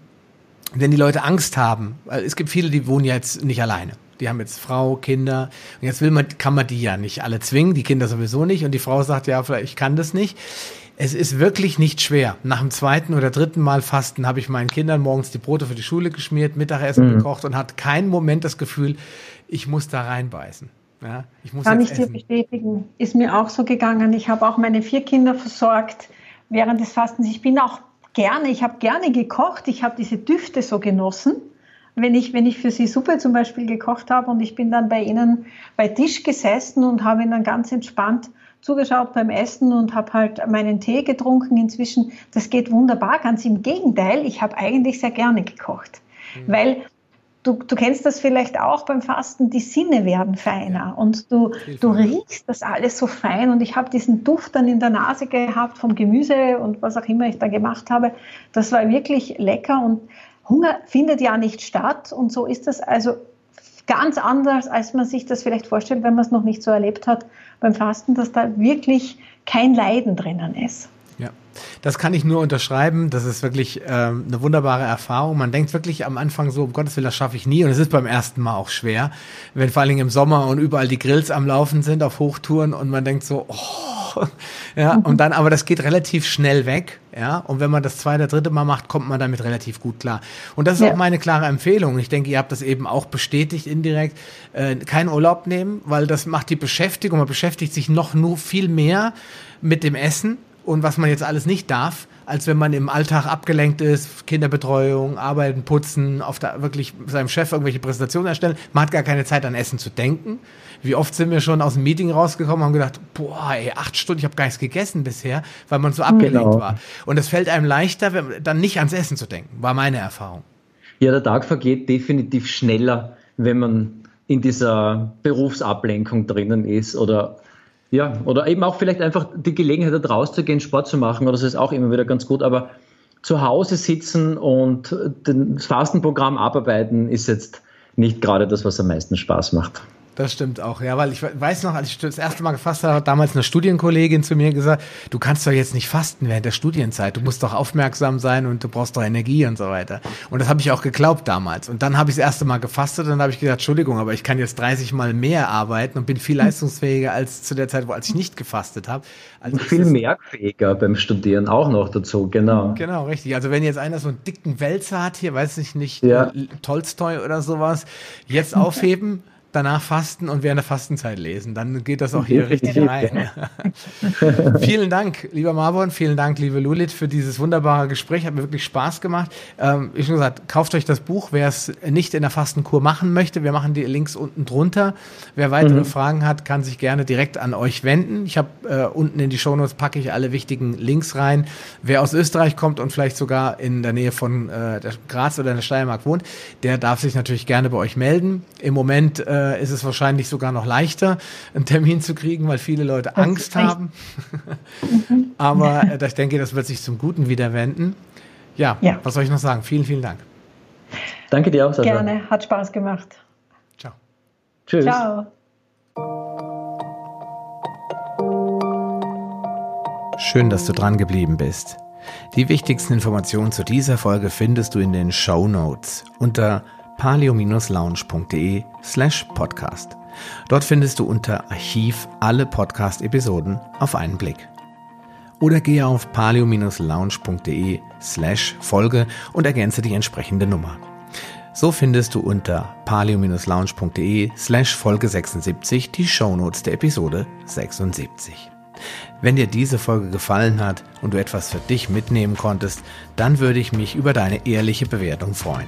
wenn die Leute Angst haben, weil es gibt viele, die wohnen jetzt nicht alleine. Die haben jetzt Frau, Kinder. Und jetzt will man, kann man die ja nicht alle zwingen, die Kinder sowieso nicht. Und die Frau sagt, ja, vielleicht ich kann das nicht. Es ist wirklich nicht schwer. Nach dem zweiten oder dritten Mal Fasten habe ich meinen Kindern morgens die Brote für die Schule geschmiert, Mittagessen mhm. gekocht und hat keinen Moment das Gefühl, ich muss da reinbeißen. Ja, ich muss Kann ich dir bestätigen. Ist mir auch so gegangen. Ich habe auch meine vier Kinder versorgt während des Fastens. Ich bin auch gerne, ich habe gerne gekocht. Ich habe diese Düfte so genossen. Wenn ich, wenn ich für sie Suppe zum Beispiel gekocht habe und ich bin dann bei ihnen bei Tisch gesessen und habe ihnen ganz entspannt zugeschaut beim Essen und habe halt meinen Tee getrunken inzwischen. Das geht wunderbar. Ganz im Gegenteil, ich habe eigentlich sehr gerne gekocht, mhm. weil Du, du, kennst das vielleicht auch beim Fasten, die Sinne werden feiner und du, du riechst das alles so fein und ich habe diesen Duft dann in der Nase gehabt vom Gemüse und was auch immer ich da gemacht habe. Das war wirklich lecker und Hunger findet ja nicht statt und so ist das also ganz anders, als man sich das vielleicht vorstellt, wenn man es noch nicht so erlebt hat beim Fasten, dass da wirklich kein Leiden drinnen ist. Das kann ich nur unterschreiben. Das ist wirklich ähm, eine wunderbare Erfahrung. Man denkt wirklich am Anfang so, um Gottes Willen, das schaffe ich nie. Und es ist beim ersten Mal auch schwer, wenn vor allen Dingen im Sommer und überall die Grills am Laufen sind auf Hochtouren und man denkt so, oh, ja, und dann, aber das geht relativ schnell weg, ja, und wenn man das zweite, dritte Mal macht, kommt man damit relativ gut klar. Und das ist ja. auch meine klare Empfehlung. Ich denke, ihr habt das eben auch bestätigt indirekt, äh, keinen Urlaub nehmen, weil das macht die Beschäftigung, man beschäftigt sich noch nur viel mehr mit dem Essen und was man jetzt alles nicht darf, als wenn man im Alltag abgelenkt ist, Kinderbetreuung, Arbeiten, Putzen, auf der, wirklich seinem Chef irgendwelche Präsentationen erstellen. Man hat gar keine Zeit an Essen zu denken. Wie oft sind wir schon aus dem Meeting rausgekommen und haben gedacht, boah, ey, acht Stunden, ich habe gar nichts gegessen bisher, weil man so abgelenkt genau. war. Und es fällt einem leichter, dann nicht ans Essen zu denken, war meine Erfahrung. Ja, der Tag vergeht definitiv schneller, wenn man in dieser Berufsablenkung drinnen ist oder ja, oder eben auch vielleicht einfach die Gelegenheit hat, rauszugehen, Sport zu machen, oder das ist auch immer wieder ganz gut, aber zu Hause sitzen und das Fastenprogramm abarbeiten ist jetzt nicht gerade das, was am meisten Spaß macht. Das stimmt auch, ja, weil ich weiß noch, als ich das erste Mal gefasst habe, hat damals eine Studienkollegin zu mir gesagt, du kannst doch jetzt nicht fasten während der Studienzeit, du musst doch aufmerksam sein und du brauchst doch Energie und so weiter. Und das habe ich auch geglaubt damals. Und dann habe ich das erste Mal gefastet und dann habe ich gesagt, Entschuldigung, aber ich kann jetzt 30 Mal mehr arbeiten und bin viel leistungsfähiger als zu der Zeit, wo als ich nicht gefastet habe. Also und viel merkfähiger beim Studieren auch noch dazu, genau. Genau, richtig. Also wenn jetzt einer so einen dicken Wälzer hat, hier weiß ich nicht, ja. Tolstoi oder sowas, jetzt aufheben danach fasten und während der Fastenzeit lesen. Dann geht das auch hier richtig rein. vielen Dank, lieber Marborn, vielen Dank, liebe Lulit, für dieses wunderbare Gespräch. Hat mir wirklich Spaß gemacht. Ähm, ich schon gesagt, kauft euch das Buch, wer es nicht in der Fastenkur machen möchte. Wir machen die Links unten drunter. Wer weitere mhm. Fragen hat, kann sich gerne direkt an euch wenden. Ich habe äh, unten in die Shownotes packe ich alle wichtigen Links rein. Wer aus Österreich kommt und vielleicht sogar in der Nähe von äh, Graz oder der Steiermark wohnt, der darf sich natürlich gerne bei euch melden. Im Moment äh, äh, ist es wahrscheinlich sogar noch leichter, einen Termin zu kriegen, weil viele Leute das Angst haben. Aber äh, ich denke, das wird sich zum Guten wieder wenden. Ja, ja, was soll ich noch sagen? Vielen, vielen Dank. Danke dir auch, Sascha. Gerne, hat Spaß gemacht. Ciao. Tschüss. Ciao. Schön, dass du dran geblieben bist. Die wichtigsten Informationen zu dieser Folge findest du in den Show Notes unter palio-lounge.de slash podcast. Dort findest du unter Archiv alle Podcast-Episoden auf einen Blick. Oder gehe auf palio-lounge.de slash Folge und ergänze die entsprechende Nummer. So findest du unter palio-lounge.de slash Folge 76 die Shownotes der Episode 76. Wenn dir diese Folge gefallen hat und du etwas für dich mitnehmen konntest, dann würde ich mich über deine ehrliche Bewertung freuen.